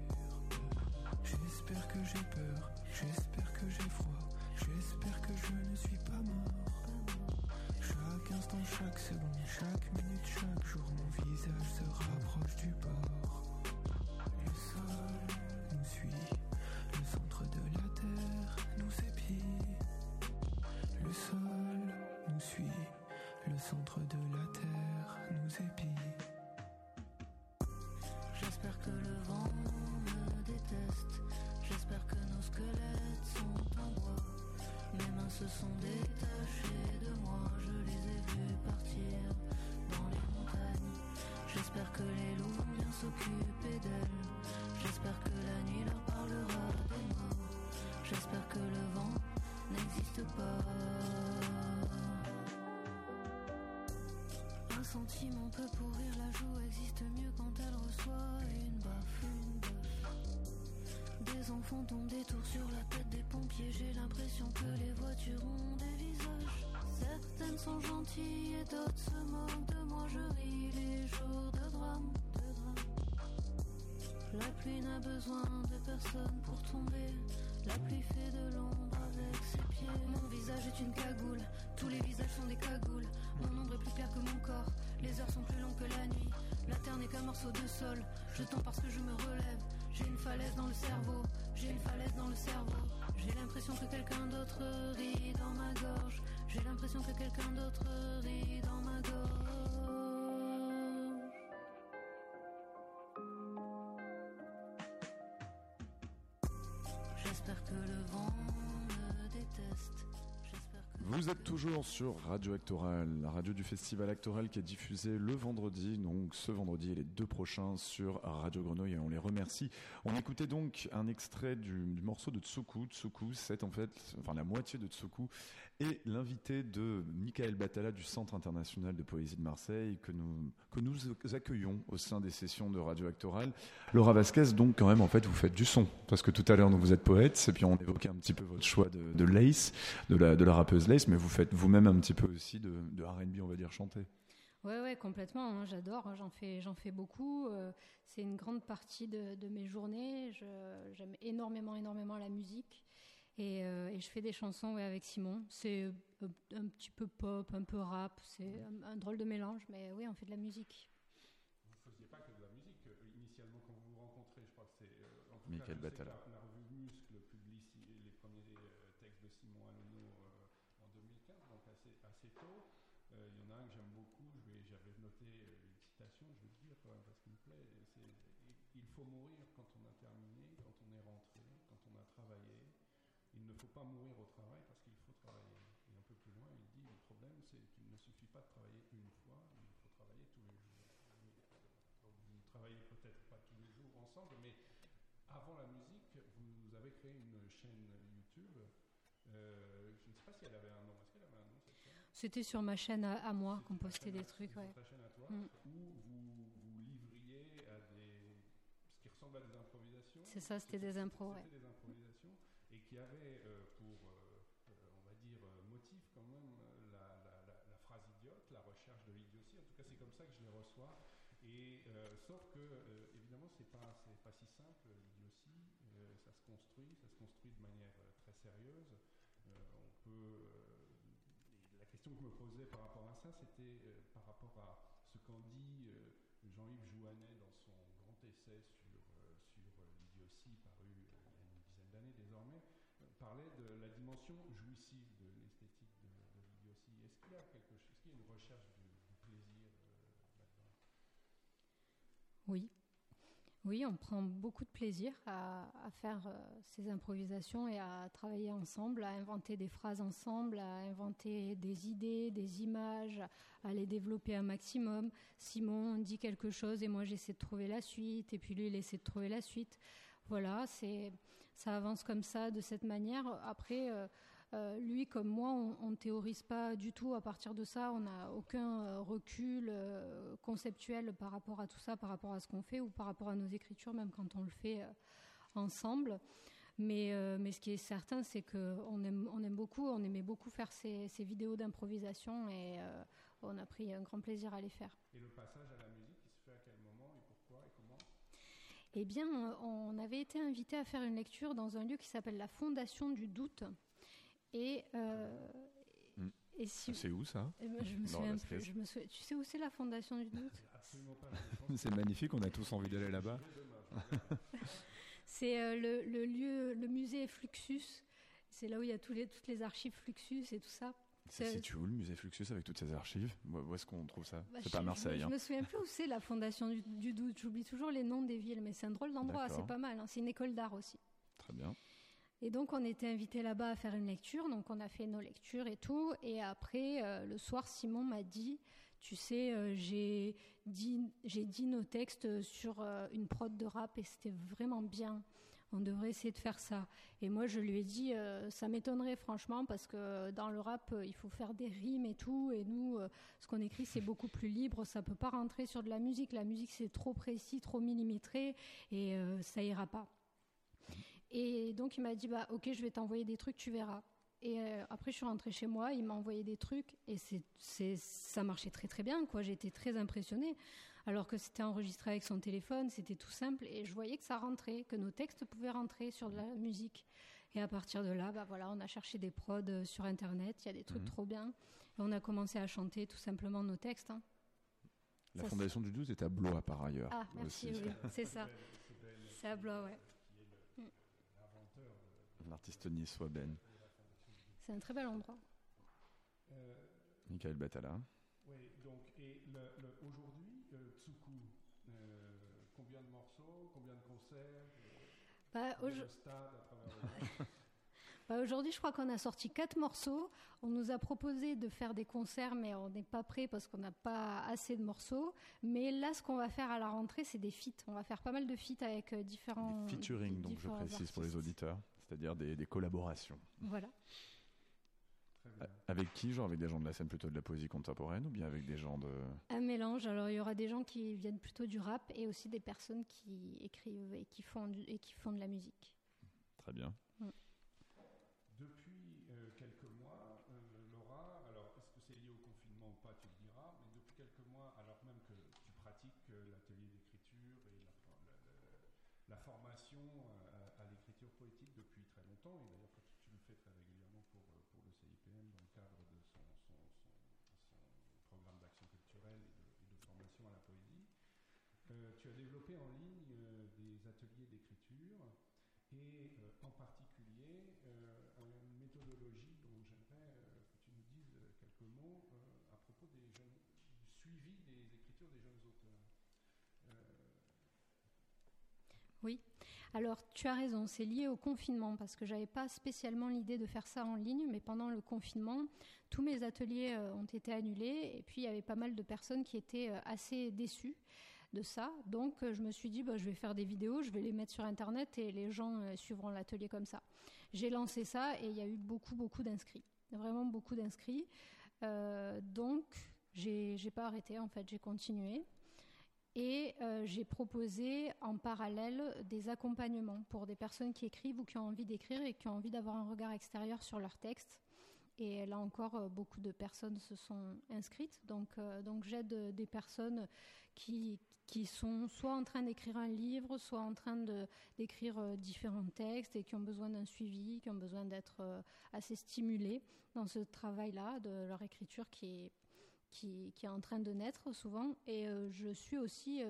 J'espère que j'ai peur, j'espère que j'ai froid, j'espère que je ne suis pas mort. Chaque instant, chaque seconde, chaque minute, chaque jour, mon visage se rapproche du bord. Le sol nous suit, le centre de la terre nous épie. Le sol nous suit, le centre de la terre nous épie. J'espère que le vent me déteste. J'espère que nos squelettes sont en bois. Mes mains se sont détachées de moi. Je les ai vus partir dans les montagnes. J'espère que les loups vont bien s'occuper d'elles. J'espère que la nuit leur parlera des morts. J'espère que le vent n'existe pas. Un sentiment peut pourrir la joue, existe mieux quand elle reçoit une baffe. Des enfants tombent des tours sur la tête des pompiers, j'ai l'impression que les voitures ont des visages. Certaines sont gentilles et d'autres se moquent de moi, je ris les jours de drame. de drame. La pluie n'a besoin de personne pour tomber. La pluie fait de l'ombre avec ses pieds. Mon visage est une cagoule, tous les visages sont des cagoules. Mon ombre est plus claire que mon corps, les heures sont plus longues que la nuit. La terre n'est qu'un morceau de sol, je tends parce que je me relève. J'ai une falaise dans le cerveau, j'ai une falaise dans le cerveau. J'ai l'impression que quelqu'un d'autre rit dans ma gorge. J'ai l'impression que quelqu'un d'autre rit dans ma gorge. J'espère que le vent Vous êtes toujours sur Radio Actoral, la radio du festival Actoral qui est diffusée le vendredi, donc ce vendredi et les deux prochains sur Radio Grenouille et on les remercie. On écoutait donc un extrait du, morceau de Tsuku. Tsuku, c'est en fait, enfin la moitié de Tsuku et l'invité de Michael Batala du Centre international de poésie de Marseille que nous, que nous accueillons au sein des sessions de Radio Actoral. Laura Vasquez, donc quand même en fait vous faites du son parce que tout à l'heure vous êtes poète et puis on évoquait un petit peu votre choix de, de Lace, de la, de la rappeuse Lace, mais vous faites vous-même un petit peu aussi de, de R&B on va dire chanter. Ouais, ouais, complètement. hein, J'adore. hein, J'en fais, fais beaucoup. euh, c'est une grande partie de, de mes journées. J'aime énormément, énormément la musique. Et, euh, et je fais des chansons ouais, avec Simon. C'est euh, un petit peu pop, un peu rap. C'est un, un drôle de mélange, mais oui, on fait de la musique. Vous ne faisiez pas que de la musique euh, initialement quand vous vous rencontrez, je crois que c'est. euh, Michael cas, je sais que Battala. La, la revue Muscle publie si- les premiers euh, textes de Simon Alonso euh, en 2015, donc assez, assez tôt. Euh, Il y en a un que j'aime beaucoup, je vais- j'avais noté euh, une citation, je vais le dire quand même parce qu'il me plaît. c'est Il faut mourir quand on a terminé, quand on est rentré, quand on a travaillé. Il ne faut pas mourir au travail parce qu'il faut travailler. Et un peu plus loin, il dit le problème, c'est qu'il ne suffit pas de travailler une fois, il faut travailler tous les jours. Donc vous ne travaillez peut-être pas tous les jours ensemble, mais avant la musique, vous avez créé une chaîne YouTube. Euh, je ne sais pas si elle avait un nom. Est-ce qu'elle avait un nom C'était sur ma chaîne à, à moi qu'on postait des trucs. Sur Ouais. ta chaîne à toi, Mm. où vous, vous livriez à des. ce qui ressemble à des improvisations. C'est ça, c'était des impros, ouais. C'était des improvisations et qui avaient euh, pour, euh, euh, on va dire, euh, motif quand même euh, la, la- la- la phrase idiote, la recherche de l'idiotie. En tout cas, c'est comme ça que je les reçois. Et euh, sauf que, euh, évidemment, c'est pas, c'est pas si simple l'idiotie. Euh, ça se ça se construit de manière euh, très sérieuse. Euh, euh, la question que je me posais par rapport à ça, c'était par rapport à ce qu'en dit Jean-Yves Jouanet dans son grand essai sur, l'idiotie paru il y a une dizaine d'années désormais, parlait de la dimension jouissive de l'esthétique de, de l'idiotie. Est-ce qu'il y a quelque chose, est-ce qu'il y a une recherche du, plaisir là-dedans? Oui. Oui, on prend beaucoup de plaisir à, faire euh, ces improvisations et à travailler ensemble, à inventer des phrases ensemble, à inventer des idées, des images, à les développer un maximum. Simon dit quelque chose et moi j'essaie de trouver la suite, et puis lui il essaie de trouver la suite. Voilà, c'est ça avance comme ça, de cette manière. Après, euh, euh, lui comme moi, on ne théorise pas du tout à partir de ça. On n'a aucun euh, recul euh, conceptuel par rapport à tout ça, par rapport à ce qu'on fait ou par rapport à nos écritures, même quand on le fait euh, ensemble. Mais, mais ce qui est certain, c'est qu'on aime, on aime beaucoup, on aimait beaucoup faire ces, ces vidéos d'improvisation et on a pris un grand plaisir à les faire. Et le passage à la musique, il se fait à quel moment et pourquoi et comment? Eh bien, on avait été invité à faire une lecture dans un lieu qui s'appelle la Fondation du Doute. Et, euh, Mm. et si- C'est où ça Eh ben, je me souviens plus. Scaise. Je me souviens- Tu sais où c'est la Fondation du Doute? C'est magnifique, on a tous envie d'aller là-bas. C'est euh, le, le lieu, le musée Fluxus. C'est là où il y a tous les, toutes les archives Fluxus et tout ça. C'est C'est- situé où le musée Fluxus avec toutes ces archives? Où est-ce qu'on trouve ça? Bah, C'est je- pas à je- Marseille. Je, hein. me souviens plus où c'est la Fondation du, du Doute. J'oublie toujours les noms des villes, mais c'est un drôle d'endroit. C'est pas mal. hein. C'est une école d'art aussi. Très bien. Et donc, on était invités là-bas à faire une lecture. Donc, on a fait nos lectures et tout. Et après, euh, le soir, Simon m'a dit Tu sais, euh, j'ai dit, dit nos textes sur euh, une prod de rap et c'était vraiment bien. On devrait essayer de faire ça. Et moi, je lui ai dit Ça m'étonnerait, franchement, parce que dans le rap, il faut faire des rimes et tout. Et nous, ce qu'on écrit, c'est beaucoup plus libre. Ça peut pas rentrer sur de la musique. La musique, c'est trop précis, trop millimétré. Et ça ira pas. Et donc il m'a dit bah ok je vais t'envoyer des trucs tu verras. Et euh, après je suis rentrée chez moi, il m'a envoyé des trucs et c'est ça marchait très très bien quoi. J'étais très impressionnée. Alors que c'était enregistré avec son téléphone, c'était tout simple et je voyais que ça rentrait, que nos textes pouvaient rentrer sur de la musique. Et à partir de là, bah voilà, on a cherché des prods euh, sur internet, il y a des trucs Mhm. trop bien. Et on a commencé à chanter tout simplement nos textes. hein. La Ça, fondation du 12 est à Blois par ailleurs. Ah merci, oui, c'est ça. C'est à Blois, ouais. L'artiste niçois Ben. C'est un très bel endroit. Euh, Michael Batala. oui, donc, et le, le- aujourd'hui, euh, Tsuku, euh, combien de morceaux, combien de concerts, euh, Bah, combien de stades à Bah, Aujourd'hui, je crois qu'on a sorti quatre morceaux. On nous a proposé de faire des concerts, mais on n'est pas prêt parce qu'on n'a pas assez de morceaux. Mais là, ce qu'on va faire à la rentrée, c'est des feats. On va faire pas mal de feats avec différents. Featuring, donc je précise pour les auditeurs, c'est-à-dire des, des collaborations. Voilà. Avec qui Genre avec des gens de la scène plutôt de la poésie contemporaine ou bien avec des gens de... Un mélange. Alors, il y aura des gens qui viennent plutôt du rap et aussi des personnes qui écrivent et qui font, du- et qui font de la musique. Très bien. Depuis euh, quelques mois, euh, Laura, alors est-ce que c'est lié au confinement ou pas, tu le diras, mais depuis quelques mois, alors même que tu pratiques euh, l'atelier d'écriture et la, for- la- la- la formation euh, à, à l'écriture poétique depuis très longtemps, et d'ailleurs que tu, tu le fais très régulièrement pour, euh, pour le CIPM dans le cadre de son, son- son- son programme d'action culturelle et de, et de formation à la poésie, euh, tu as en ligne euh, des ateliers d'écriture et euh, en particulier euh, une méthodologie dont j'aimerais que tu nous dises quelques mots à propos des jeunes, du suivi des écritures des jeunes auteurs. Oui. Alors, tu as raison, c'est lié au confinement parce que j'avais pas spécialement l'idée de faire ça en ligne, mais pendant le confinement, tous mes ateliers ont été annulés et puis il y avait pas mal de personnes qui étaient assez déçues ça. Donc, euh, je me suis dit, bah, je vais faire des vidéos, je vais les mettre sur Internet et les gens euh, suivront l'atelier comme ça. J'ai lancé ça et il y a eu beaucoup, beaucoup d'inscrits. Vraiment beaucoup d'inscrits. Euh, donc, j'ai pas arrêté, en fait, j'ai continué. Et j'ai proposé en parallèle des accompagnements pour des personnes qui écrivent ou qui ont envie d'écrire et qui ont envie d'avoir un regard extérieur sur leur texte. Et là encore, beaucoup de personnes se sont inscrites. Donc, j'aide des personnes qui, qui sont soit en train d'écrire un livre, soit en train d'écrire euh, différents textes et qui ont besoin d'un suivi, qui ont besoin d'être euh, assez stimulés dans ce travail-là de leur écriture qui est qui, est en train de naître souvent. Et euh, je suis aussi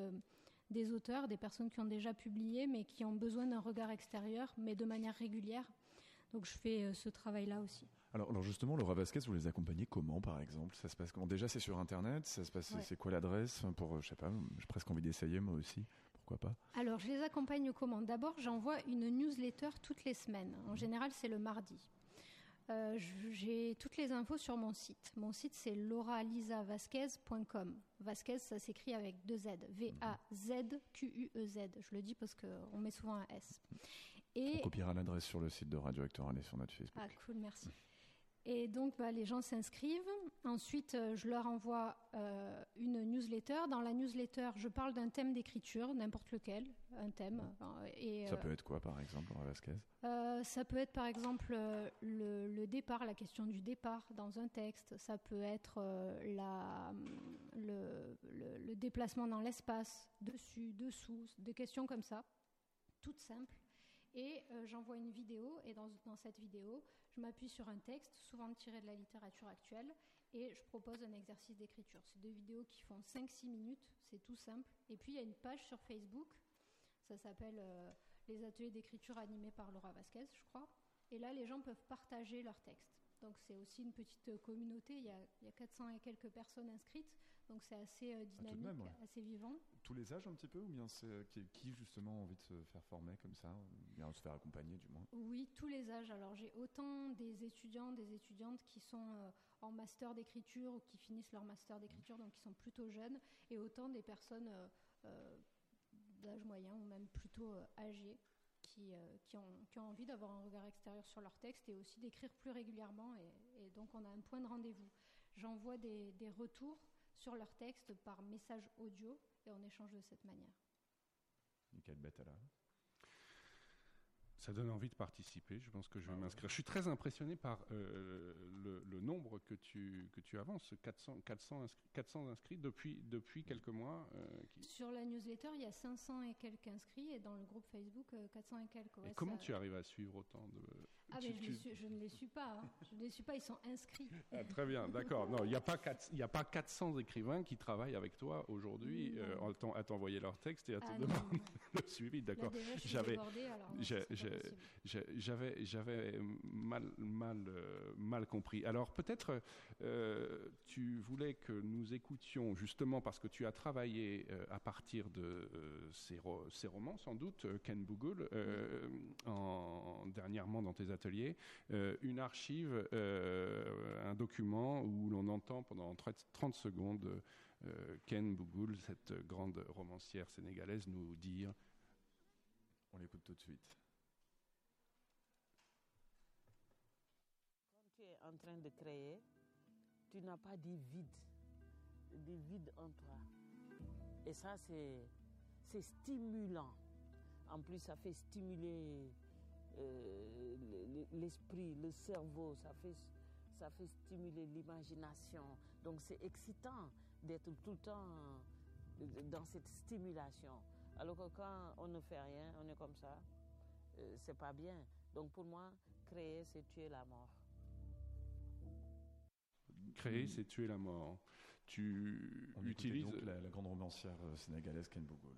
des auteurs, des personnes qui ont déjà publié, mais qui ont besoin d'un regard extérieur, mais de manière régulière. Donc je fais ce travail-là aussi. Alors, alors justement, Laura Vasquez, vous les accompagnez comment, par exemple? Ça se passe comment? Déjà, c'est sur Internet? Ça se passe. Ouais. C'est quoi l'adresse? Pour, euh, je sais pas, j'ai presque envie d'essayer moi aussi. Pour pourquoi pas? Alors, je les accompagne comment? D'abord, j'envoie une newsletter toutes les semaines. En général, c'est le mardi. Euh, J'ai toutes les infos sur mon site. Mon site, c'est lauralisavasquez.com. Vasquez, ça s'écrit avec deux Z. V-A-Z-Q-U-E-Z. E Je le dis parce qu'on met souvent un S. Et On copiera l'adresse sur le site de Radio Actoral et sur notre Facebook. ah, cool, merci. Et donc, bah, les gens s'inscrivent. Ensuite, euh, je leur envoie euh, une newsletter. Dans la newsletter, je parle d'un thème d'écriture, n'importe lequel, un thème. Euh, Et, Ça peut être quoi, par exemple, Laura Vasquez? Euh, ça peut être par exemple le, le départ, la question du départ dans un texte. Ça peut être euh, la, le, le- le déplacement dans l'espace, dessus, dessous, des questions comme ça, toutes simples. Et euh, j'envoie une vidéo, et dans, cette vidéo, je m'appuie sur un texte, souvent tiré de la littérature actuelle, et je propose un exercice d'écriture. C'est deux vidéos qui font 5-6 minutes, c'est tout simple. Et puis il y a une page sur Facebook, ça s'appelle euh, Les ateliers d'écriture animés par Laura Vasquez, je crois. Et là, les gens peuvent partager leurs textes. Donc c'est aussi une petite communauté, il y, a, il y a 400 et quelques personnes inscrites, donc c'est assez euh, Ah, dynamique, même, ouais. assez vivant. Tous les âges un petit peu ou bien c'est euh, qui, justement a envie de se faire former comme ça ou bien se faire accompagner du moins? Oui, tous les âges. Alors j'ai autant des étudiants, des étudiantes qui sont euh, en master d'écriture ou qui finissent leur master d'écriture, donc qui sont plutôt jeunes, et autant des personnes d'âge moyen ou même plutôt âgées qui, euh, qui, ont, qui ont envie d'avoir un regard extérieur sur leur texte et aussi d'écrire plus régulièrement. Et, et donc on a un point de rendez-vous. J'envoie des, des retours sur leur texte par message audio et on échange de cette manière. Ça donne envie de participer. Je pense que je vais m'inscrire. Je suis très impressionné par euh, le, le nombre que tu, que tu avances, 400, 400, inscrits, 400 inscrits depuis, depuis quelques mois. euh, qui- Sur la newsletter, il y a 500 et quelques inscrits et dans le groupe Facebook, euh, 400 et quelques. Et comment ça- tu arrives à suivre autant de... Ah, tu- mais je, tu- les suis- je ne les suis pas. hein. Je ne les suis pas, ils sont inscrits. Ah, très bien, d'accord. Non, il n'y a, pas quatre- il y a pas 400 écrivains qui travaillent avec toi aujourd'hui euh, à t'envoyer leurs textes et à te Ah, demander le suivi. D'accord. J'avais, j'avais, j'avais mal, mal, euh, mal compris. Alors peut-être euh, tu voulais que nous écoutions justement parce que tu as travaillé euh, à partir de euh, ces, ro- ces romans, sans doute, Ken Bougoul, euh, en, dernièrement dans tes ateliers, euh, une archive, euh, un document où l'on entend pendant 30 30 secondes euh, Ken Bougoul, cette grande romancière sénégalaise, nous dire. On l'écoute tout de suite. Quand tu es en train de créer, tu n'as pas des vides, des vides en toi. Et ça, c'est, stimulant. En plus, ça fait stimuler euh, le- le- l'esprit, le cerveau, ça fait, ça fait stimuler l'imagination. Donc, c'est excitant d'être tout le temps dans cette stimulation. Alors que quand on ne fait rien, on est comme ça, euh, c'est pas bien. Donc, pour moi, créer, c'est tuer la mort. Créer, c'est tuer la mort. Tu On utilises. donc la, la grande romancière euh, sénégalaise Ken Bougoul.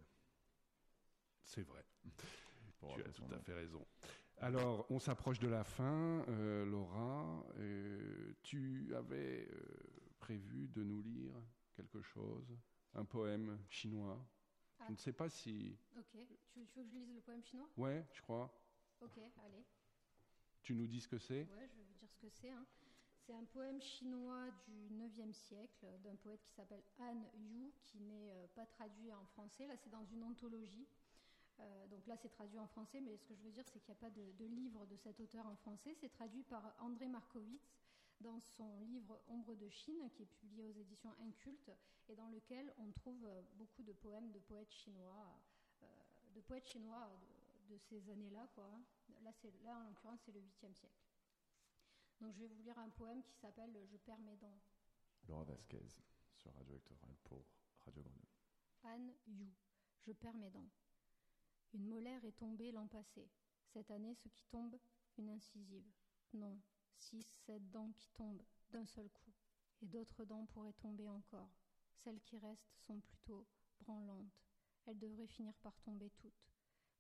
C'est vrai. Pour tu as tout à fait raison. Alors, on s'approche de la fin, euh, Laura. Euh, tu avais euh, prévu de nous lire quelque chose, un poème chinois. Ah. Je ne sais pas si. Ok, tu, tu veux que je lise le poème chinois? Ouais, je crois. Ok, allez. Tu nous dis ce que c'est? Ouais, je vais vous dire ce que c'est. hein. C'est un poème chinois du 9e siècle d'un poète qui s'appelle Han Yu, qui n'est euh, pas traduit en français. Là, c'est dans une anthologie. Euh, donc là, c'est traduit en français, mais ce que je veux dire, c'est qu'il n'y a pas de, livre de cet auteur en français. C'est traduit par André Markovitz dans son livre Ombre de Chine, qui est publié aux éditions Inculte, et dans lequel on trouve euh, beaucoup de poèmes de poètes chinois, de poètes chinois de, ces années-là. Hein. Là, là, en l'occurrence, c'est le 8e siècle. Donc je vais vous lire un poème qui s'appelle Je perds mes dents. Laura Vasquez sur Radio Actoral pour Radio Grenouille. Anne Yu, Je perds mes dents. Une molaire est tombée l'an passé. Cette année, ce qui tombe, une incisive. Non, six, sept dents qui tombent d'un seul coup. Et d'autres dents pourraient tomber encore. Celles qui restent sont plutôt branlantes. Elles devraient finir par tomber toutes.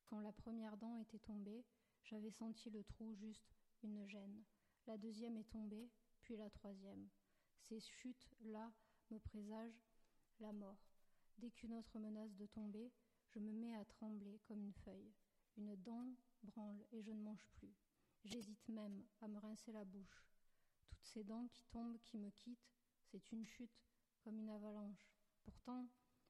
Quand la première dent était tombée, j'avais senti le trou juste une gêne. La deuxième est tombée, puis la troisième. Ces chutes-là me présagent la mort. Dès qu'une autre menace de tomber, Je me mets à trembler comme une feuille. Une dent branle et je ne mange plus. J'hésite même à me rincer la bouche. Toutes ces dents qui tombent, qui me quittent, c'est une chute, comme une avalanche. Pourtant,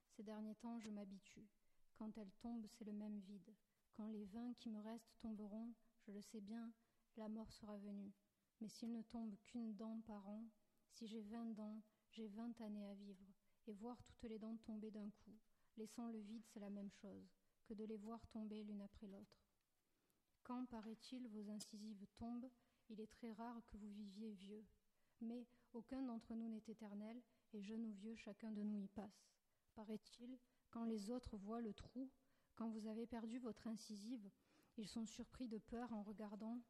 ces derniers temps, je m'habitue. Quand elles tombent, c'est le même vide. Quand les vingt qui me restent tomberont, je le sais bien, la mort sera venue. Mais s'il ne tombe qu'une dent par an, si j'ai vingt dents, j'ai vingt années à vivre. Et voir toutes les dents tomber d'un coup, laissant le vide, c'est la même chose que de les voir tomber l'une après l'autre. Quand, paraît-il, vos incisives tombent, il est très rare que vous viviez vieux. Mais aucun d'entre nous n'est éternel, et jeune ou vieux, chacun de nous y passe. Paraît-il, quand les autres voient le trou, quand vous avez perdu votre incisive, ils sont surpris de peur en regardant.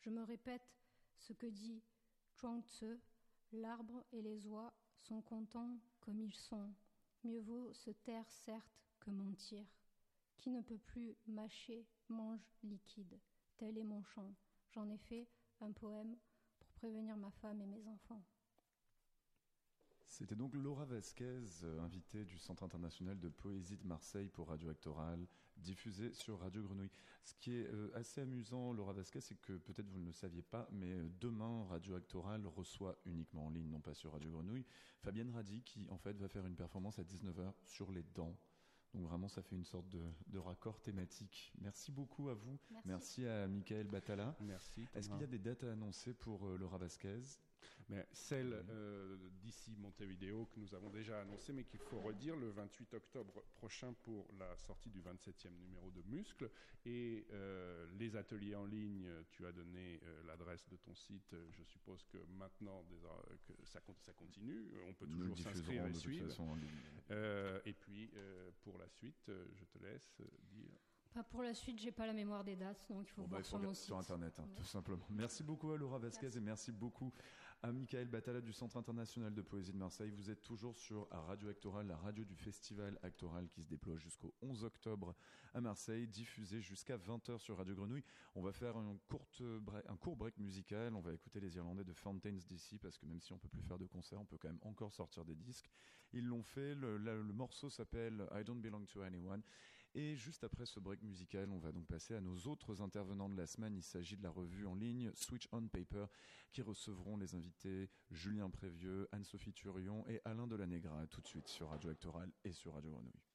Je me répète ce que dit Chuang Tzu, l'arbre et les oies sont contents comme ils sont. Mieux vaut se taire certes que mentir. Qui ne peut plus mâcher mange liquide. Tel est mon chant. J'en ai fait un poème pour prévenir ma femme et mes enfants. C'était donc Laura Vasquez, euh, invitée du Centre international de poésie de Marseille pour Radio Actoral, diffusée sur Radio Grenouille. Ce qui est euh, assez amusant, Laura Vasquez, c'est que peut-être vous ne le saviez pas, mais euh, demain, Radio Actoral reçoit uniquement en ligne, non pas sur Radio Grenouille, Fabienne Radi, qui en fait va faire une performance à 19h sur les dents. Donc vraiment, ça fait une sorte de, de raccord thématique. Merci beaucoup à vous. Merci. à Michael Batala. Merci. Est-ce qu'il y a des dates à annoncer pour euh, Laura Vasquez? Mais celle euh, d'ici Montevideo que nous avons déjà annoncée, mais qu'il faut redire le 28 octobre prochain pour la sortie du 27e numéro de Muscle. Et euh, les ateliers en ligne, tu as donné euh, l'adresse de ton site. Je suppose que maintenant des- euh, que ça, con- ça continue. On peut toujours s'inscrire et suivre. façon en ligne. Euh, et puis euh, pour la suite, je te laisse dire. Pas pour la suite, j'ai pas la mémoire des dates, donc il faut Bon, bah, voir il faut sur mon regarder site. sur Internet, hein, tout simplement. Merci beaucoup à Laura Vasquez et merci beaucoup à Michael Batala du Centre international de poésie de Marseille. Vous êtes toujours sur Radio Actoral, la radio du festival Actoral qui se déploie jusqu'au 11 octobre à Marseille, diffusé jusqu'à 20h sur Radio Grenouille. On va faire un, courte bre- un court break musical. On va écouter les Irlandais de Fountains DC parce que même si on peut plus faire de concerts, on peut quand même encore sortir des disques. Ils l'ont fait. Le morceau s'appelle I Don't Belong to Anyone. Et juste après ce break musical, on va donc passer à nos autres intervenants de la semaine. Il s'agit de la revue en ligne Switch on Paper qui recevront les invités Julien Prévieux, Anne-Sophie Turion et Alain Delanegra tout de suite sur Radio Actoral et sur Radio Grenouille.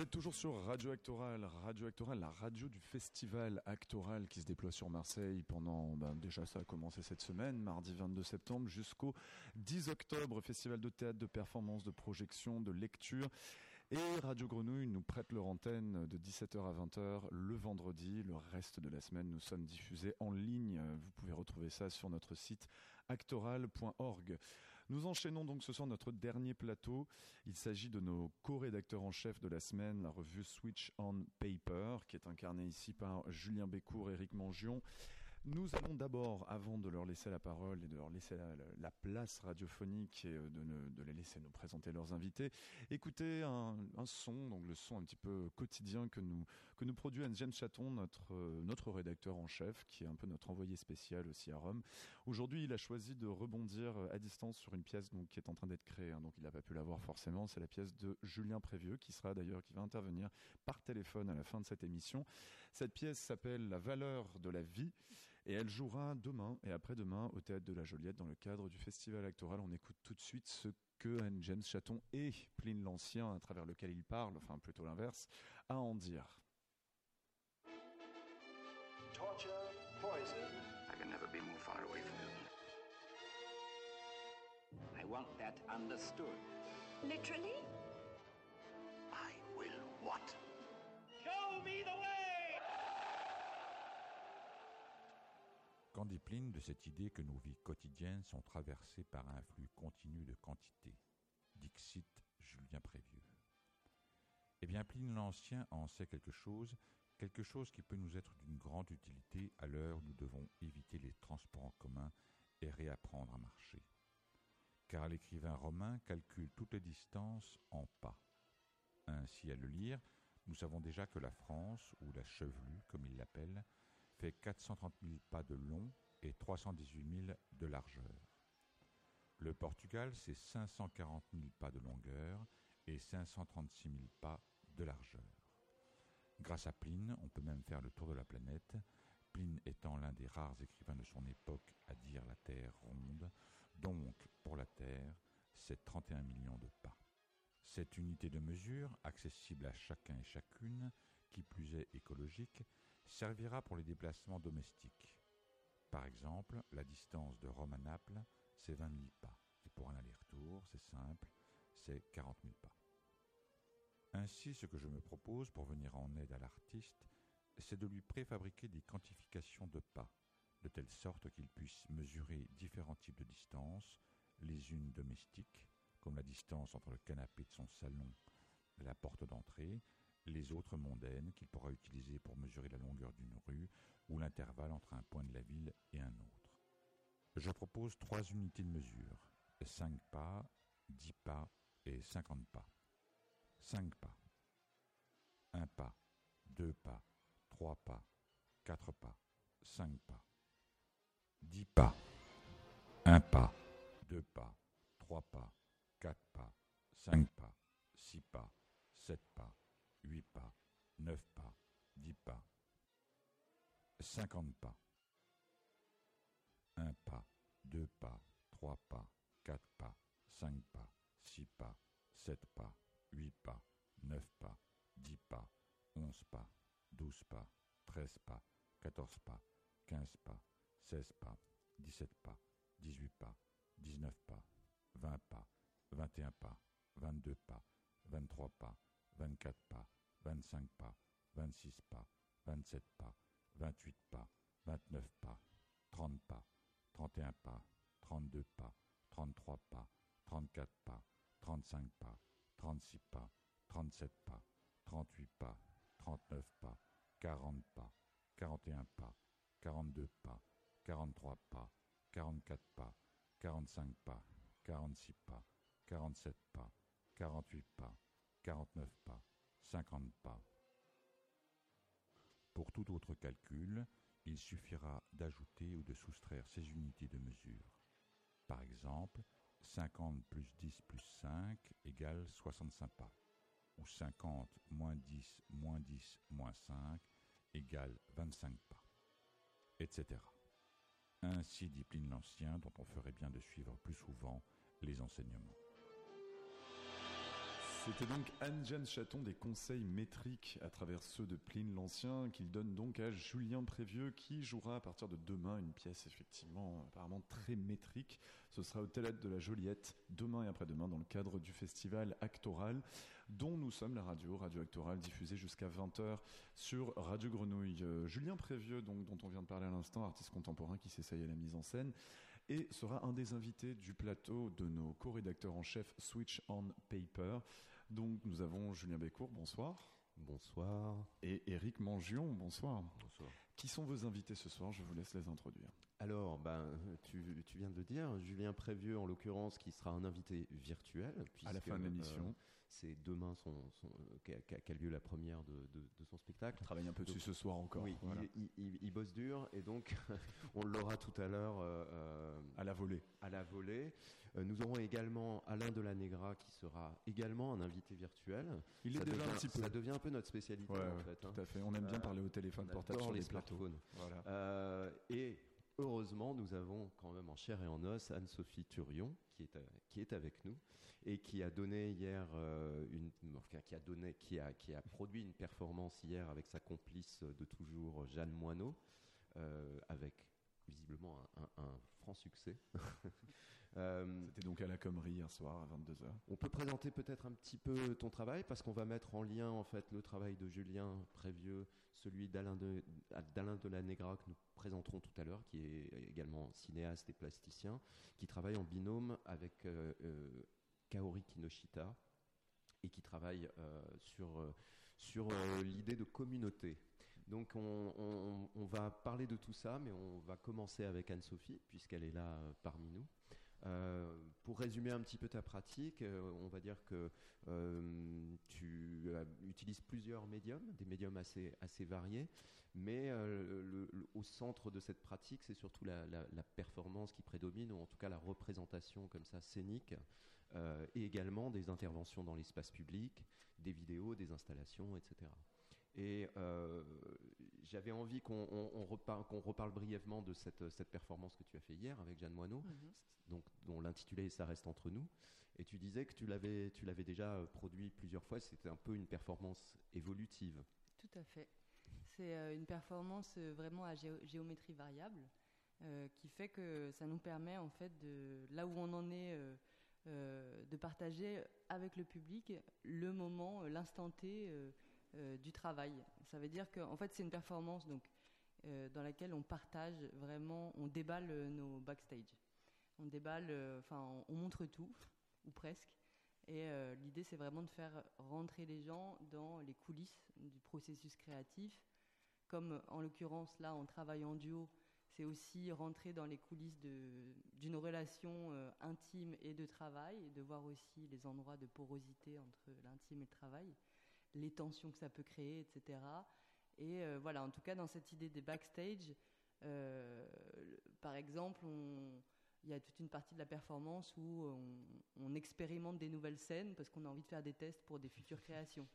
Êtes toujours sur Radio Actoral, Radio Actoral, la radio du festival Actoral qui se déploie sur Marseille pendant, ben, déjà ça a commencé cette semaine, mardi 22 septembre jusqu'au 10 octobre, festival de théâtre, de performance, de projection, de lecture. Et Radio Grenouille nous prête leur antenne de 17h à 20h le vendredi. Le reste de la semaine, nous sommes diffusés en ligne. Vous pouvez retrouver ça sur notre site actoral.org. Nous enchaînons donc ce soir notre dernier plateau. Il s'agit de nos co-rédacteurs en chef de la semaine, la revue Switch on Paper, qui est incarnée ici par Julien Bécourt, Éric Mangion. Nous allons d'abord, avant de leur laisser la parole et de leur laisser la, la- la place radiophonique et euh, de les laisser nous présenter leurs invités, écouter un, un son, donc le son un petit peu quotidien que nous, nous produit Anne-James Chaton, notre, euh, notre rédacteur en chef, qui est un peu notre envoyé spécial aussi à Rome. Aujourd'hui, il a choisi de rebondir euh, à distance sur une pièce qui est en train d'être créée, hein, donc il n'a pas pu la voir forcément. C'est la pièce de Julien Prévieux, qui sera d'ailleurs, qui va intervenir par téléphone à la fin de cette émission. Cette pièce s'appelle La valeur de la vie. Et elle jouera demain et après-demain au Théâtre de la Joliette dans le cadre du Festival Actoral. On écoute tout de suite ce que Anne James Chaton et Pline l'Ancien, à travers lequel il parle, enfin plutôt l'inverse, a à en dire. Torture, poison. I can never be more far away from you. I want that understood. Literally? I will what? Show me the way! Qu'en dépline de cette idée que nos vies quotidiennes sont traversées par un flux continu de quantité? Dixit Julien Prévieux. Eh bien, Pline l'Ancien en sait quelque chose, quelque chose qui peut nous être d'une grande utilité à l'heure où nous devons éviter les transports en commun et réapprendre à marcher. Car l'écrivain romain calcule toutes les distances en pas. Ainsi, à le lire, nous savons déjà que la France, ou la chevelue, comme il l'appelle, fait 430 000 pas de long et 318 000 de largeur. Le Portugal, c'est 540 000 pas de longueur et 536 000 pas de largeur. Grâce à Pline, on peut même faire le tour de la planète, Pline étant l'un des rares écrivains de son époque à dire la Terre ronde, donc pour la Terre, c'est 31 millions de pas. Cette unité de mesure, accessible à chacun et chacune, qui plus est écologique, servira pour les déplacements domestiques. Par exemple, la distance de Rome à Naples, c'est 20 000 pas. Et pour un aller-retour, c'est simple, c'est 40 000 pas. Ainsi, ce que je me propose pour venir en aide à l'artiste, c'est de lui préfabriquer des quantifications de pas, de telle sorte qu'il puisse mesurer différents types de distances, les unes domestiques, comme la distance entre le canapé de son salon et la porte d'entrée, les autres mondaines qu'il pourra utiliser pour mesurer la longueur d'une rue ou l'intervalle entre un point de la ville et un autre. Je propose trois unités de mesure, 5 pas, 10 pas et 50 pas. 5 pas. 1 pas, 2 pas, 3 pas, 4 pas, 5 pas. 10 pas. 1 pas, 2 pas, 3 pas, 4 pas, 5 pas, 6 pas, 7 pas, 8 pas, 9 pas, 10 pas. 50 pas. 1 pas, 2 pas, 3 pas, 4 pas, 5 pas, 6 pas, 7 pas, 8 pas, 9 pas, 10 pas, 11 pas, 12 pas, 13 pas, 14 pas, 15 pas, 16 pas, 17 pas, 18 pas, 19 pas, 20 pas, 21 pas, 22 pas, 23 pas, 24 pas, 25 pas, 26 pas, 27 pas, 28 pas, 29 pas, 30 pas, 31 pas, 32 pas, 33 pas, 34 pas, 35 pas, 36 pas, 37 pas, 38 pas, 39 pas, 40 pas, 41 pas, 42 pas, 43 pas, 44 pas, 45 pas, 46 pas, 47 pas, 48 pas, 49 pas, 50 pas. Pour tout autre calcul, il suffira d'ajouter ou de soustraire ces unités de mesure. Par exemple, 50 plus 10 plus 5 égale 65 pas, ou 50 moins 10 moins 10 moins 5 égale 25 pas, etc. Ainsi dit Pline l'Ancien, dont on ferait bien de suivre plus souvent les enseignements. C'était donc Anne-Jeanne Chaton des conseils métriques à travers ceux de Pline l'Ancien qu'il donne donc à Julien Prévieux qui jouera à partir de demain une pièce effectivement apparemment très métrique. Ce sera au Théâtre de la Joliette demain et après-demain dans le cadre du festival Actoral dont nous sommes la radio, Radio Actoral diffusée jusqu'à 20h sur Radio Grenouille. Euh, Julien Prévieux dont on vient de parler à l'instant, artiste contemporain qui s'essaye à la mise en scène et sera un des invités du plateau de nos co-rédacteurs en chef Switch on Paper. Donc nous avons Julien Bécourt, bonsoir. Bonsoir. Et Eric Mangion, bonsoir. Bonsoir. Qui sont vos invités ce soir? Je vous laisse les introduire. Alors, ben, tu, tu viens de le dire, Julien Prévieux en l'occurrence, qui sera un invité virtuel. À la fin de l'émission. euh, c'est demain son, son- euh, qu'a qu'a- lieu la première de, de- de son spectacle. On travaille un peu dessus ce soir encore, Oui, voilà. il, il- il- il bosse dur et donc on l'aura tout à l'heure euh, euh, à la volée. À la volée. Euh, nous aurons également Alain Delanegra qui sera également un invité virtuel. Il est ça déjà devient, un petit peu. Ça devient un peu notre spécialité Ouais, en fait. tout hein. à fait. On aime bien parler au téléphone on portable sur les smartphones. Voilà. Et heureusement, nous avons quand même en chair et en os Anne-Sophie Turion qui est, qui est avec nous et qui a donné hier euh, une, enfin, qui a donné, qui a, qui a produit une performance hier avec sa complice de toujours Jeanne Moineau, euh, avec visiblement un, un- un franc succès. Euh, C'était donc à la Commerie hier soir à 22h. on peut présenter peut-être un petit peu ton travail parce qu'on va mettre en lien en fait le travail de Julien Prévieux, celui d'Alain de, d'Alain Delanegra que nous présenterons tout à l'heure, qui est également cinéaste et plasticien, qui travaille en binôme avec euh, euh, Kaori Kinoshita et qui travaille euh, sur, euh, sur euh, l'idée de communauté. Donc on, va parler de tout ça, mais on va commencer avec Anne-Sophie, puisqu'elle est là parmi nous. Pour résumer un petit peu ta pratique, on va dire que tu utilises plusieurs médiums, des médiums assez, assez variés, mais au centre de cette pratique, c'est surtout la, la- la performance qui prédomine, ou en tout cas la représentation comme ça scénique, euh, et également des interventions dans l'espace public, des vidéos, des installations, etc. Et euh, j'avais envie qu'on on- on reparle, brièvement de cette, cette performance que tu as fait hier avec Jeanne Moineau, Mhm. donc, dont l'intitulé Ça reste entre nous. Et tu disais que tu l'avais, déjà produit plusieurs fois, c'était un peu une performance évolutive. Tout à fait. C'est euh, une performance vraiment à géo- géométrie variable euh, qui fait que ça nous permet en fait de là où on en est euh, de partager avec le public le moment, euh, l'instant T euh, euh, du travail. Ça veut dire qu'en fait c'est une performance donc euh, dans laquelle on partage vraiment, on déballe euh, nos backstage. On déballe, euh, enfin on, on montre tout ou presque. Et euh, l'idée, c'est vraiment de faire rentrer les gens dans les coulisses du processus créatif. Comme euh, en l'occurrence, là, on travaille en duo, c'est aussi rentrer dans les coulisses d'une relation euh, intime et de travail, de voir aussi les endroits de porosité entre l'intime et le travail, les tensions que ça peut créer, etc. Et euh, voilà, en tout cas, dans cette idée des backstage, euh, par exemple, on- il y a toute une partie de la performance où on, on expérimente des nouvelles scènes parce qu'on a envie de faire des tests pour des futures créations.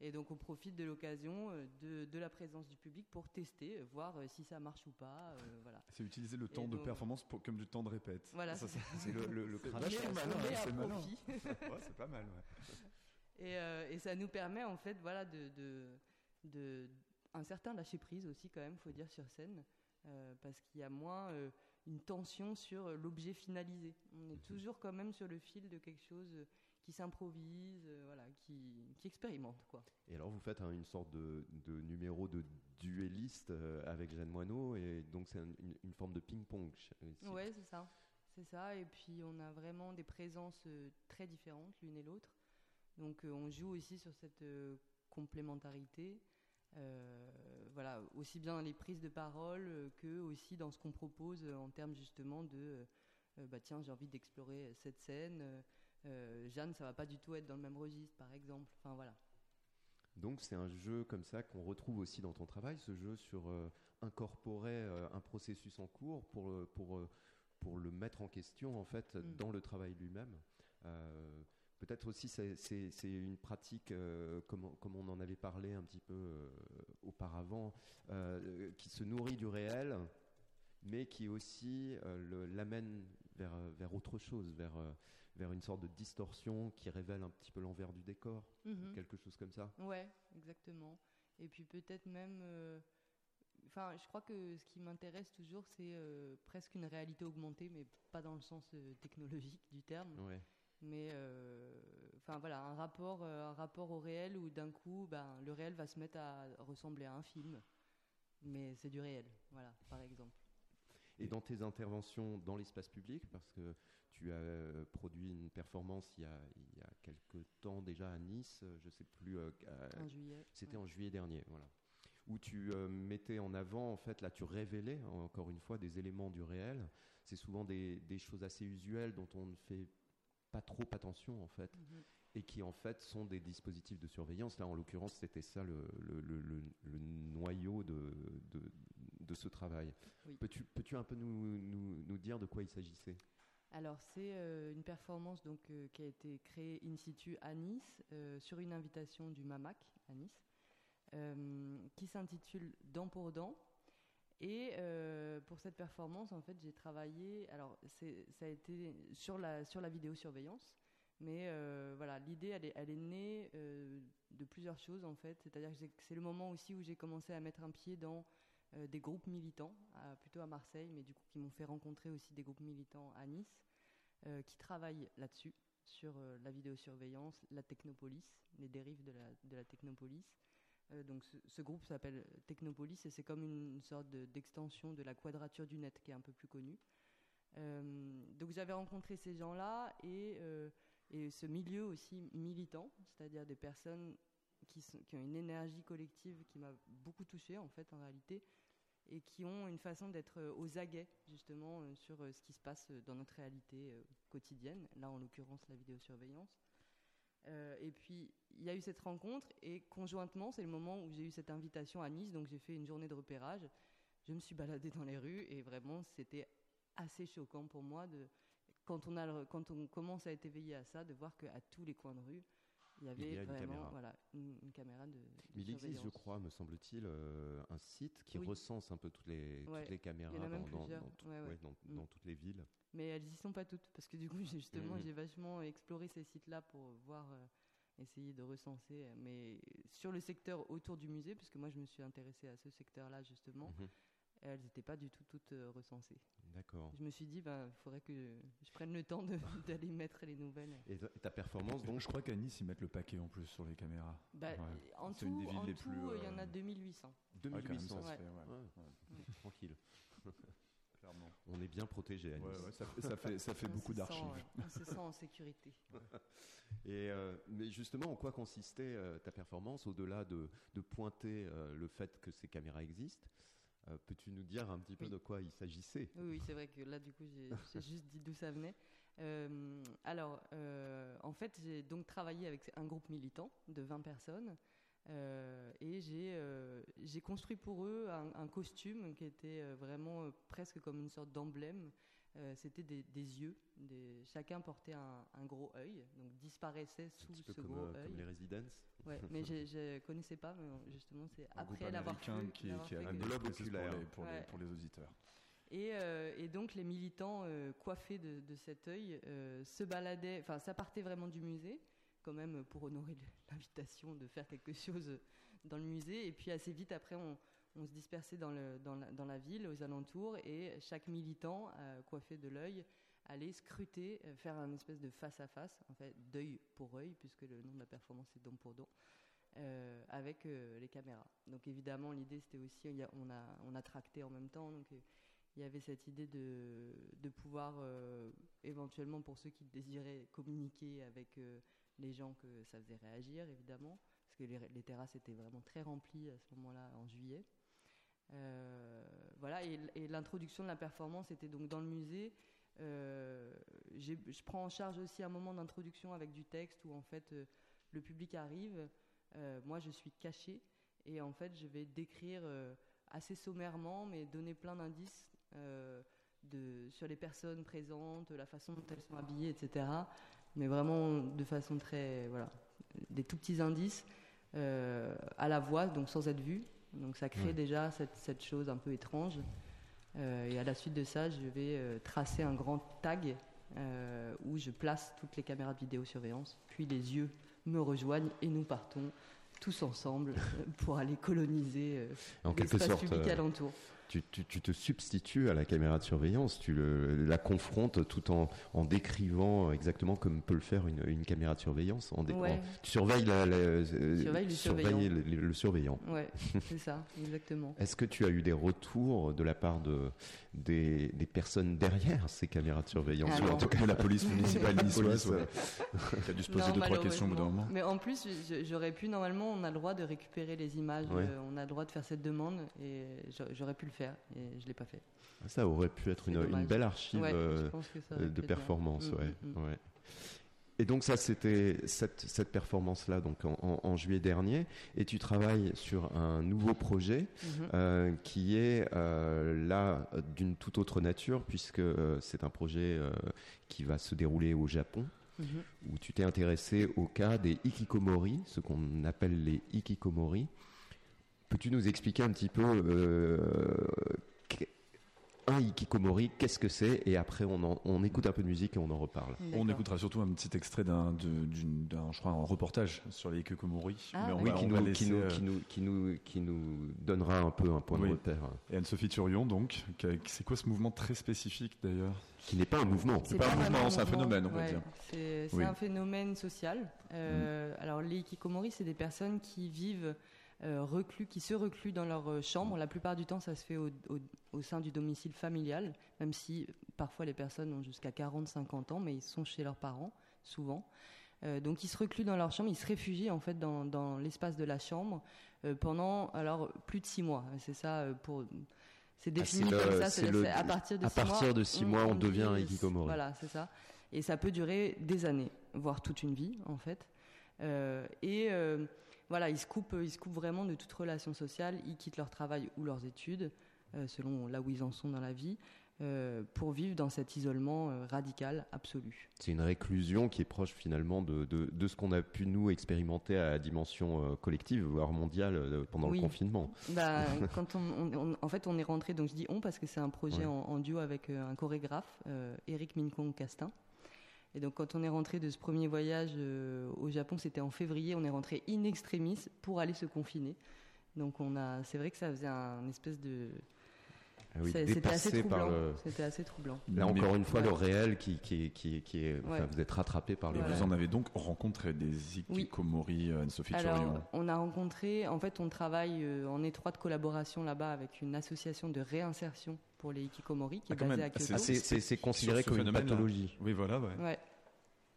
Mhm. Et donc on profite de l'occasion euh, de, de la présence du public pour tester, euh, voir euh, si ça marche ou pas. euh, voilà. C'est utiliser le temps de performance pour- comme du temps de répète. Voilà, Ça, c'est le, le, le C'est crash. C'est malin, c'est. Ouais, pas mal, ouais. Et, euh, et ça nous permet en fait voilà, de, de, de- un certain lâcher prise aussi quand même, faut dire sur scène, euh, parce qu'il y a moins euh, une tension sur l'objet finalisé. On est toujours quand même sur le fil de quelque chose euh, qui s'improvise, euh, voilà, qui, qui expérimente quoi. Et alors vous faites hein, une sorte de, de numéro de duelliste euh, avec Jeanne Moineau, et donc c'est un- une, une forme de ping-pong. ici. Ouais, c'est ça. C'est ça. Et puis, on a vraiment des présences euh, très différentes l'une et l'autre. Donc, euh, on joue aussi sur cette euh, complémentarité. Euh, voilà, aussi bien dans les prises de parole euh, que aussi dans ce qu'on propose euh, en termes justement de euh, euh, bah tiens, j'ai envie d'explorer cette scène. Euh, Jeanne, ça va pas du tout être dans le même registre, par exemple. Enfin, voilà. Donc c'est un jeu comme ça qu'on retrouve aussi dans ton travail, ce jeu sur euh, incorporer euh, un processus en cours pour, le- pour, pour le mettre en question en fait Mm. dans le travail lui-même. Euh, Peut-être aussi c'est- une pratique, comme, on- comme on en avait parlé un petit peu auparavant, qui se nourrit du réel, mais qui aussi l'amène vers, vers autre chose, vers, vers une sorte de distorsion qui révèle un petit peu l'envers du décor, Mhm. quelque chose comme ça. Ouais, exactement. Et puis peut-être même. euh, Enfin, je crois que ce qui m'intéresse toujours, c'est euh, presque une réalité augmentée, mais pas dans le sens euh, technologique du terme. Ouais. Mais enfin voilà, un rapport, un rapport au réel où d'un coup, ben, le réel va se mettre à ressembler à un film, mais c'est du réel, voilà, par exemple. Et dans tes interventions dans l'espace public, parce que tu as euh, produit une performance il y, a, il y a quelques temps déjà à Nice, euh, je sais plus. euh, à- En juillet, C'était ouais. en juillet dernier, voilà. Où tu mettais en avant, en fait, là tu révélais encore une fois des éléments du réel. C'est souvent des, des choses assez usuelles dont on ne fait pas trop attention, en fait. Mhm. Et qui en fait sont des dispositifs de surveillance. Là, en l'occurrence, c'était ça le, le- le- le- le noyau de, de, de ce travail. Oui. Peux-tu peux un peu nous, nous, nous dire de quoi il s'agissait? Alors c'est euh, une performance donc euh, qui a été créée in situ à Nice euh, sur une invitation du MAMAC à Nice, qui s'intitule Dent pour dent. Et pour cette performance, en fait, j'ai travaillé. Alors ça a été sur la sur la vidéosurveillance, mais voilà, l'idée elle est elle est née de plusieurs choses en fait. C'est-à-dire que c'est le moment aussi où j'ai commencé à mettre un pied dans des groupes militants, plutôt à Marseille, mais du coup qui m'ont fait rencontrer aussi des groupes militants à Nice, euh, qui travaillent là-dessus, sur euh, la vidéosurveillance, la technopolis, les dérives de la, de la technopolis. Euh, donc ce, groupe s'appelle Technopolis et c'est comme une sorte de- d'extension de la quadrature du net qui est un peu plus connue. Euh, donc j'avais rencontré ces gens-là et, euh, et ce milieu aussi militant, c'est-à-dire des personnes qui, qui ont une énergie collective qui m'a beaucoup touchée en fait en réalité et qui ont une façon d'être euh, aux aguets justement euh, sur euh, ce qui se passe dans notre réalité quotidienne, là en l'occurrence la vidéosurveillance. Euh, et puis il y a eu cette rencontre et conjointement c'est le moment où j'ai eu cette invitation à Nice, donc j'ai fait une journée de repérage. Je me suis baladée dans les rues et vraiment c'était assez choquant pour moi quand on quand on commence à être éveillé à ça de voir qu'à tous les coins de rue il y avait y a une vraiment caméra. voilà une, une caméra de, de Mais il existe, je crois, me semble-t-il, euh, un site qui Oui. recense un peu toutes les, Ouais, toutes les caméras dans, dans- plusieurs. dans tout- Ouais, ouais. ouais, dans- Mm. toutes les villes. Mais elles y sont pas toutes, parce que du coup, justement, Mhm. j'ai vachement exploré ces sites-là pour voir, euh, essayer de recenser, euh, mais sur le secteur autour du musée, puisque moi je me suis intéressée à ce secteur-là justement, Mhm. elles n'étaient pas du tout toutes recensées. D'accord. Je me suis dit, il faudrait que je prenne le temps d'aller mettre les nouvelles. Et ta- performance, donc Je crois qu'à Nice, ils mettent le paquet en plus sur les caméras. Bah, Ouais. En tout, une des villes en les tout, plus, il y en euh, a 2800. Ouais, quand même, 2800. ça se Ouais. fait, ouais. Ouais. Ouais. Tranquille. Clairement. On est bien protégé à Nice. Ouais, ouais, ça, fait- ça fait, ça fait On beaucoup se sent, d'archives. euh, On se sent en sécurité. Et euh, mais justement, en quoi consistait euh, ta performance au-delà de, de pointer euh, le fait que ces caméras existent euh, Peux-tu nous dire un petit peu Oui. de quoi il s'agissait? Oui, oui, c'est vrai que là, du coup, j'ai juste dit d'où ça venait. Euh, alors, euh, en fait, j'ai donc travaillé avec un groupe militant de 20 personnes et j'ai construit pour eux un, un costume qui était vraiment presque comme une sorte d'emblème. Euh, C'était des, des yeux. Des, chacun portait un, un gros œil, donc disparaissait Un sous petit peu ce comme, gros euh, œil. comme les Residents Ouais, mais je- connaissais pas, mais justement, c'est Un après l'avoir fait. qui, qui a un globe pour les- pour, les, Ouais. pour les auditeurs. Et, euh, et donc les militants euh, coiffés de, de cet œil euh, se baladaient, enfin ça partait vraiment du musée, quand même pour honorer l'invitation de faire quelque chose dans le musée. Et puis assez vite après, on, on se dispersait dans, la, ville, aux alentours, et chaque militant euh, coiffé de l'œil allait scruter, euh, faire un espèce de face à face, en fait d'œil pour œil, puisque le nom de la performance est don pour don. euh, avec les caméras. Donc évidemment, l'idée c'était aussi, on, a, tracté en même temps, donc il y avait cette idée de, pouvoir éventuellement pour ceux qui désiraient communiquer avec les gens que ça faisait réagir évidemment parce que les terrasses étaient vraiment très remplies à ce moment-là en juillet Euh, voilà et, l'introduction de la performance était donc dans le musée Euh, je prends en charge aussi un moment d'introduction avec du texte où en fait euh, le public arrive moi je suis cachée et en fait je vais décrire assez sommairement mais donner plein d'indices sur les personnes présentes, la façon dont elles sont habillées, etc. Mais vraiment de façon très. Voilà, des tout petits indices à la voix, donc sans être vu. Donc ça crée Ouais. déjà cette, cette chose un peu étrange. Euh, et à la suite de ça, je vais euh, tracer un grand tag euh, où je place toutes les caméras de vidéosurveillance, puis les yeux me rejoignent et nous partons tous ensemble pour aller coloniser l'espace public alentour. Tu, tu- tu te substitues à la caméra de surveillance, tu le- la confrontes tout en, en décrivant exactement comme peut le faire une, une caméra de surveillance. En Ouais. en- tu surveilles, la- la- euh, Surveille le surveillant. le, le surveillant. Ouais, c'est ça, exactement. Est-ce que tu as eu des retours de la part de, des, des personnes derrière ces caméras de surveillance Ah Ou en tout cas, la police municipale niçoise, Police, ouais. euh, Qui a dû se poser Non, deux, trois questions au bout d'un moment. Mais en plus, j'aurais pu, normalement, on a le droit de récupérer les images, Ouais. euh, on a le droit de faire cette demande, et j'a- j'aurais pu le faire, et je ne l'ai pas fait. Ça aurait pu être une, belle archive Ouais, euh, de performance. Mm, ouais, mm, mm. ouais. Et donc ça, c'était cette, cette performance-là, donc en, en- en juillet dernier. Et tu travailles sur un nouveau projet Mhm. euh, qui est euh, là d'une toute autre nature, puisque euh, c'est un projet qui va se dérouler au Japon. Mhm. Où tu t'es intéressé au cas des hikikomori, ce qu'on appelle les hikikomori. Peux-tu nous expliquer un petit peu euh, un hikikomori, qu'est-ce que c'est Et après, on, en- on écoute un peu de musique et on en reparle. On écoutera surtout un petit extrait d'un, de- d'une- d'un, je crois, un reportage sur les hikikomori. Ah, Mais on oui, va- qui nous, va qui, laisser, nous, qui, nous, qui, nous, qui nous donnera un peu un point Oui. de repère. Et Anne-Sophie Turion, donc, c'est quoi ce mouvement très spécifique d'ailleurs? Qui n'est pas un mouvement. C'est pas un mouvement, vraiment c'est un phénomène, on va dire. C'est c'est Oui. un phénomène social. Euh, Alors, les hikikomori, c'est des personnes qui vivent euh, reclus, qui se recluent dans leur euh, chambre. La plupart du temps, ça se fait au, au- au sein du domicile familial, même si parfois les personnes ont jusqu'à 40-50 ans, mais ils sont chez leurs parents, souvent. Euh, donc, ils se recluent dans leur chambre, ils se réfugient en fait dans, dans l'espace de la chambre euh, pendant alors plus de six mois. C'est ça euh, pour. C'est défini Ah, le- comme ça. c'est le- à partir de à six partir mois, de six mois, on devient un hikikomori. Voilà, c'est ça. Et ça peut durer des années, voire toute une vie, en fait. Euh, et euh, voilà, ils se, coupent, ils se coupent vraiment de toute relation sociale. Ils quittent leur travail ou leurs études, euh, selon là où ils en sont dans la vie, euh, pour vivre dans cet isolement euh, radical, absolu. C'est une réclusion qui est proche finalement de, de, de ce qu'on a pu nous expérimenter à la dimension euh, collective, voire mondiale, pendant Oui. le confinement. Bah, quand on, on- on- en fait, on est rentré, donc je dis on parce que c'est un projet Ouais. en, en duo avec un chorégraphe, Eric Minkong Castin. Et donc, quand on est rentré de ce premier voyage euh, au Japon, c'était en février, on est rentré in extremis pour aller se confiner. Donc, on a, c'est vrai que ça faisait un espèce de. Ah oui, c'était assez troublant. le- C'était assez troublant. Là encore une fois, Ouais. le réel qui, qui, qui, qui est. enfin, Ouais. vous êtes rattrapé par le Et vous en avez donc rencontré des hikikomori, euh, Anne-Sophie Alors, Turion on a rencontré, en fait, on travaille euh, en étroite collaboration là-bas avec une association de réinsertion pour les hikikomori qui Ah, est même. à Ah, Kyoto. c'est- considéré ce comme une pathologie. Oui, voilà, ouais. Ouais.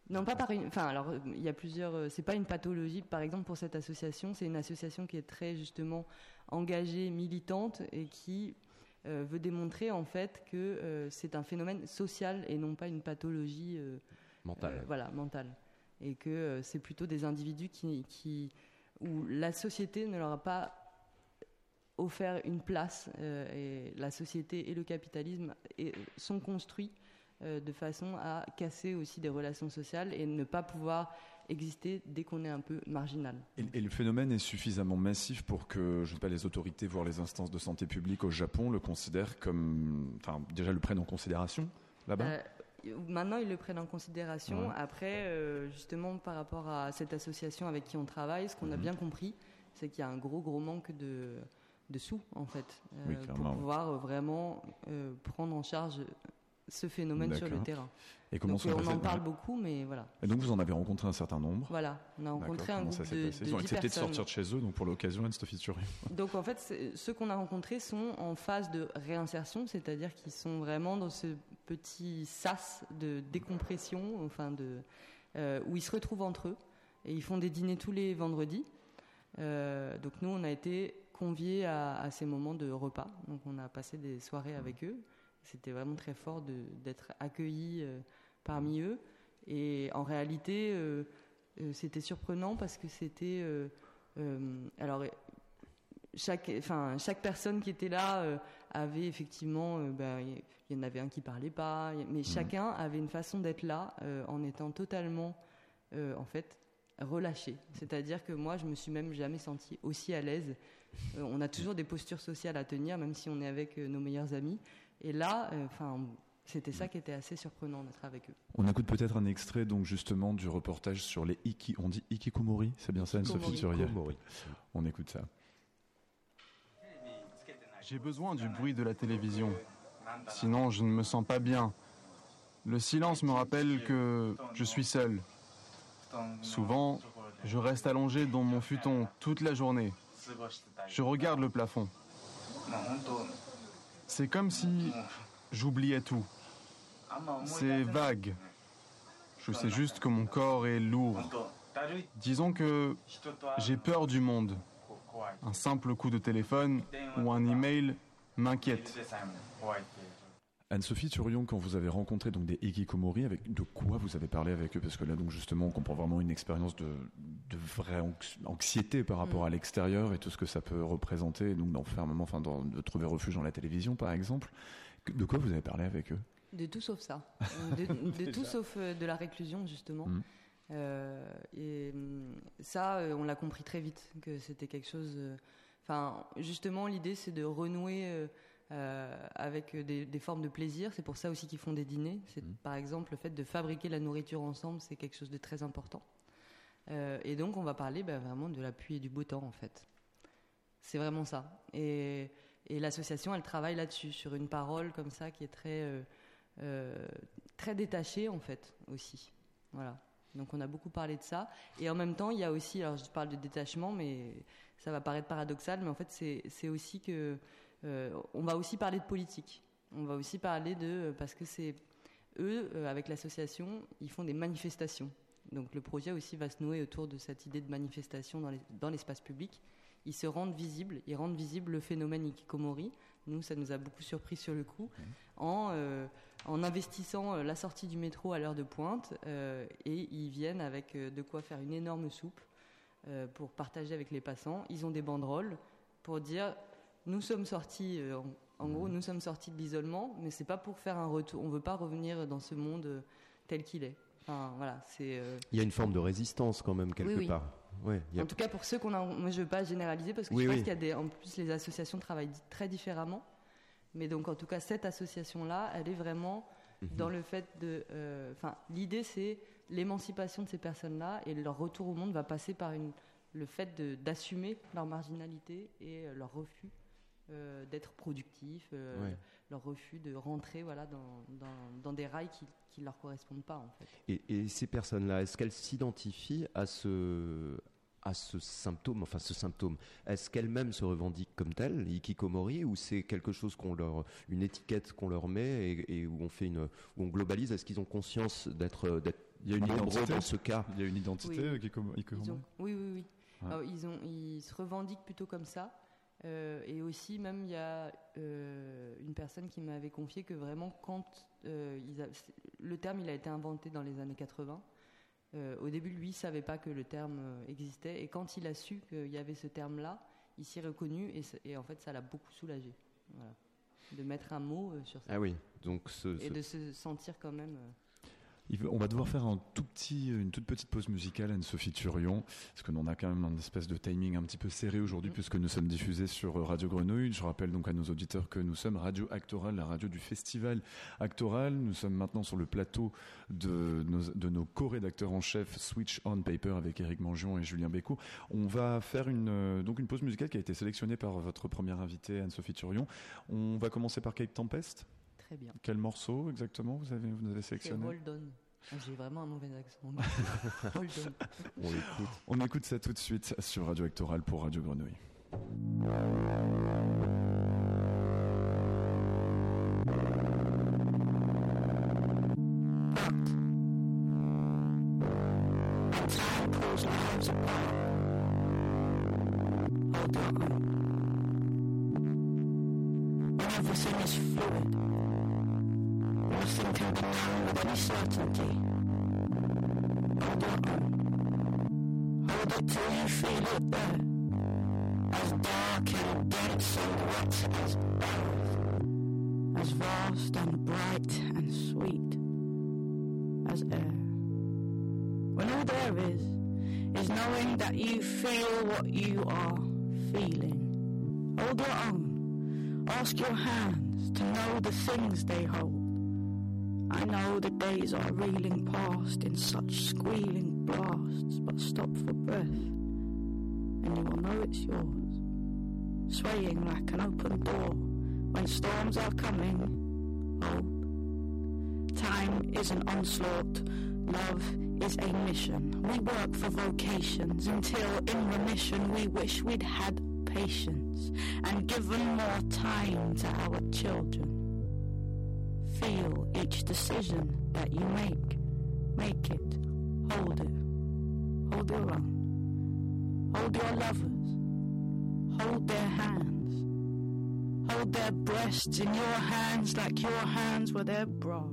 Non, pas par une. Enfin, alors, il y a plusieurs. euh, C'est pas une pathologie. Par exemple, pour cette association, c'est une association qui est très justement engagée, militante et qui euh, veut démontrer en fait que euh, c'est un phénomène social et non pas une pathologie euh, Mentale. euh, voilà, mentale. Et que euh, c'est plutôt des individus qui, qui où la société ne leur a pas offert une place euh, et la société et le capitalisme sont construits euh, de façon à casser aussi des relations sociales et ne pas pouvoir exister dès qu'on est un peu marginal. Et, et le phénomène est suffisamment massif pour que, je ne sais pas, les autorités, voire les instances de santé publique au Japon le considèrent comme, enfin, déjà le prennent en considération là-bas? Euh, maintenant, ils le prennent en considération. Ouais. Après, euh, justement, par rapport à cette association avec qui on travaille, ce qu'on a Mhm. bien compris, c'est qu'il y a un gros, gros manque de, de sous, en fait, euh, Oui, pour ouais. pouvoir euh, vraiment euh, prendre en charge ce phénomène sur le terrain. Et comment Donc, sont on en parle beaucoup, mais voilà. Et donc vous en avez rencontré un certain nombre. Voilà, on a rencontré un groupe de, de Ils ont 10 accepté de personnes. sortir de chez eux, donc pour l'occasion, Anne-Sophie Turion. Donc en fait, ceux qu'on a rencontrés sont en phase de réinsertion, c'est-à-dire qu'ils sont vraiment dans ce petit sas de décompression, enfin de, euh, où ils se retrouvent entre eux et ils font des dîners tous les vendredis. Euh, donc nous, on a été conviés à, à ces moments de repas, donc on a passé des soirées avec eux. C'était vraiment très fort d'être accueillis euh, parmi eux. Et en réalité, euh, euh, c'était surprenant parce que c'était euh, alors chaque, enfin, chaque personne qui était là euh, avait effectivement, euh, ben, il y, en avait un qui parlait pas, mais chacun avait une façon d'être là euh, en étant totalement, en fait, relâché. C'est-à-dire que moi, je me suis même jamais sentie aussi à l'aise. Euh, on a toujours des postures sociales à tenir, même si on est avec euh, nos meilleurs amis. Et là, euh, enfin, C'était ça qui était assez surprenant d'être avec eux. On écoute peut-être un extrait donc justement du reportage sur les iki. On dit ikikomori, c'est bien ça, Anne-Sophie Hikikomori. On écoute ça. J'ai besoin du bruit de la télévision. Sinon, je ne me sens pas bien. Le silence me rappelle que je suis seul. Souvent, je reste allongé dans mon futon toute la journée. Je regarde le plafond. C'est comme si j'oubliais tout. C'est vague. Je sais juste que mon corps est lourd. Disons que j'ai peur du monde. Un simple coup de téléphone ou un email m'inquiète. Anne-Sophie Turion, quand vous avez rencontré donc des Ikikomori, avec de quoi vous avez parlé avec eux? Parce que là, donc justement, on comprend vraiment une expérience de, de vraie anx- anxiété par rapport Mm. à l'extérieur et tout ce que ça peut représenter, donc d'enfermement, enfin de trouver refuge dans la télévision, par exemple. De quoi vous avez parlé avec eux? De tout sauf ça. De, tout sauf euh, de la réclusion, justement. Mhm. Euh, et hum, ça, euh, on l'a compris très vite, que c'était quelque chose. Enfin, justement, l'idée, c'est de renouer euh, avec des, des formes de plaisir. C'est pour ça aussi qu'ils font des dîners. C'est par exemple le fait de fabriquer la nourriture ensemble, c'est quelque chose de très important. Euh, et donc, on va parler bah, vraiment de la pluie et du beau temps, en fait. C'est vraiment ça. Et, et l'association, elle travaille là-dessus, sur une parole comme ça qui est très, euh, très détachée, en fait, aussi. Voilà. Donc, on a beaucoup parlé de ça. Et en même temps, il y a aussi, alors je parle de détachement, mais ça va paraître paradoxal, mais en fait, c'est aussi que. Euh, on va aussi parler de politique. On va aussi parler de. Parce que c'est. Eux, euh, avec l'association, ils font des manifestations. Donc le projet aussi va se nouer autour de cette idée de manifestation dans les- dans l'espace public. Ils se rendent visibles, ils rendent visible le phénomène Ikikomori. Nous, ça nous a beaucoup surpris sur le coup, en, euh, en investissant euh, la sortie du métro à l'heure de pointe. euh, et ils viennent avec euh, de quoi faire une énorme soupe euh, pour partager avec les passants. Ils ont des banderoles pour dire nous sommes sortis, euh, en, gros, nous sommes sortis de l'isolement, mais c'est pas pour faire un retour. On veut pas revenir dans ce monde euh, tel qu'il est. Enfin, voilà, c'est. euh, Il y a une forme de résistance quand même quelque Oui, oui. part. Ouais, il y a- en tout cas, pour ceux qu'on a, moi je veux pas généraliser parce que Oui, je pense qu'il y a des, en plus les associations travaillent très différemment. Mais donc en tout cas, cette association-là, elle est vraiment Mhm. dans le fait de, euh, enfin, l'idée c'est l'émancipation de ces personnes-là et leur retour au monde va passer par une, le fait d'assumer leur marginalité et leur refus euh, d'être productifs, euh, Ouais. leur refus de rentrer voilà dans, dans, dans des rails qui, qui leur correspondent pas en fait. Et, et ces personnes-là, est-ce qu'elles s'identifient à ce, à ce symptôme, enfin ce symptôme? Est-ce qu'elles-mêmes se revendiquent comme telles, ikikomori, ou c'est quelque chose qu'on leur, une étiquette qu'on leur met et, et où on fait une, où on globalise? Est-ce qu'ils ont conscience d'être, d'être Il y a une nombreux identité dans ce cas Il y a une identité Oui. euh, Ikikomori ont- oui, oui, oui. Ouais. Alors, ils, ont, ils se revendiquent plutôt comme ça. Euh, et aussi, même, il y a euh, une personne qui m'avait confié que vraiment, quand euh, ils a- c'est- le terme il a été inventé dans les années 80, euh, au début, lui, il savait pas que le terme existait. Et quand il a su qu'il y avait ce terme-là, il s'y est reconnu. Et, et en fait, ça l'a beaucoup soulagé. Voilà. De mettre un mot sur ça. Ah oui, donc ce, Et de se sentir quand même. On va devoir faire un tout petit, une toute petite pause musicale, Anne-Sophie Turion, parce que l'on a quand même un espèce de timing un petit peu serré aujourd'hui, puisque nous sommes diffusés sur Radio Grenouille. Je rappelle donc à nos auditeurs que nous sommes Radio Actoral, la radio du festival Actoral. Nous sommes maintenant sur le plateau de nos, de nos co-rédacteurs en chef Switch On Paper avec Eric Mangion et Julien Bécaud. On va faire une, donc une pause musicale qui a été sélectionnée par votre première invitée, Anne-Sophie Turion. On va commencer par Cape Tempest. Très bien. Quel morceau exactement vous avez, vous avez sélectionné Hold On. J'ai vraiment un mauvais accent. Hold On. On écoute ça tout de suite sur Radio Actoral pour Radio Grenouille. Nothing can be known with any certainty. Hold on. Hold it till you feel it there. As dark and dense and wet as earth. As vast and bright and sweet as air. When all there is is knowing that you feel what you are feeling. Hold your own. Ask your hands to know the things they hold. I know the days are reeling past in such squealing blasts, but stop for breath, and you will know it's yours. Swaying like an open door when storms are coming. Hope. Time is an onslaught. Love is a mission. We work for vocations until in remission we wish we'd had patience and given more time to our children. Feel each decision that you make. Make it. Hold it. Hold your own. Hold your lovers. Hold their hands. Hold their breasts in your hands like your hands were their bra.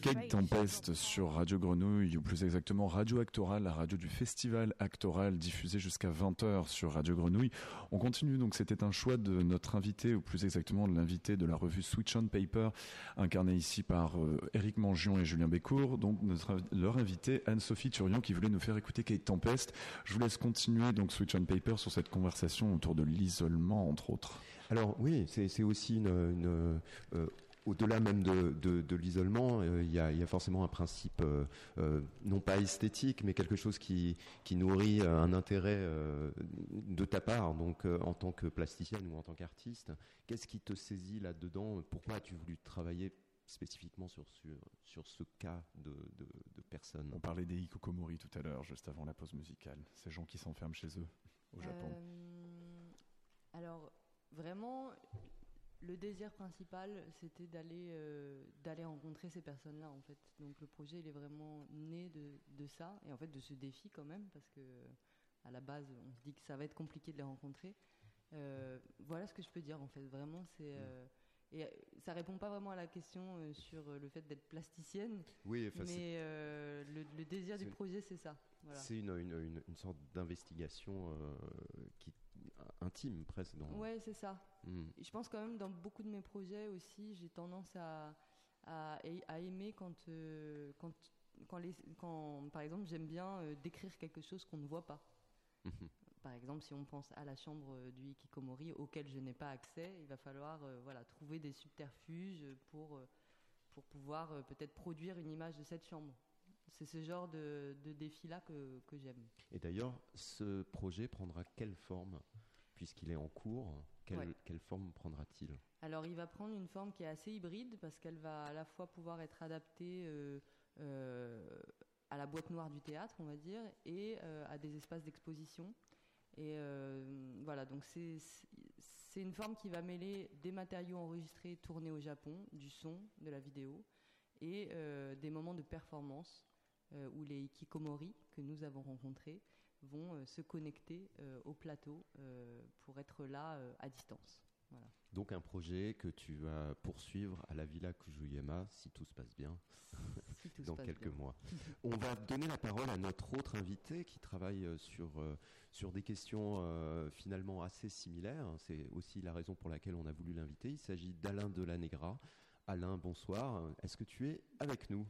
Kate. Tempest sur Radio Grenouille, ou plus exactement Radio Actoral, la radio du festival Actoral, diffusée jusqu'à 20h sur Radio Grenouille. On continue, donc c'était un choix de notre invité, ou plus exactement de l'invité de la revue Switch on Paper, incarné ici par euh, Éric Mangion et Julien Bécourt, donc notre, leur invité Anne-Sophie Turian qui voulait nous faire écouter Kate Tempest. Je vous laisse continuer donc Switch on Paper sur cette conversation autour de l'isolement, entre autres. Alors oui, c'est c'est aussi une, une, euh, au-delà même de, de- de l'isolement, euh, il y, a, il y a forcément un principe euh, euh, non pas esthétique, mais quelque chose qui, qui nourrit un intérêt euh, de ta part, donc euh, en tant que plasticienne ou en tant qu'artiste. Qu'est-ce qui te saisit là-dedans? Pourquoi as-tu voulu travailler spécifiquement sur, sur, sur ce cas de, de, de personne On parlait des hikokomori tout à l'heure, juste avant la pause musicale. Ces gens qui s'enferment chez eux au Japon. Euh, alors, vraiment, le désir principal, c'était d'aller euh, d'aller rencontrer ces personnes-là, en fait. Donc, le projet, il est vraiment né de, de ça, et en fait, de ce défi quand même, parce que à la base, on se dit que ça va être compliqué de les rencontrer. Euh, voilà ce que je peux dire, en fait. Vraiment, c'est. euh, et euh, ça répond pas vraiment à la question euh, sur euh, le fait d'être plasticienne, Oui, enfin, mais euh, le, le désir du projet, c'est ça. Voilà. C'est une, une, une- une sorte d'investigation euh, qui intime presque. Dans... Ouais, c'est ça. Mm. Et Je pense quand même dans beaucoup de mes projets aussi, j'ai tendance à, à, à aimer quand, euh, quand, quand, les, quand, par exemple, j'aime bien euh, décrire quelque chose qu'on ne voit pas. Mhm. Par exemple, si on pense à la chambre du Hikikomori auquel je n'ai pas accès, il va falloir voilà, trouver des subterfuges pour, pour pouvoir peut-être produire une image de cette chambre. C'est ce genre de, de défi-là que, que j'aime. Et d'ailleurs, ce projet prendra quelle forme Puisqu'il est en cours, quelle, Ouais. quelle forme prendra-t-il? Alors, il va prendre une forme qui est assez hybride parce qu'elle va à la fois pouvoir être adaptée euh, euh, à la boîte noire du théâtre, on va dire, et euh, à des espaces d'exposition. Et euh, voilà, donc c'est une forme qui va mêler des matériaux enregistrés, tournés au Japon, du son, de la vidéo, et euh, des moments de performance euh, où les hikikomori que nous avons rencontrés vont euh, se connecter euh, au plateau euh, pour être là à distance. Voilà. Donc un projet que tu vas poursuivre à la Villa Kujuyama, si tout se passe bien, Si dans passe quelques bien. mois. On va donner la parole à notre autre invité qui travaille sur, sur des questions euh, finalement assez similaires. C'est aussi la raison pour laquelle on a voulu l'inviter. Il s'agit d'Alain Delanegra. Alain, bonsoir. Est-ce que tu es avec nous?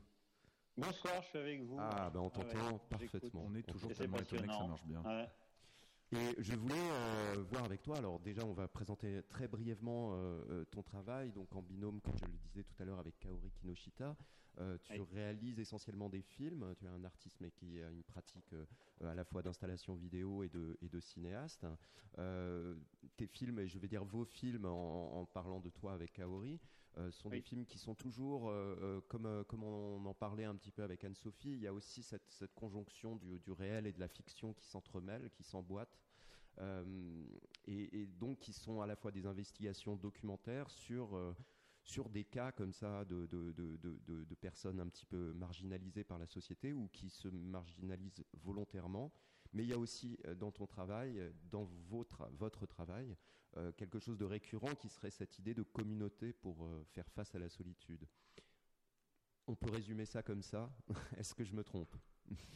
Bonsoir, je suis avec vous. Ah, ben on t'entend ouais, parfaitement. On est toujours tellement étonné que ça marche bien. Ouais. Et je voulais euh, voir avec toi, alors déjà on va présenter très brièvement euh, euh, ton travail, donc en binôme, comme je le disais tout à l'heure, avec Kaori Kinoshita. Euh, tu Oui. réalises essentiellement des films, tu es un artiste mais qui a une pratique à la fois d'installation vidéo et de, et de cinéaste. Tes films, et je vais dire vos films en, en parlant de toi avec Kaori, euh, sont des films qui sont toujours, euh, euh, comme, comme on en parlait un petit peu avec Anne-Sophie, il y a aussi cette, cette conjonction du, du réel et de la fiction qui s'entremêlent, qui s'emboîtent. Euh, et, et donc qui sont à la fois des investigations documentaires sur, euh, sur des cas comme ça de, de, de, de- personnes un petit peu marginalisées par la société ou qui se marginalisent volontairement. Mais il y a aussi dans ton travail, dans votre, votre travail, euh, quelque chose de récurrent qui serait cette idée de communauté pour euh, faire face à la solitude. On peut résumer ça comme ça Est-ce que je me trompe?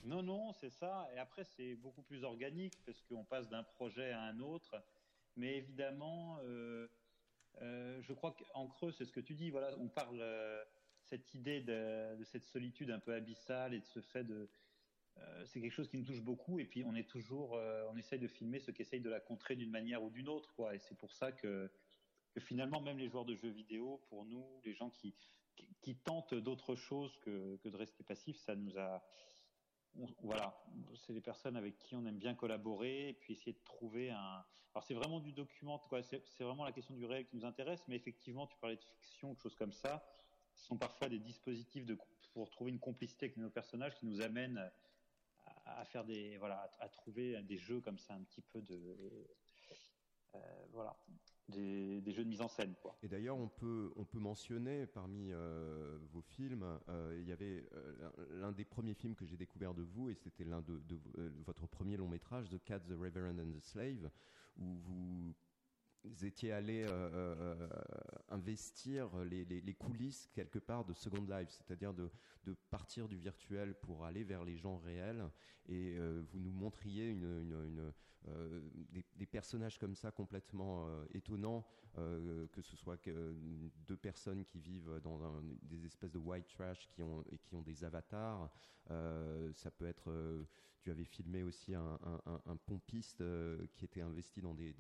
Non, non, c'est ça. Et après, c'est beaucoup plus organique parce qu'on passe d'un projet à un autre. Mais évidemment, euh, je crois qu'en creux, c'est ce que tu dis. Voilà, on parle cette idée de cette solitude un peu abyssale et de ce fait de. Euh, c'est quelque chose qui nous touche beaucoup. Et puis, on est toujours, euh, on essaye de filmer ceux qui essayent de la contrer d'une manière ou d'une autre, quoi. Et c'est pour ça que finalement, même les joueurs de jeux vidéo, pour nous, les gens qui, qui, tentent d'autres choses que, que de rester passifs, ça nous a, voilà, c'est les personnes avec qui on aime bien collaborer et puis essayer de trouver un. Alors c'est vraiment du document, quoi. C'est vraiment la question du réel qui nous intéresse, mais effectivement, tu parlais de fiction, de choses comme ça, ce sont parfois des dispositifs pour trouver une complicité avec nos personnages qui nous amènent à, faire des, voilà, à, trouver des jeux comme ça, un petit peu de, euh, voilà, des, jeux de mise en scène, quoi. Et d'ailleurs, on peut, on peut mentionner parmi euh, vos films, euh, il y avait l'un- des premiers films que j'ai découvert de vous, et c'était l'un de, de- votre premier long métrage, The Cat, the Reverend and the Slave, où vous étiez allé euh, euh, investir les, coulisses quelque part de Second Life, c'est-à-dire de, partir du virtuel pour aller vers les gens réels, et euh, vous nous montriez des, personnages comme ça complètement étonnants, que ce soit deux personnes qui vivent dans des espèces de white trash et qui ont des avatars. Ça peut être. Tu avais filmé aussi un, pompiste euh, qui était investi dans des,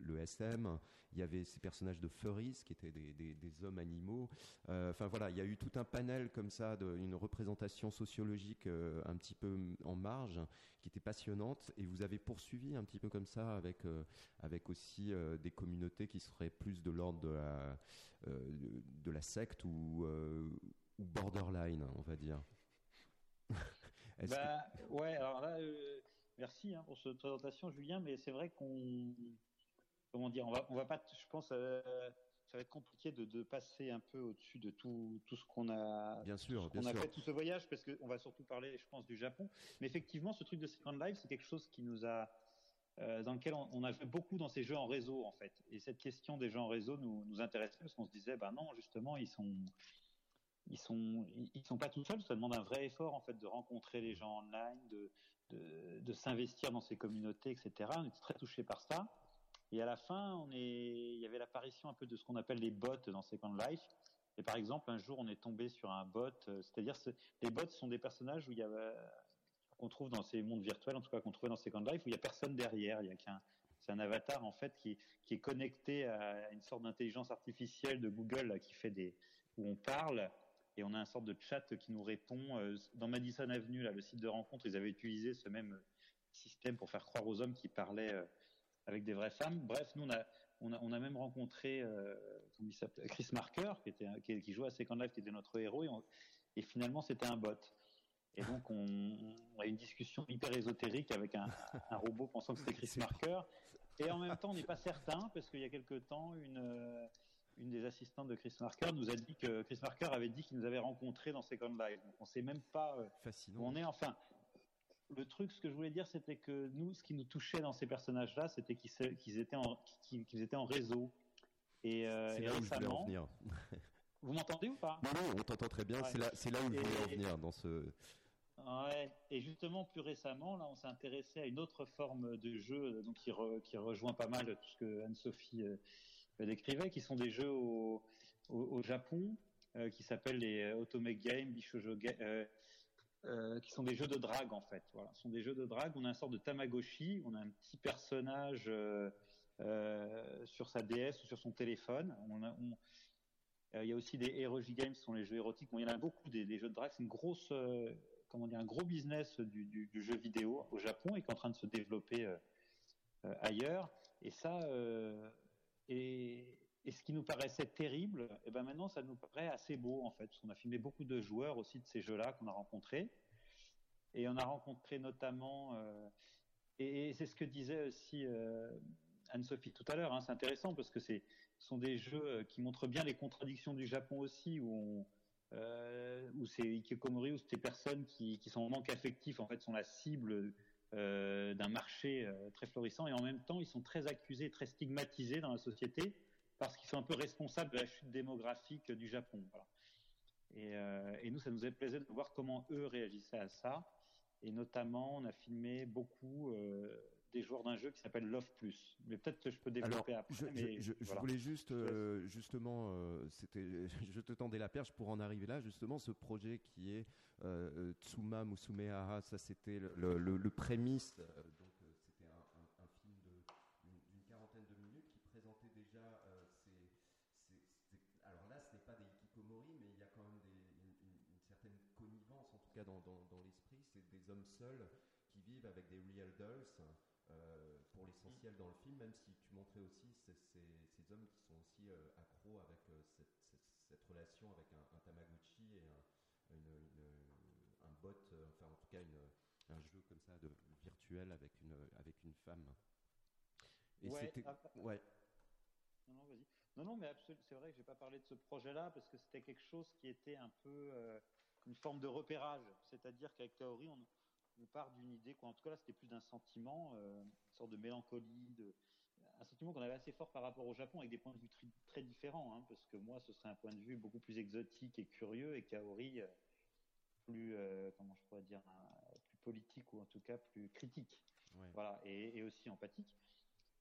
le, SM. Il y avait ces personnages de furries qui étaient des, hommes animaux. Euh, Enfin voilà, il y a eu tout un panel comme ça, une représentation sociologique euh, un petit peu en marge qui était passionnante. Et vous avez poursuivi un petit peu comme ça avec, avec aussi des communautés qui seraient plus de l'ordre de la, de, la secte ou borderline, on va dire. Que- Bah, ouais, alors là, euh, merci hein, pour cette présentation, Julien, mais c'est vrai qu'on. Comment dire On va, on va pas. Je pense. euh, ça va être compliqué de, de passer un peu au-dessus de tout, tout ce qu'on a, Bien sûr, bien qu'on a sûr. fait, tout ce voyage, parce qu'on va surtout parler, je pense, du Japon. Mais effectivement, ce truc de Second Life, c'est quelque chose qui nous a, euh, dans lequel on, on a fait beaucoup dans ces jeux en réseau, en fait. Et cette question des jeux en réseau nous, nous intéressait parce qu'on se disait, bah non, justement, ils sont, ils sont, sont pas tout seuls. Ça demande un vrai effort, en fait, de rencontrer les gens online, de, de, s'investir dans ces communautés, etc. On était très touchés par ça. Et à la fin, il y avait l'apparition un peu de ce qu'on appelle les bots dans Second Life. Et par exemple, un jour, on est tombé sur un bot, euh, c'est-à-dire, c'est- les bots sont des personnages où avait, qu'on trouve dans ces mondes virtuels, en tout cas qu'on trouvait dans Second Life, où il y a personne derrière, il y a qu'un, c'est un avatar en fait qui, est connecté à une sorte d'intelligence artificielle de Google qui fait des, où on parle et on a un sorte de chat qui nous répond. Euh, Dans Madison Avenue, là, le site de rencontre, ils avaient utilisé ce même système pour faire croire aux hommes qui parlaient euh, avec des vraies femmes. Bref, nous on a, on a, on a même rencontré euh, comment il s'appelait Chris Marker, qui était qui, qui jouait à Second Life, qui était notre héros, et, on- et finalement c'était un bot. Et donc on, on a une discussion hyper ésotérique avec un, un robot pensant que c'était Chris Marker. Et en même temps, on n'est pas certain parce qu'il y a quelque temps, une euh, une des assistantes de Chris Marker nous a dit que Chris Marker avait dit qu'il nous avait rencontrés dans Second Life. Donc on sait même pas euh, Fascinant. où on est. Enfin, le truc, ce que je voulais dire, c'était que nous, ce qui nous touchait dans ces personnages-là, c'était qu'ils étaient en étaient en réseau. Et, euh, C'est et là où je voulais en récemment, venir. vous m'entendez ou pas? Non, non, on t'entend très bien. Ouais. C'est là, c'est là où je voulais en Et- venir dans ce. Ouais, et justement plus récemment, là, on s'est intéressé à une autre forme de jeu, euh, donc qui, re- qui rejoint pas mal tout ce que Anne-Sophie euh, décrivait, qui sont des jeux au, au, Japon, euh, qui s'appellent les euh, Otome Game, Bishojo Game, euh, euh, qui sont des jeux de drague en fait. Voilà, ce sont des jeux de drague. On a un sorte de Tamagotchi, on a un petit personnage euh, euh, sur sa DS ou sur son téléphone. Euh, il y a aussi des Eroji Games, qui sont les jeux érotiques. Bon, il y en a beaucoup des, jeux de drague. C'est une grosse, euh, comment dire, un gros business du, jeu vidéo au Japon et qui est en train de se développer euh, euh, ailleurs. Et ça, euh, et, ce qui nous paraissait terrible, et ben maintenant ça nous paraît assez beau en fait, parce qu'on a filmé beaucoup de joueurs aussi de ces jeux-là qu'on a rencontrés. Et on a rencontré notamment, euh, et, c'est ce que disait aussi euh, Anne-Sophie tout à l'heure, hein, c'est intéressant parce que c'est ce sont des jeux euh, qui montrent bien les contradictions du Japon aussi, où euh, où c'est Ikikomori, où c'est des personnes qui, qui sont en manque affectif, en fait, sont la cible d'un marché euh, très florissant, et en même temps, ils sont très accusés, très stigmatisés dans la société, parce qu'ils sont un peu responsables de la chute démographique du Japon. Et, euh, et nous, ça nous a plaisait de voir comment eux réagissaient à ça, et notamment, on a filmé beaucoup euh, des joueurs d'un jeu qui s'appelle Love Plus. Mais peut-être que je peux développer Alors, après. Je, je, voulais juste, euh, justement, euh, c'était, je te tendais la perche pour en arriver là. Justement, ce projet qui est euh, euh Tsuma Musumehara, ça c'était le, prémisse. donc c'était un, film d'une quarantaine de minutes qui présentait déjà ces alors là, ce n'est pas des hikikomori, mais il y a quand même une, certaine connivence, en tout cas dans, dans, dans l'esprit. C'est des hommes seuls qui vivent avec des real dolls euh, pour l'essentiel dans le film, même si tu montrais aussi ces, ces- ces hommes qui sont aussi euh, accros avec euh, cette, cette- cette relation avec un, un Tamagotchi et un, une- une- un bot, enfin en tout cas une- un jeu comme ça de virtuel avec une, avec une femme. Et Ouais, c'était. ah, ah, Ouais. Non, non, vas-y. Non, non, mais c'est vrai que j'ai pas parlé de ce projet-là parce que c'était quelque chose qui était un peu une forme de repérage. C'est-à-dire qu'avec Kaori, on, on part d'une idée, quoi. En tout cas, là, c'était plus d'un sentiment, euh, une sorte de mélancolie, de, un sentiment qu'on avait assez fort par rapport au Japon avec des points de vue très, très différents. hein, parce que moi, ce serait un point de vue beaucoup plus exotique et curieux et Kaori, euh, plus, euh, comment je pourrais dire, plus politique ou en tout cas plus critique. Ouais. Voilà, et, et aussi empathique.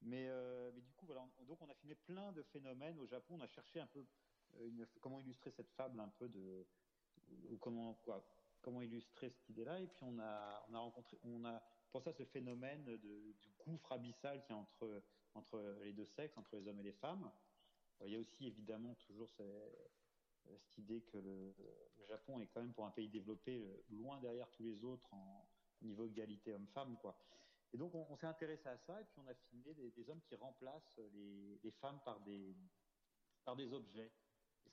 Mais, euh, mais du coup, voilà, on- donc on a filmé plein de phénomènes au Japon. On a cherché un peu une- comment illustrer cette fable, un peu de ou comment quoi, comment illustrer cette idée-là. Et puis on a on a rencontré, on a pensé à ce phénomène du gouffre abyssal qu'il y a entre entre les deux sexes, entre les hommes et les femmes. Euh, Il y a aussi évidemment toujours cette idée que le, Japon est quand même pour un pays développé euh, loin derrière tous les autres en niveau égalité homme-femme quoi. Et donc on, s'est intéressé à ça et puis on a filmé des, des hommes qui remplacent les, les femmes par des par des objets.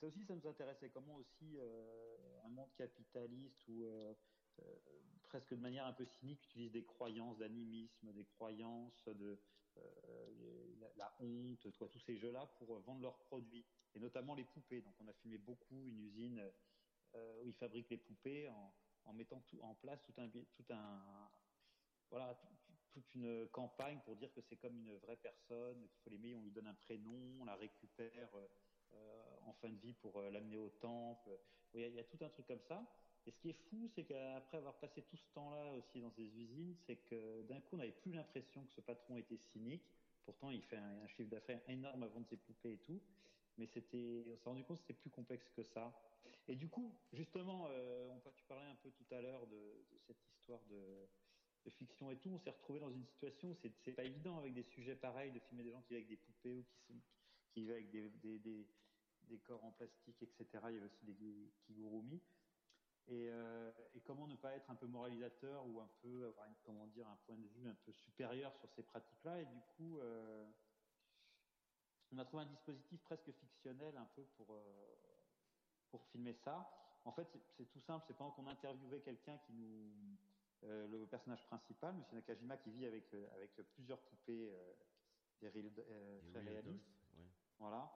Ça aussi ça nous intéressait comment aussi euh, un monde capitaliste où euh, euh, presque de manière un peu cynique utilise des croyances d'animisme, des croyances de la, honte, tous ces jeux-là pour vendre leurs produits et notamment les poupées. Donc on a filmé beaucoup une usine où ils fabriquent les poupées en, mettant tout en place tout un voilà tout- toute une campagne pour dire que c'est comme une vraie personne, qu'il faut l'aimer, on lui donne un prénom, on la récupère en fin de vie pour euh, l'amener au temple. Il y, a- tout un truc comme ça. Et ce qui est fou, c'est qu'après avoir passé tout ce temps-là aussi dans ces usines, c'est que d'un coup, on n'avait plus l'impression que ce patron était cynique. Pourtant, il fait un, chiffre d'affaires énorme à vendre ses poupées et tout. Mais c'était, on s'est rendu compte que c'était plus complexe que ça. Et du coup, justement, euh, on, tu parlais un peu tout à l'heure de, cette histoire de, fiction et tout. On s'est retrouvé dans une situation où c'est, pas évident avec des sujets pareils de filmer des gens qui vivent avec des poupées ou qui, vivent avec des, des corps en plastique, etc. Il y avait aussi des kigurumi. Et, euh, et comment ne pas être un peu moralisateur ou un peu avoir une, comment dire un point de vue un peu supérieur sur ces pratiques-là? Et du coup, euh, on a trouvé un dispositif presque fictionnel un peu pour euh, pour filmer ça. En fait, c'est- tout simple. C'est pendant qu'on interviewait quelqu'un qui nous le personnage principal, Monsieur Nakajima, qui vit avec avec plusieurs poupées des très réalistes. ouais. Voilà.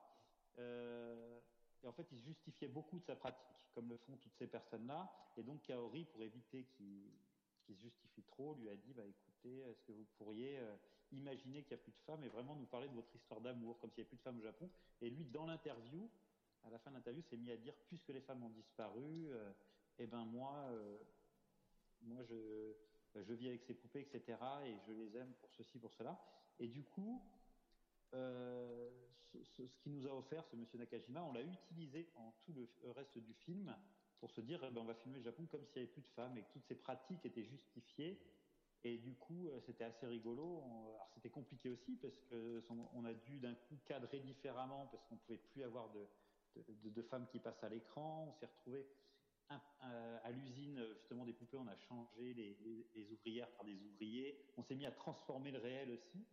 Euh, et en fait, il justifiait beaucoup de sa pratique, comme le font toutes ces personnes-là. Et donc, Kaori, pour éviter qu'il se justifie trop, lui a dit, bah, écoutez, est-ce que vous pourriez euh, imaginer qu'il n'y a plus de femmes et vraiment nous parler de votre histoire d'amour, comme s'il n'y avait plus de femmes au Japon? Et lui, dans l'interview, à la fin de l'interview, s'est mis à dire, puisque les femmes ont disparu, euh, eh ben moi, euh, moi je vis avec ces poupées, etc. Et je les aime pour ceci, pour cela. Et du coup, euh, ce, ce- qu'il nous a offert, ce monsieur Nakajima, on l'a utilisé en tout le reste du film pour se dire, eh ben, on va filmer le Japon comme s'il n'y avait plus de femmes et que toutes ces pratiques étaient justifiées. Et du coup, euh, c'était assez rigolo. Alors, c'était compliqué aussi parce que on a dû d'un coup cadrer différemment parce qu'on pouvait plus avoir de, femmes qui passent à l'écran. On s'est retrouvé un- à l'usine justement des poupées. On a changé les ouvrières par des ouvriers. On s'est mis à transformer le réel aussi.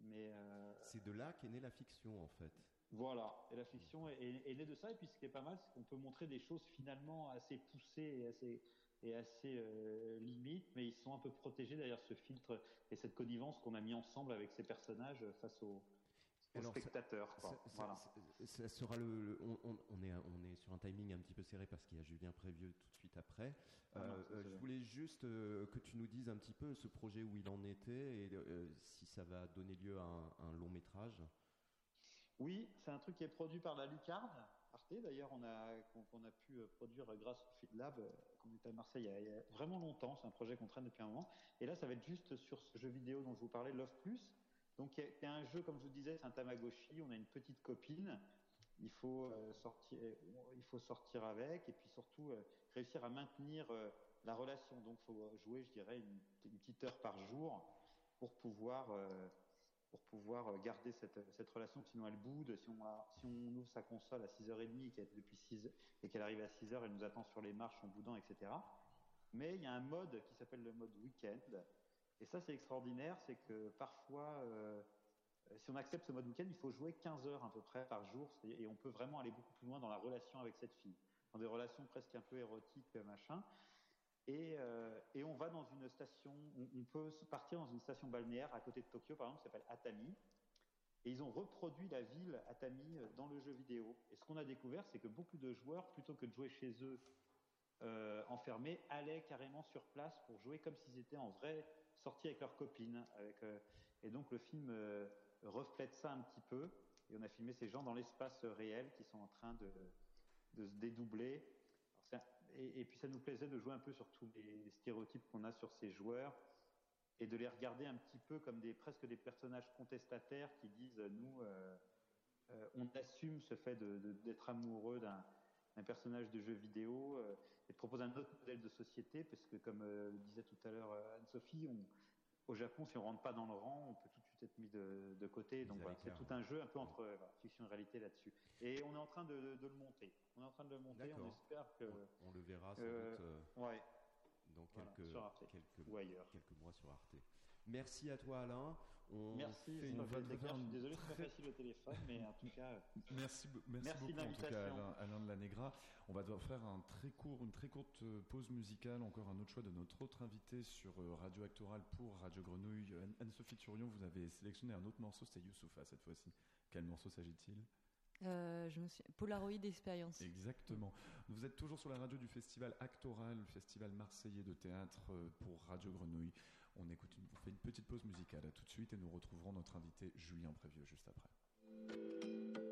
Mais euh, C'est de là qu'est née la fiction, en fait. voilà, et la fiction est, est- est née de ça, et puis ce qui est pas mal, c'est qu'on peut montrer des choses finalement assez poussées et assez, et assez euh, limites, mais ils sont un peu protégés derrière ce filtre et cette connivence qu'on a mis ensemble avec ces personnages face aux, aux Alors, ça- spectateurs. quoi. ça- ça- voilà. ça- ça sera le, le- on, est, on est sur un timing un petit peu serré parce qu'il y a Julien Prévieux tout de suite après. Ah Euh, euh, je voulais juste euh, que tu nous dises un petit peu ce projet où il en était et euh, si ça va donner lieu à un, un long métrage. Oui, c'est un truc qui est produit par la Lucarne, Arte d'ailleurs, on a, qu'on a pu produire grâce au Feed Lab, qu'on était à Marseille il y a vraiment longtemps, c'est un projet qu'on traîne depuis un moment. Et là, ça va être juste sur ce jeu vidéo dont je vous parlais, Love Plus. Donc il y a- un jeu, comme je vous disais, c'est un Tamagotchi, on a une petite copine, il faut, euh, sortir, avec, et puis surtout euh, réussir à maintenir euh, la relation. Donc il faut jouer, je dirais, une, petite heure par jour pour pouvoir... pour pouvoir garder cette, relation, sinon elle boude. Si on, ouvre sa console à 6h30 qu'elle est depuis 6, et qu'elle arrive à 6h, elle nous attend sur les marches en boudant, etc. Mais il y a un mode qui s'appelle le mode week-end. Et ça, c'est extraordinaire, c'est que parfois, euh, si on accepte ce mode week-end, il faut jouer 15 heures à peu près par jour, et on peut vraiment aller beaucoup plus loin dans la relation avec cette fille, dans des relations presque un peu érotiques, machin. Et, euh, et on va dans une station, on, peut partir dans une station balnéaire à côté de Tokyo, par exemple, qui s'appelle Atami. Et ils ont reproduit la ville Atami euh, dans le jeu vidéo. Et ce qu'on a découvert, c'est que beaucoup de joueurs, plutôt que de jouer chez eux euh, enfermés, allaient carrément sur place pour jouer comme s'ils étaient en vrai sortis avec leurs copines. Euh, et donc le film euh, reflète ça un petit peu. Et on a filmé ces gens dans l'espace réel qui sont en train de, se dédoubler. Et, puis ça nous plaisait de jouer un peu sur tous les stéréotypes qu'on a sur ces joueurs et de les regarder un petit peu comme des presque des personnages contestataires qui disent nous euh, on assume ce fait d'être amoureux d'un d'un personnage de jeu vidéo euh, et de proposer un autre modèle de société parce que comme euh, le disait tout à l'heure euh, Anne-Sophie au Japon si on rentre pas dans le rang on peut tout de suite être mis de, de côté donc voilà, c'est tout un jeu un peu entre voilà, fiction et réalité là-dessus et on est en train de, de- de le monter on est en train de le monter on espère que On, on le verra sans doute ouais. dans Voilà, quelques, Arte. quelques, Ou ailleurs. quelques mois sur Arte. Merci à toi Alain. On Merci, fait c'est une une désolé, c'est pas très- facile au téléphone, mais en tout cas. Merci, be- merci, Merci de beaucoup en tout cas. Alain, Alain de la Negra. On va devoir faire un très court, une très courte euh, pause musicale, encore un autre choix de notre autre invité sur euh, Radio Actoral pour Radio Grenouille. Anne- Anne-Sophie Turion, vous avez sélectionné un autre morceau, c'était Youssoufa cette fois-ci. Quel morceau s'agit-il? Euh, je me suis... Polaroid Experience. Exactement. Vous êtes toujours sur la radio du festival Actoral, le festival marseillais de théâtre euh, pour Radio Grenouille. On, écoute une- fait une petite pause musicale à tout de suite et nous retrouverons notre invité Julien Prévieux juste après.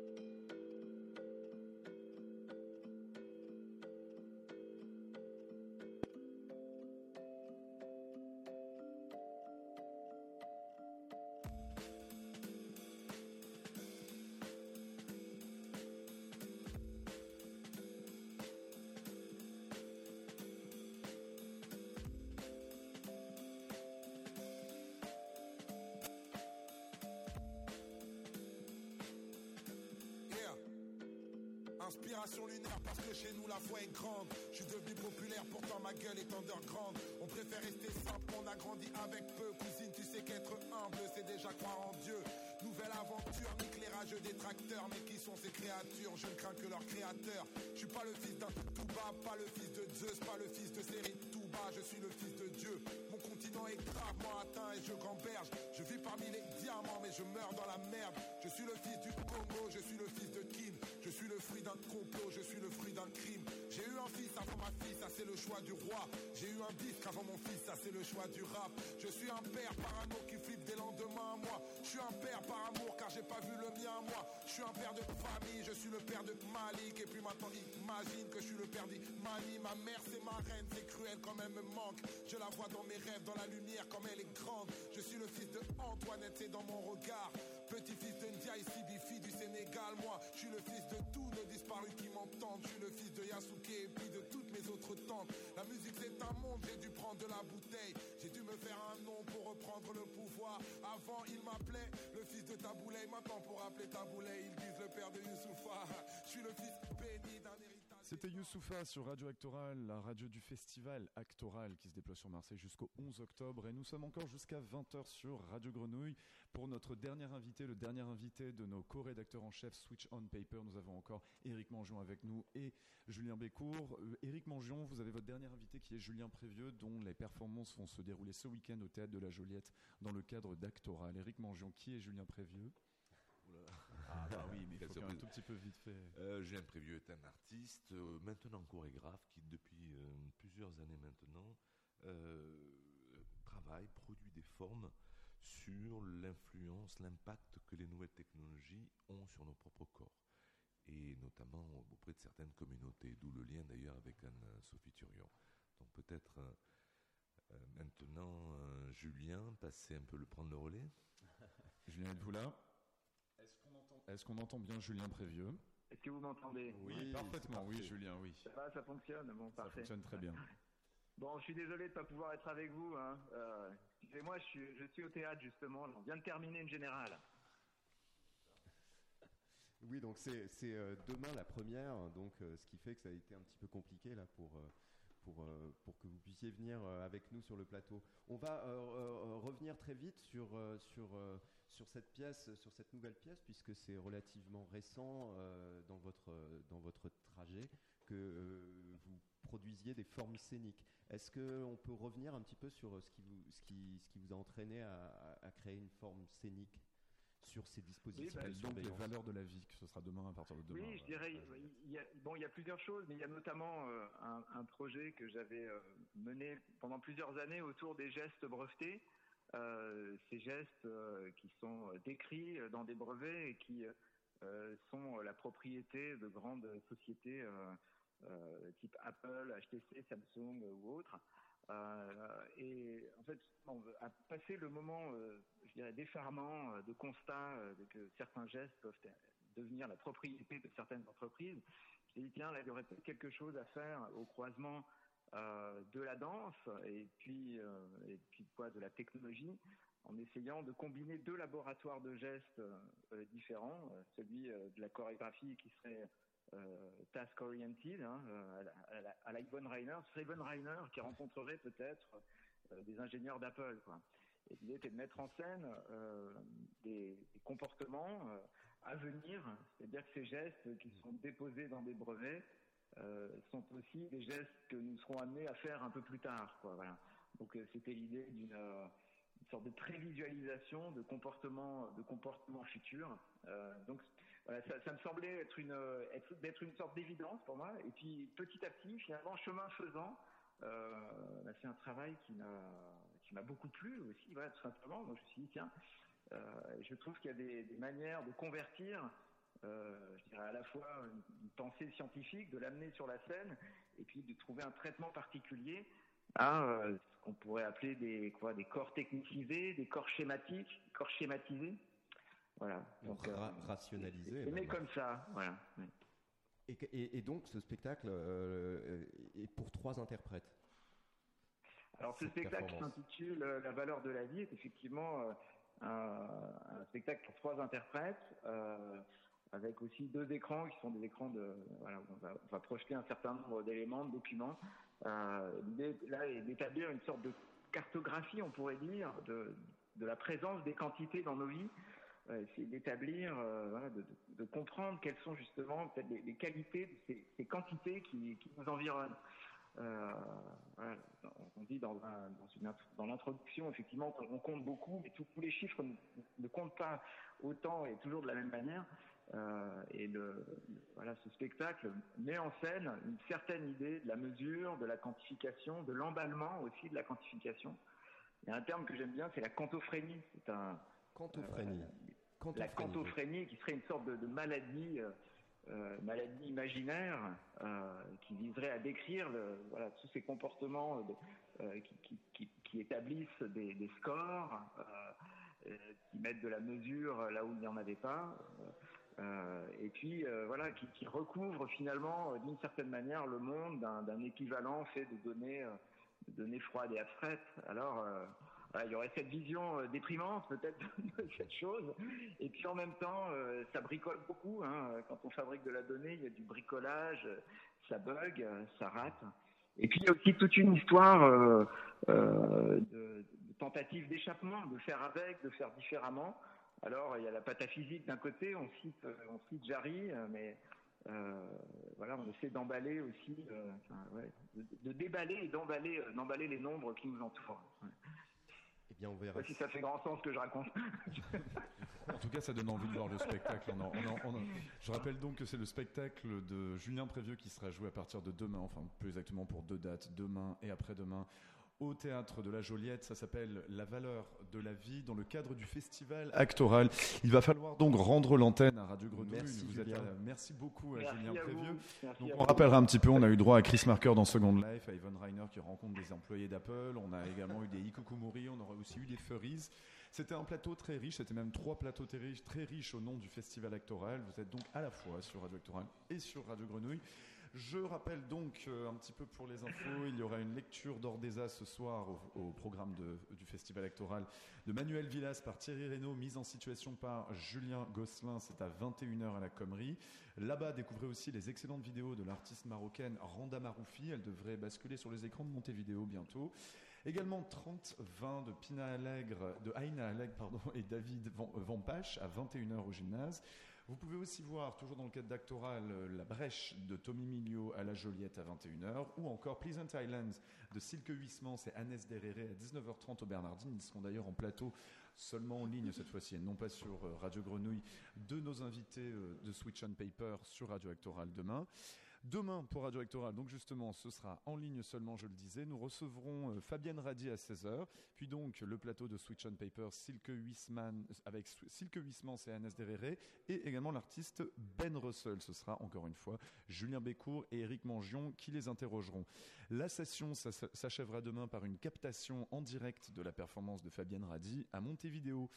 Inspiration lunaire parce que chez nous la foi est grande. Je suis devenu populaire, pourtant ma gueule est underground. On préfère rester simple, on a grandi avec peu. Cousine, tu sais qu'être humble, c'est déjà croire en Dieu. Nouvelle aventure, nique les rageux détracteurs. Mais qui sont ces créatures? Je ne crains que leur créateur. Je suis pas le fils d'un Touba, pas le fils de Zeus, pas le fils de série Touba. Je suis le fils de Dieu. Mon continent est gravement atteint et je gamberge. Je vis parmi les diamants, mais je meurs dans la merde. Je suis le fils du Congo, je suis le fils de Kim. Je suis le fruit d'un complot, je suis le fruit d'un crime. J'ai eu un fils avant ma fille, ça c'est le choix du roi. J'ai eu un disque avant mon fils, ça c'est le choix du rap. Je suis un père parano qui flippe des lendemains à moi. Je suis un père par amour car j'ai pas vu le mien moi. Je suis un père de famille, je suis le père de Malik. Et puis maintenant imagine que je suis le père d'Imani. Ma mère c'est ma reine, c'est cruel quand elle me manque. Je la vois dans mes rêves, dans la lumière comme elle est grande. Je suis le fils de Antoinette, c'est dans mon regard. Petit-fils de Ndiaye Sibi, fille du Sénégal, moi. Je suis le fils de tous nos disparus qui m'entendent. Je suis le fils de Yasuke et puis de toutes mes autres tantes. La musique c'est un monde, j'ai dû prendre de la bouteille. J'ai dû me faire un nom pour reprendre le pouvoir. Avant il m'appelait le fils de Taboulay. Maintenant pour appeler Taboulay, ils disent le père de Youssoufa. Je suis le fils béni d'un héritage. C'était Youssoufa sur Radio Actoral, la radio du festival Actoral qui se déploie sur Marseille jusqu'au 11 octobre. Et nous sommes encore jusqu'à 20h sur Radio Grenouille. Pour notre dernier invité, le dernier invité de nos co-rédacteurs en chef Switch On Paper, nous avons encore Éric Mangion avec nous et Julien Bécourt. Euh, Éric Mangion, vous avez votre dernier invité qui est Julien Prévieux, dont les performances vont se dérouler ce week-end au Théâtre de la Joliette dans le cadre d'Actoral. Éric Mangion, qui est Julien Prévieux? Ah bah oui, mais il faut un tout petit peu vite fait. Euh, Julien Prévieux est un artiste, euh, maintenant chorégraphe, qui depuis euh, plusieurs années maintenant euh, travaille, produit des formes sur l'influence, l'impact que les nouvelles technologies ont sur nos propres corps, et notamment auprès de certaines communautés, d'où le lien d'ailleurs avec Anne-Sophie Turion. Donc peut-être euh, maintenant, euh, Julien, passer un peu le prendre le relais. Julien, êtes-vous là? Est-ce qu'on entend, bien Julien Prévieux? Est-ce que vous m'entendez? Oui, parfaitement, oui, Julien, oui. Ça va, ça fonctionne? Bon, Ça parfait. fonctionne très bien. Bon, je suis désolé de pas pouvoir être avec vous. Hein. Euh, Excusez-moi, je suis, je suis au théâtre justement. On vient de terminer une générale. Oui, donc c'est c'est, euh, demain la première, donc euh, ce qui fait que ça a été un petit peu compliqué là pour euh, pour euh, pour que vous puissiez venir euh, avec nous sur le plateau. On va euh, revenir très vite sur sur sur cette pièce, sur cette nouvelle pièce, puisque c'est relativement récent dans votre dans votre trajet que vous produisiez des formes scéniques. Est-ce que on peut revenir un petit peu sur ce qui vous ce qui ce qui vous a entraîné à créer une forme scénique? Sur ces dispositifs S'appelle de donc les valeurs de la vie, que ce sera demain à partir de demain. Oui, je dirais, il y a, bon, il y a plusieurs choses, mais il y a notamment euh, un, un projet que j'avais euh, mené pendant plusieurs années autour des gestes brevetés. Euh, ces gestes euh, qui sont décrits dans des brevets et qui euh, sont la propriété de grandes sociétés euh, euh, type Apple, HTC, Samsung euh, ou autres. Euh, et en fait, on a passé le moment, euh, je dirais, euh, de constat euh, que certains gestes peuvent être- devenir la propriété de certaines entreprises. J'ai dit, tiens, là, il y aurait peut-être quelque chose à faire au croisement euh, de la danse et puis, de la technologie, en essayant de combiner deux laboratoires de gestes différents, celui de la chorégraphie qui serait euh, task oriented, hein, à la- à Reiner, ce Reiner qui rencontrerait peut-être des ingénieurs d'Apple. L'idée était de mettre en scène euh, des, comportements euh, à venir, c'est-à-dire que ces gestes qui sont déposés dans des brevets euh, sont aussi des gestes que nous serons amenés à faire un peu plus tard. Voilà. Donc c'était l'idée d'une une sorte de prévisualisation de comportements de comportements futurs. Donc ça, me semblait être une être d'être une sorte d'évidence pour moi. Et puis petit à petit, finalement, chemin faisant, bah, c'est un travail qui m'a qui m'a beaucoup plu aussi, voilà, tout simplement. Donc je me suis dit tiens, euh, je trouve qu'il y a des, des manières de convertir, euh, je dirais à la fois une, une pensée scientifique, de l'amener sur la scène, et puis de trouver un traitement particulier à euh, ce qu'on pourrait appeler des quoi, des corps technicisés, des corps schématiques, corps schématisés. Voilà. Donc, Ra- euh, rationalisé. même. comme ça, voilà. ouais. Et, que- et- et donc ce spectacle euh, est pour trois interprètes. Alors ce spectacle s'intitule euh, La valeur de la vie est effectivement euh, un, un spectacle pour trois interprètes, euh, avec aussi deux écrans qui sont des écrans de voilà, on va, on va projeter un certain nombre d'éléments, de documents. Euh, L'idée là est d'établir une sorte de cartographie, on pourrait dire, de, de la présence des quantités dans nos vies. Euh, c'est d'établir, euh, voilà, de, de- de comprendre quelles sont justement peut-être les, les qualités de ces, ces quantités qui, qui nous environnent. Euh, voilà, on dit dans, un- dans, une int- dans l'introduction effectivement qu'on on compte beaucoup, mais tous les chiffres ne, ne comptent pas autant et toujours de la même manière. Euh, et le, le- voilà, ce spectacle met en scène une certaine idée de la mesure, de la quantification, de l'emballement aussi de la quantification. Il y a un terme que j'aime bien, c'est la quantophrénie. C'est un euh, la quantophrénie qui serait une sorte de, de maladie, euh, maladie imaginaire euh, qui viserait à décrire voilà, tous ces comportements euh, qui, établissent des, scores, qui mettent de la mesure là où il n'y en avait pas. et puis voilà, qui, recouvre finalement d'une certaine manière le monde d'un équivalent fait de données, de données froides et abstraites. Alors il y aurait cette vision euh, déprimante peut-être de cette chose, et puis en même temps euh, ça bricole beaucoup. Hein. Quand on fabrique de la donnée, il y a du bricolage, euh, ça bug, ça rate. Et puis il y a aussi toute une histoire de, de tentative d'échappement, de faire avec, de faire différemment. Alors, il y a la pataphysique d'un côté, on cite, on cite Jarry, mais voilà, on essaie d'emballer aussi, de, déballer et d'emballer, d'emballer les nombres qui nous entourent. Eh bien, on verra. si ça fait grand sens ce que je raconte. En tout cas, ça donne envie de voir le spectacle. On en- on en- on en- Je rappelle donc que c'est le spectacle de Julien Prévieux qui sera joué à partir de demain, enfin plus exactement pour deux dates, demain et après-demain, au théâtre de la Joliette. Ça s'appelle La valeur de la vie dans le cadre du festival actoral. Il va falloir donc rendre l'antenne à Radio Grenouille. Merci, Vous êtes Julien. à- merci beaucoup à Merci Julien à. Prévieux. Merci Donc à on rappellera un petit peu, on a eu droit à Chris Marker dans Second Life, à Yvonne Reiner qui rencontre des employés d'Apple, on a également eu des Ikukumori, on aura aussi eu des Furries. C'était un plateau très riche, c'était même trois plateaux très riches, très riches au nom du festival actoral. Vous êtes donc à la fois sur Radio Actoral et sur Radio Grenouille. Je rappelle donc euh, un petit peu pour les infos, il y aura une lecture d'Ordesa ce soir au, programme du festival électoral de Manuel Villas par Thierry Reynaud, mise en situation par Julien Gosselin, c'est à 21h à la Commerie. Là-bas, découvrez aussi les excellentes vidéos de l'artiste marocaine Randa Maroufi, elle devrait basculer sur les écrans de Montevideo bientôt. Également 30-20 de Pina Allegre, de Aina Allegre pardon, et David Vampache à 21h au gymnase. Vous pouvez aussi voir, toujours dans le cadre d'Actoral, euh, La Brèche de Tommy Milio à la Joliette à 21h, ou encore Pleasant Islands de Silke Huismans et Annès Derrere à 19h30 au Bernardine. Ils seront d'ailleurs en plateau seulement en ligne cette fois-ci, et non pas sur euh, Radio Grenouille, de nos invités euh, de Switch on Paper sur Radio Actoral demain. Demain pour Radio Actoral, donc justement, ce sera en ligne seulement, je le disais. Nous recevrons euh, Fabienne Radi à 16h, puis donc le plateau de Switch on Paper, Silke Huisman, avec Silke Huisman et Anas Derrere, et également l'artiste Ben Russell. Ce sera encore une fois Julien Bécourt et Eric Mangion qui les interrogeront. La session s'achèvera demain par une captation en direct de la performance de Fabienne Radi à Montevideo.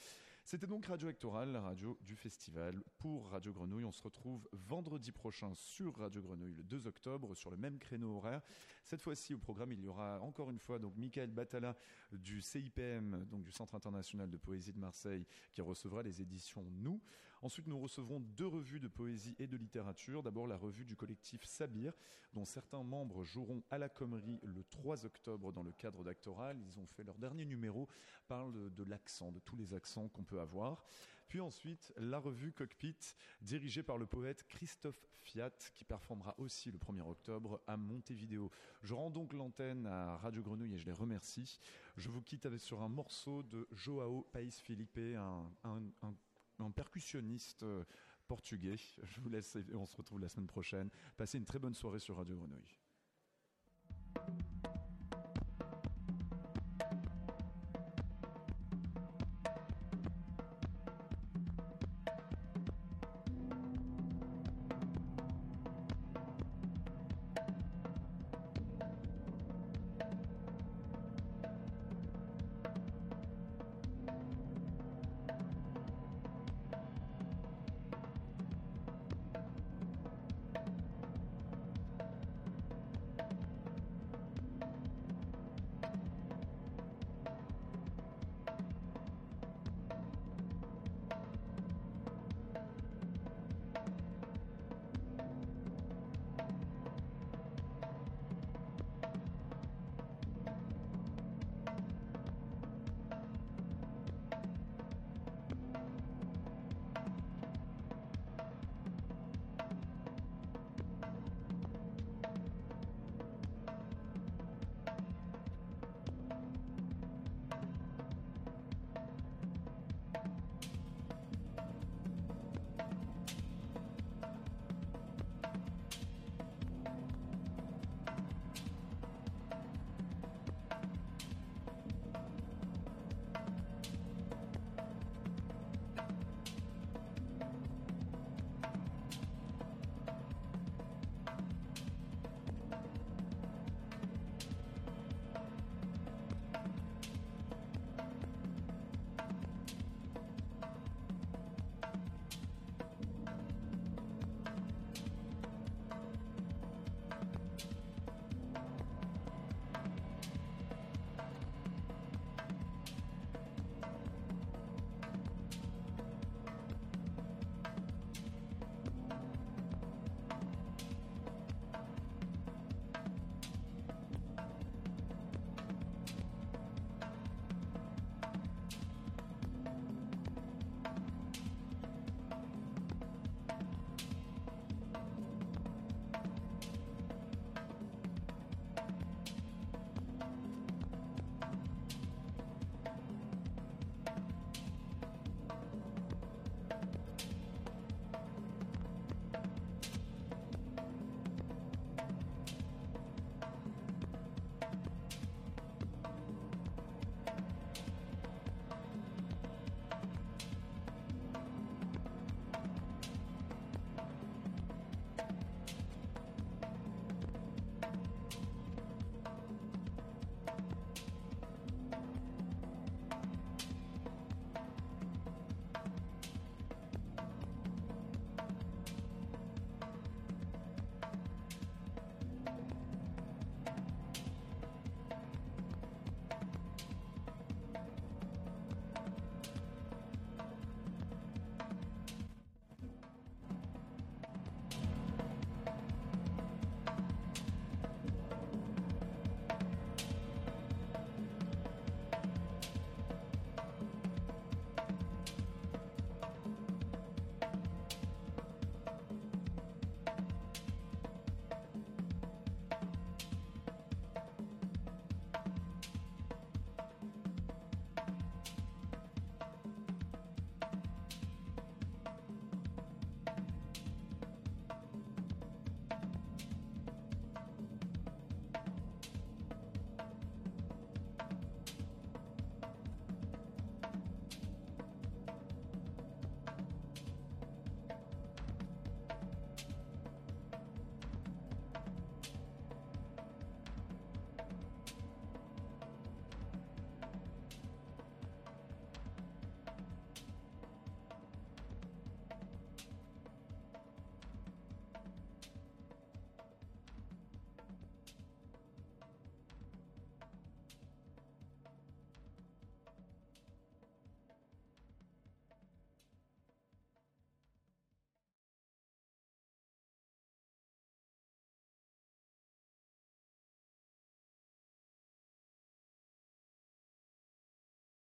C'était donc Radio Actoral, la radio du festival pour Radio Grenouille. On se retrouve vendredi prochain sur Radio Grenouille le 2 octobre sur le même créneau horaire. Cette fois-ci au programme, il y aura encore une fois donc Michael Batala du CIPM, donc du Centre international de poésie de Marseille, qui recevra les éditions Nous. Ensuite, nous recevrons deux revues de poésie et de littérature. D'abord, la revue du collectif Sabir, dont certains membres joueront à la Commerie le 3 octobre dans le cadre d'Actoral. Ils ont fait leur dernier numéro, parle de, l'accent, de tous les accents qu'on peut avoir. Puis ensuite, la revue Cockpit, dirigée par le poète Christophe Fiat, qui performera aussi le 1er octobre à Montevideo. Je rends donc l'antenne à Radio Grenouille et je les remercie. Je vous quitte sur un morceau de Joao País Felipe, un un percussionniste euh, portugais. Je vous laisse et on se retrouve la semaine prochaine. Passez une très bonne soirée sur Radio Grenouille.